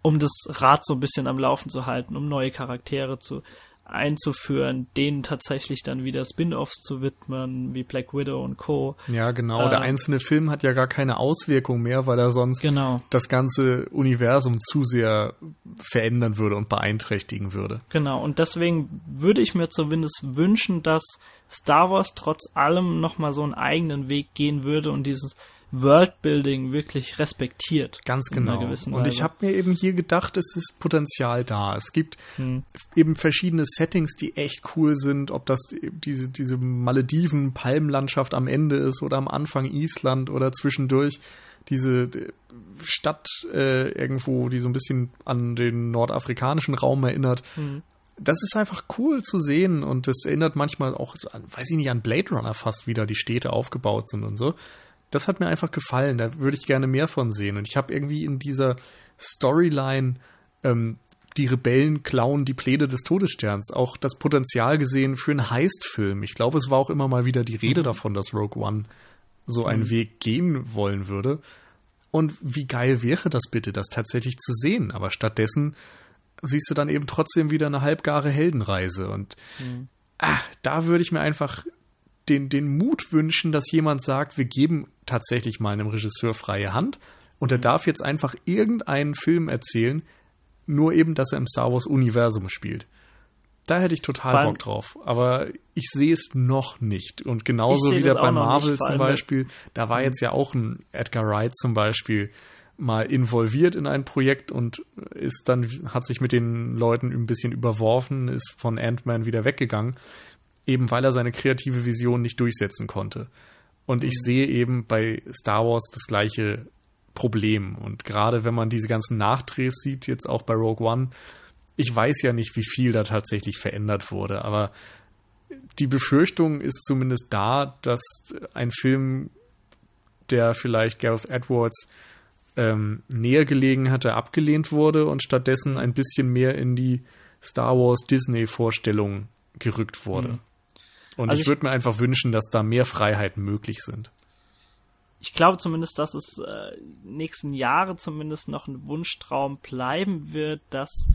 um das Rad so ein bisschen am Laufen zu halten, um neue Charaktere zu einzuführen, denen tatsächlich dann wieder Spin-offs zu widmen, wie Black Widow und Co. Ja, genau. Äh, der einzelne Film hat ja gar keine Auswirkung mehr, weil er sonst genau. das ganze Universum zu sehr verändern würde und beeinträchtigen würde. Genau. Und deswegen würde ich mir zumindest wünschen, dass Star Wars trotz allem nochmal so einen eigenen Weg gehen würde und dieses Worldbuilding wirklich respektiert. Ganz genau. Und ich habe mir eben hier gedacht, es ist Potenzial da. Es gibt hm. eben verschiedene Settings, die echt cool sind, ob das diese, diese Malediven, Palmenlandschaft am Ende ist oder am Anfang Island oder zwischendurch diese Stadt äh, irgendwo, die so ein bisschen an den nordafrikanischen Raum erinnert. Hm das ist einfach cool zu sehen und das erinnert manchmal auch, an, weiß ich nicht, an Blade Runner fast wieder, die Städte aufgebaut sind und so das hat mir einfach gefallen. Da würde ich gerne mehr von sehen. Und ich habe irgendwie in dieser Storyline ähm, die Rebellen klauen die Pläne des Todessterns auch das Potenzial gesehen für einen Heist-Film. Ich glaube, es war auch immer mal wieder die Rede mhm. davon, dass Rogue One so einen mhm. Weg gehen wollen würde. Und wie geil wäre das bitte, das tatsächlich zu sehen? Aber stattdessen siehst du dann eben trotzdem wieder eine halbgare Heldenreise. Und mhm. ah, da würde ich mir einfach den, den Mut wünschen, dass jemand sagt, wir geben tatsächlich mal einem Regisseur freie Hand und er mhm. darf jetzt einfach irgendeinen Film erzählen, nur eben, dass er im Star Wars-Universum spielt. Da hätte ich total Beim, Bock drauf. Aber ich sehe es noch nicht. Und genauso wie bei Marvel nicht, zum Beispiel, da war jetzt ja auch ein Edgar Wright zum Beispiel mal involviert in ein Projekt und ist dann, hat sich mit den Leuten ein bisschen überworfen, ist von Ant-Man wieder weggegangen eben weil er seine kreative Vision nicht durchsetzen konnte. Und ich mhm. sehe eben bei Star Wars das gleiche Problem. Und gerade wenn man diese ganzen Nachdrehs sieht, jetzt auch bei Rogue One, ich weiß ja nicht, wie viel da tatsächlich verändert wurde, aber die Befürchtung ist zumindest da, dass ein Film, der vielleicht Gareth Edwards ähm, näher gelegen hatte, abgelehnt wurde und stattdessen ein bisschen mehr in die Star Wars Disney Vorstellung gerückt wurde. Mhm. Und also ich würde mir einfach wünschen, dass da mehr Freiheiten möglich sind. Ich glaube zumindest, dass es äh, nächsten Jahre zumindest noch ein Wunschtraum bleiben wird, dass,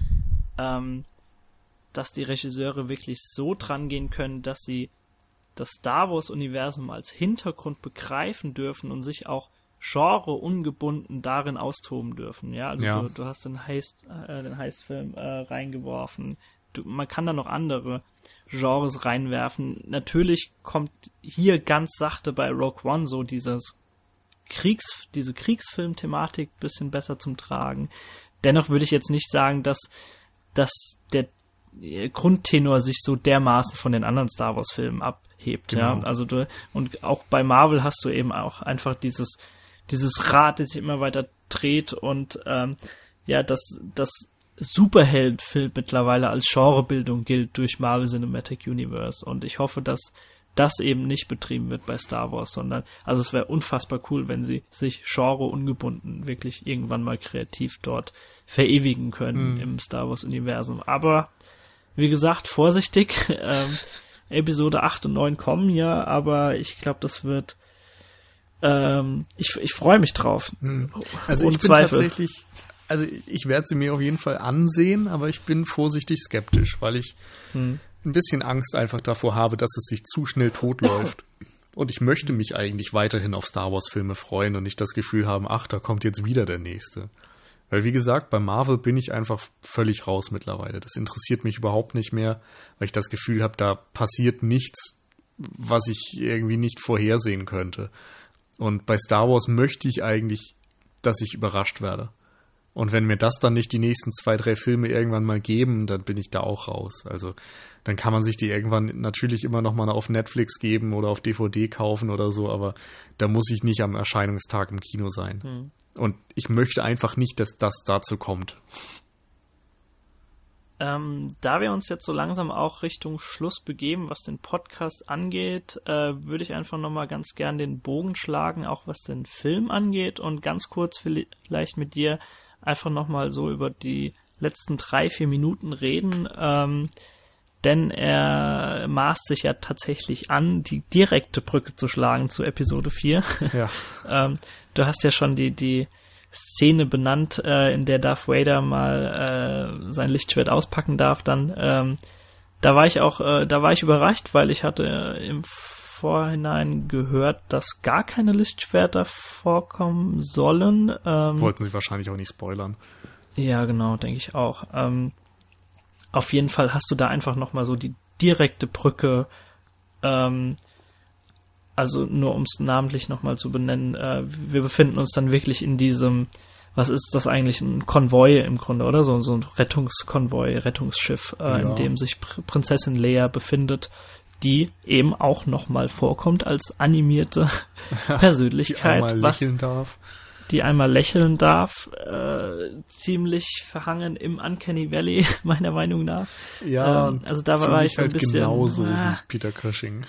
ähm, dass die Regisseure wirklich so dran gehen können, dass sie das Star Wars-Universum als Hintergrund begreifen dürfen und sich auch Genre ungebunden darin austoben dürfen. Ja, also ja. Du, du, hast den Heist, äh, den Heist-Film äh, reingeworfen. Du, man kann da noch andere Genres reinwerfen. Natürlich kommt hier ganz sachte bei Rogue One so dieses Kriegs, diese Kriegsfilm-Thematik bisschen besser zum Tragen. Dennoch würde ich jetzt nicht sagen, dass, dass der Grundtenor sich so dermaßen von den anderen Star Wars Filmen abhebt, genau. ja. Also du, und auch bei Marvel hast du eben auch einfach dieses, dieses Rad, das sich immer weiter dreht und ähm, ja, dass das Superheldenfilm mittlerweile als Genrebildung gilt durch Marvel Cinematic Universe und ich hoffe, dass das eben nicht betrieben wird bei Star Wars, sondern also es wäre unfassbar cool, wenn sie sich genre ungebunden wirklich irgendwann mal kreativ dort verewigen können mhm. im Star Wars Universum. Aber wie gesagt, vorsichtig. Ähm, Episode 8 und 9 kommen ja, aber ich glaube, das wird ähm, ich, ich freue mich drauf. Mhm. Also ich bin Zweifel. tatsächlich also ich werde sie mir auf jeden Fall ansehen, aber ich bin vorsichtig skeptisch, weil ich hm. ein bisschen Angst einfach davor habe, dass es sich zu schnell totläuft. Und ich möchte mich eigentlich weiterhin auf Star Wars Filme freuen und nicht das Gefühl haben, ach, da kommt jetzt wieder der nächste. Weil wie gesagt, bei Marvel bin ich einfach völlig raus mittlerweile. Das interessiert mich überhaupt nicht mehr, weil ich das Gefühl habe, da passiert nichts, was ich irgendwie nicht vorhersehen könnte. Und bei Star Wars möchte ich eigentlich, dass ich überrascht werde. Und wenn mir das dann nicht die nächsten zwei, drei Filme irgendwann mal geben, dann bin ich da auch raus. Also dann kann man sich die irgendwann natürlich immer noch mal auf Netflix geben oder auf DVD kaufen oder so, aber da muss ich nicht am Erscheinungstag im Kino sein. Hm. Und ich möchte einfach nicht, dass das dazu kommt. Ähm, da wir uns jetzt so langsam auch Richtung Schluss begeben, was den Podcast angeht, äh, würde ich einfach nochmal ganz gern den Bogen schlagen, auch was den Film angeht und ganz kurz vielleicht mit dir einfach nochmal so über die letzten drei, vier Minuten reden, ähm, denn er maßt sich ja tatsächlich an, die direkte Brücke zu schlagen zu Episode 4. Ja. ähm, du hast ja schon die, die Szene benannt, äh, in der Darth Vader mal äh, sein Lichtschwert auspacken darf, dann ähm, da war ich auch, äh, da war ich überrascht, weil ich hatte im Vorhinein gehört, dass gar keine Lichtschwerter vorkommen sollen. Ähm, Wollten sie wahrscheinlich auch nicht spoilern. Ja, genau, denke ich auch. Ähm, auf jeden Fall hast du da einfach nochmal so die direkte Brücke, ähm, also nur um es namentlich nochmal zu benennen, äh, wir befinden uns dann wirklich in diesem, was ist das eigentlich, ein Konvoi im Grunde, oder? So, so ein Rettungskonvoi, Rettungsschiff, äh, ja. in dem sich Pr Prinzessin Leia befindet die eben auch nochmal vorkommt als animierte Persönlichkeit. die einmal lächeln darf. Die einmal lächeln darf, äh, ziemlich verhangen im Uncanny Valley, meiner Meinung nach. Ja, ähm, also da war ich so ein halt bisschen. Genauso ah, wie Peter Cushing.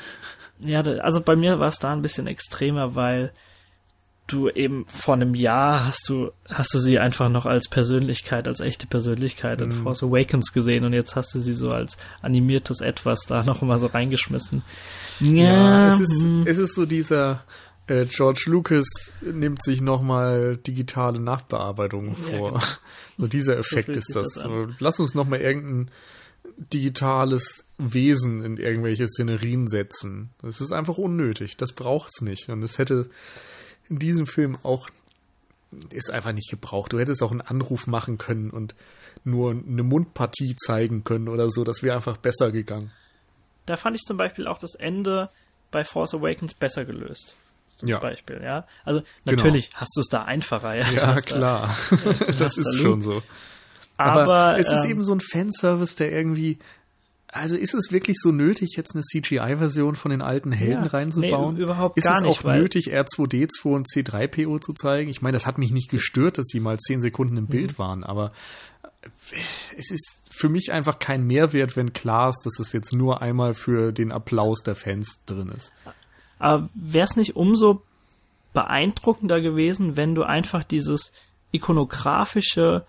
Ja, also bei mir war es da ein bisschen extremer, weil du eben vor einem Jahr hast du, hast du sie einfach noch als Persönlichkeit, als echte Persönlichkeit in mhm. Force Awakens gesehen und jetzt hast du sie so als animiertes Etwas da noch mal so reingeschmissen. Ja, ja es ist, hm. es ist so dieser, äh, George Lucas nimmt sich nochmal digitale Nachbearbeitung vor. Ja, genau. So dieser Effekt so ist das. das so, lass uns nochmal irgendein digitales Wesen in irgendwelche Szenerien setzen. Das ist einfach unnötig. Das braucht es nicht. Und es hätte in diesem Film auch ist einfach nicht gebraucht. Du hättest auch einen Anruf machen können und nur eine Mundpartie zeigen können oder so. Das wäre einfach besser gegangen. Da fand ich zum Beispiel auch das Ende bei Force Awakens besser gelöst. Zum ja. Beispiel, ja. Also genau. natürlich genau. hast du es da einfacher, ja. Ja, klar. Da, das ist da schon so. Aber, Aber es ähm, ist eben so ein Fanservice, der irgendwie also ist es wirklich so nötig, jetzt eine CGI-Version von den alten Helden ja, reinzubauen? Nee, überhaupt ist gar nicht. Ist es auch nötig, R2D2 und C3PO zu zeigen? Ich meine, das hat mich nicht gestört, dass sie mal zehn Sekunden im mhm. Bild waren, aber äh, es ist für mich einfach kein Mehrwert, wenn klar ist, dass es jetzt nur einmal für den Applaus der Fans drin ist. Aber wäre es nicht umso beeindruckender gewesen, wenn du einfach dieses ikonografische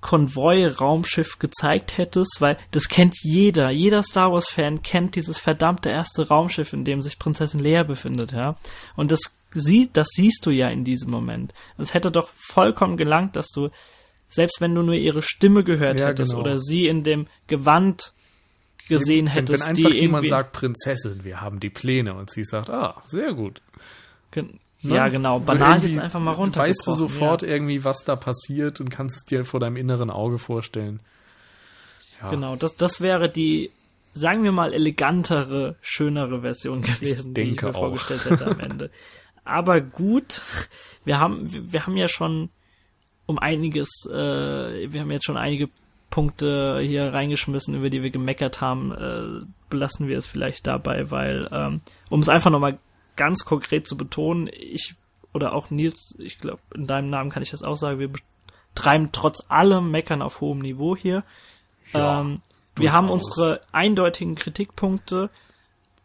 Konvoi-Raumschiff gezeigt hättest, weil das kennt jeder. Jeder Star Wars-Fan kennt dieses verdammte erste Raumschiff, in dem sich Prinzessin Leia befindet, ja. Und das sieht, das siehst du ja in diesem Moment. Es hätte doch vollkommen gelangt, dass du, selbst wenn du nur ihre Stimme gehört ja, hättest genau. oder sie in dem Gewand gesehen wenn, hättest, wenn einfach jemand sagt, Prinzessin, wir haben die Pläne und sie sagt, ah, sehr gut. Ne? Ja, genau. Banal jetzt einfach mal runter. Weißt du sofort ja. irgendwie, was da passiert und kannst es dir vor deinem inneren Auge vorstellen. Ja. Genau, das, das wäre die, sagen wir mal, elegantere, schönere Version gewesen, ich die ich mir auch. vorgestellt hätte am Ende. Aber gut, wir haben, wir haben ja schon um einiges, äh, wir haben jetzt schon einige Punkte hier reingeschmissen, über die wir gemeckert haben, äh, belassen wir es vielleicht dabei, weil, ähm, um es einfach nochmal ganz konkret zu betonen, ich oder auch Nils, ich glaube, in deinem Namen kann ich das auch sagen, wir betreiben trotz allem Meckern auf hohem Niveau hier. Ja, ähm, wir haben unsere eindeutigen Kritikpunkte,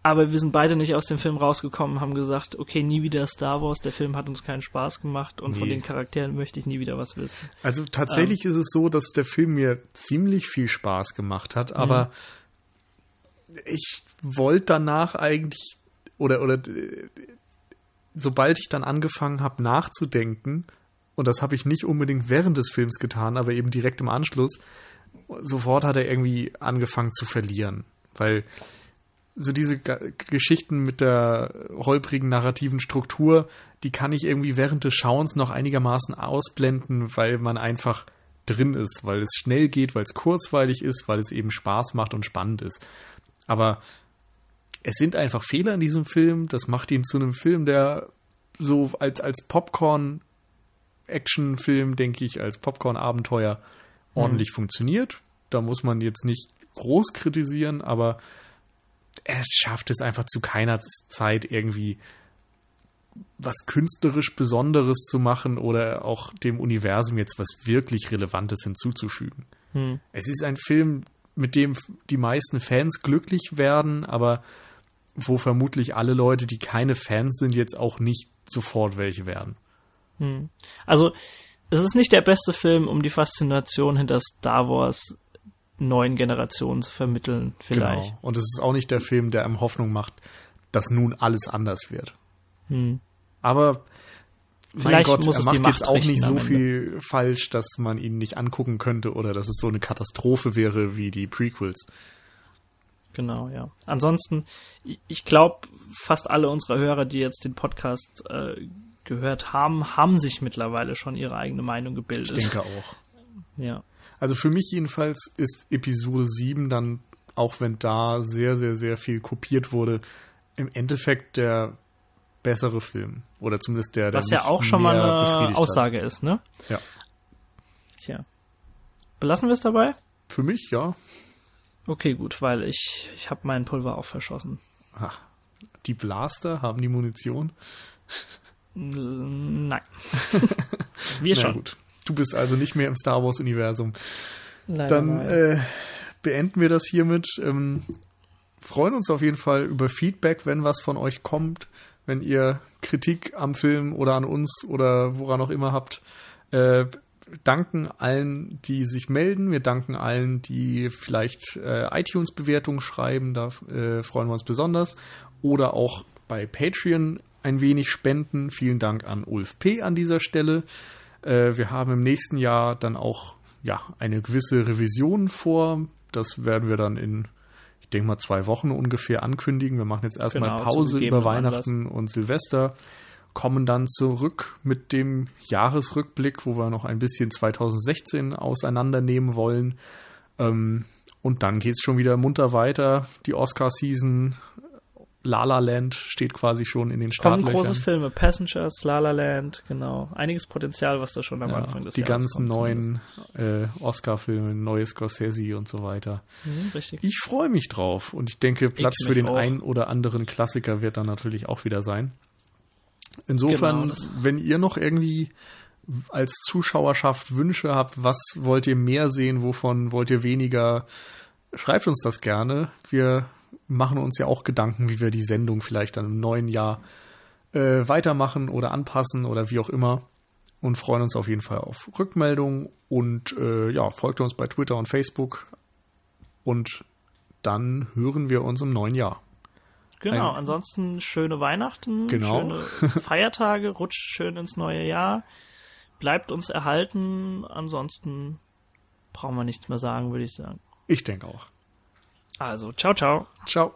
aber wir sind beide nicht aus dem Film rausgekommen, haben gesagt, okay, nie wieder Star Wars, der Film hat uns keinen Spaß gemacht und nee. von den Charakteren möchte ich nie wieder was wissen. Also tatsächlich ähm, ist es so, dass der Film mir ziemlich viel Spaß gemacht hat, aber mhm. ich wollte danach eigentlich oder oder sobald ich dann angefangen habe nachzudenken, und das habe ich nicht unbedingt während des Films getan, aber eben direkt im Anschluss, sofort hat er irgendwie angefangen zu verlieren, weil so diese G Geschichten mit der holprigen narrativen Struktur, die kann ich irgendwie während des Schauens noch einigermaßen ausblenden, weil man einfach drin ist, weil es schnell geht, weil es kurzweilig ist, weil es eben Spaß macht und spannend ist. Aber es sind einfach Fehler in diesem Film, das macht ihn zu einem Film, der so als, als Popcorn-Action-Film, denke ich, als Popcorn-Abenteuer ordentlich mhm. funktioniert. Da muss man jetzt nicht groß kritisieren, aber er schafft es einfach zu keiner Zeit irgendwie was künstlerisch Besonderes zu machen oder auch dem Universum jetzt was wirklich Relevantes hinzuzufügen. Hm. Es ist ein Film, mit dem die meisten Fans glücklich werden, aber wo vermutlich alle Leute, die keine Fans sind, jetzt auch nicht sofort welche werden. Hm. Also, es ist nicht der beste Film, um die Faszination hinter Star Wars neuen Generationen zu vermitteln, vielleicht. Genau. Und es ist auch nicht der Film, der einem Hoffnung macht, dass nun alles anders wird. Hm. Aber mein Gott, er macht jetzt auch nicht so viel falsch, dass man ihn nicht angucken könnte oder dass es so eine Katastrophe wäre wie die Prequels. Genau, ja. Ansonsten, ich glaube, fast alle unserer Hörer, die jetzt den Podcast äh, gehört haben, haben sich mittlerweile schon ihre eigene Meinung gebildet. Ich denke auch. Ja. Also für mich jedenfalls ist Episode 7 dann, auch wenn da sehr, sehr, sehr viel kopiert wurde, im Endeffekt der bessere Film. Oder zumindest der, der Was ja auch schon mal eine Aussage hat. ist, ne? Ja. Tja. Belassen wir es dabei? Für mich, ja. Okay, gut, weil ich, ich habe meinen Pulver auch verschossen. Ach, die Blaster haben die Munition? Nein. wir schon. Gut. Du bist also nicht mehr im Star Wars-Universum. Dann äh, beenden wir das hiermit. Ähm, freuen uns auf jeden Fall über Feedback, wenn was von euch kommt, wenn ihr Kritik am Film oder an uns oder woran auch immer habt. Äh, danken allen, die sich melden. Wir danken allen, die vielleicht äh, iTunes-Bewertungen schreiben. Da äh, freuen wir uns besonders. Oder auch bei Patreon ein wenig spenden. Vielen Dank an Ulf P. an dieser Stelle. Äh, wir haben im nächsten Jahr dann auch ja, eine gewisse Revision vor. Das werden wir dann in, ich denke mal, zwei Wochen ungefähr ankündigen. Wir machen jetzt erstmal genau, Pause über Weihnachten Anlass. und Silvester, kommen dann zurück mit dem Jahresrückblick, wo wir noch ein bisschen 2016 auseinandernehmen wollen. Ähm, und dann geht es schon wieder munter weiter. Die Oscar-Season La La Land steht quasi schon in den Startlöchern. Kommen große Filme, Passengers, La La Land, genau. Einiges Potenzial, was da schon am ja, Anfang des Die Jahres ganzen neuen äh, Oscar-Filme, neue Scorsese und so weiter. Mhm, richtig. Ich freue mich drauf und ich denke, Platz ich für den auch. einen oder anderen Klassiker wird dann natürlich auch wieder sein. Insofern, genau, wenn ihr noch irgendwie als Zuschauerschaft Wünsche habt, was wollt ihr mehr sehen, wovon wollt ihr weniger, schreibt uns das gerne. Wir machen uns ja auch Gedanken, wie wir die Sendung vielleicht dann im neuen Jahr äh, weitermachen oder anpassen oder wie auch immer. Und freuen uns auf jeden Fall auf Rückmeldungen und äh, ja, folgt uns bei Twitter und Facebook. Und dann hören wir uns im neuen Jahr. Genau, Ein, ansonsten schöne Weihnachten, genau. schöne Feiertage, rutscht schön ins neue Jahr, bleibt uns erhalten, ansonsten brauchen wir nichts mehr sagen, würde ich sagen. Ich denke auch. Also, ciao, ciao. Ciao.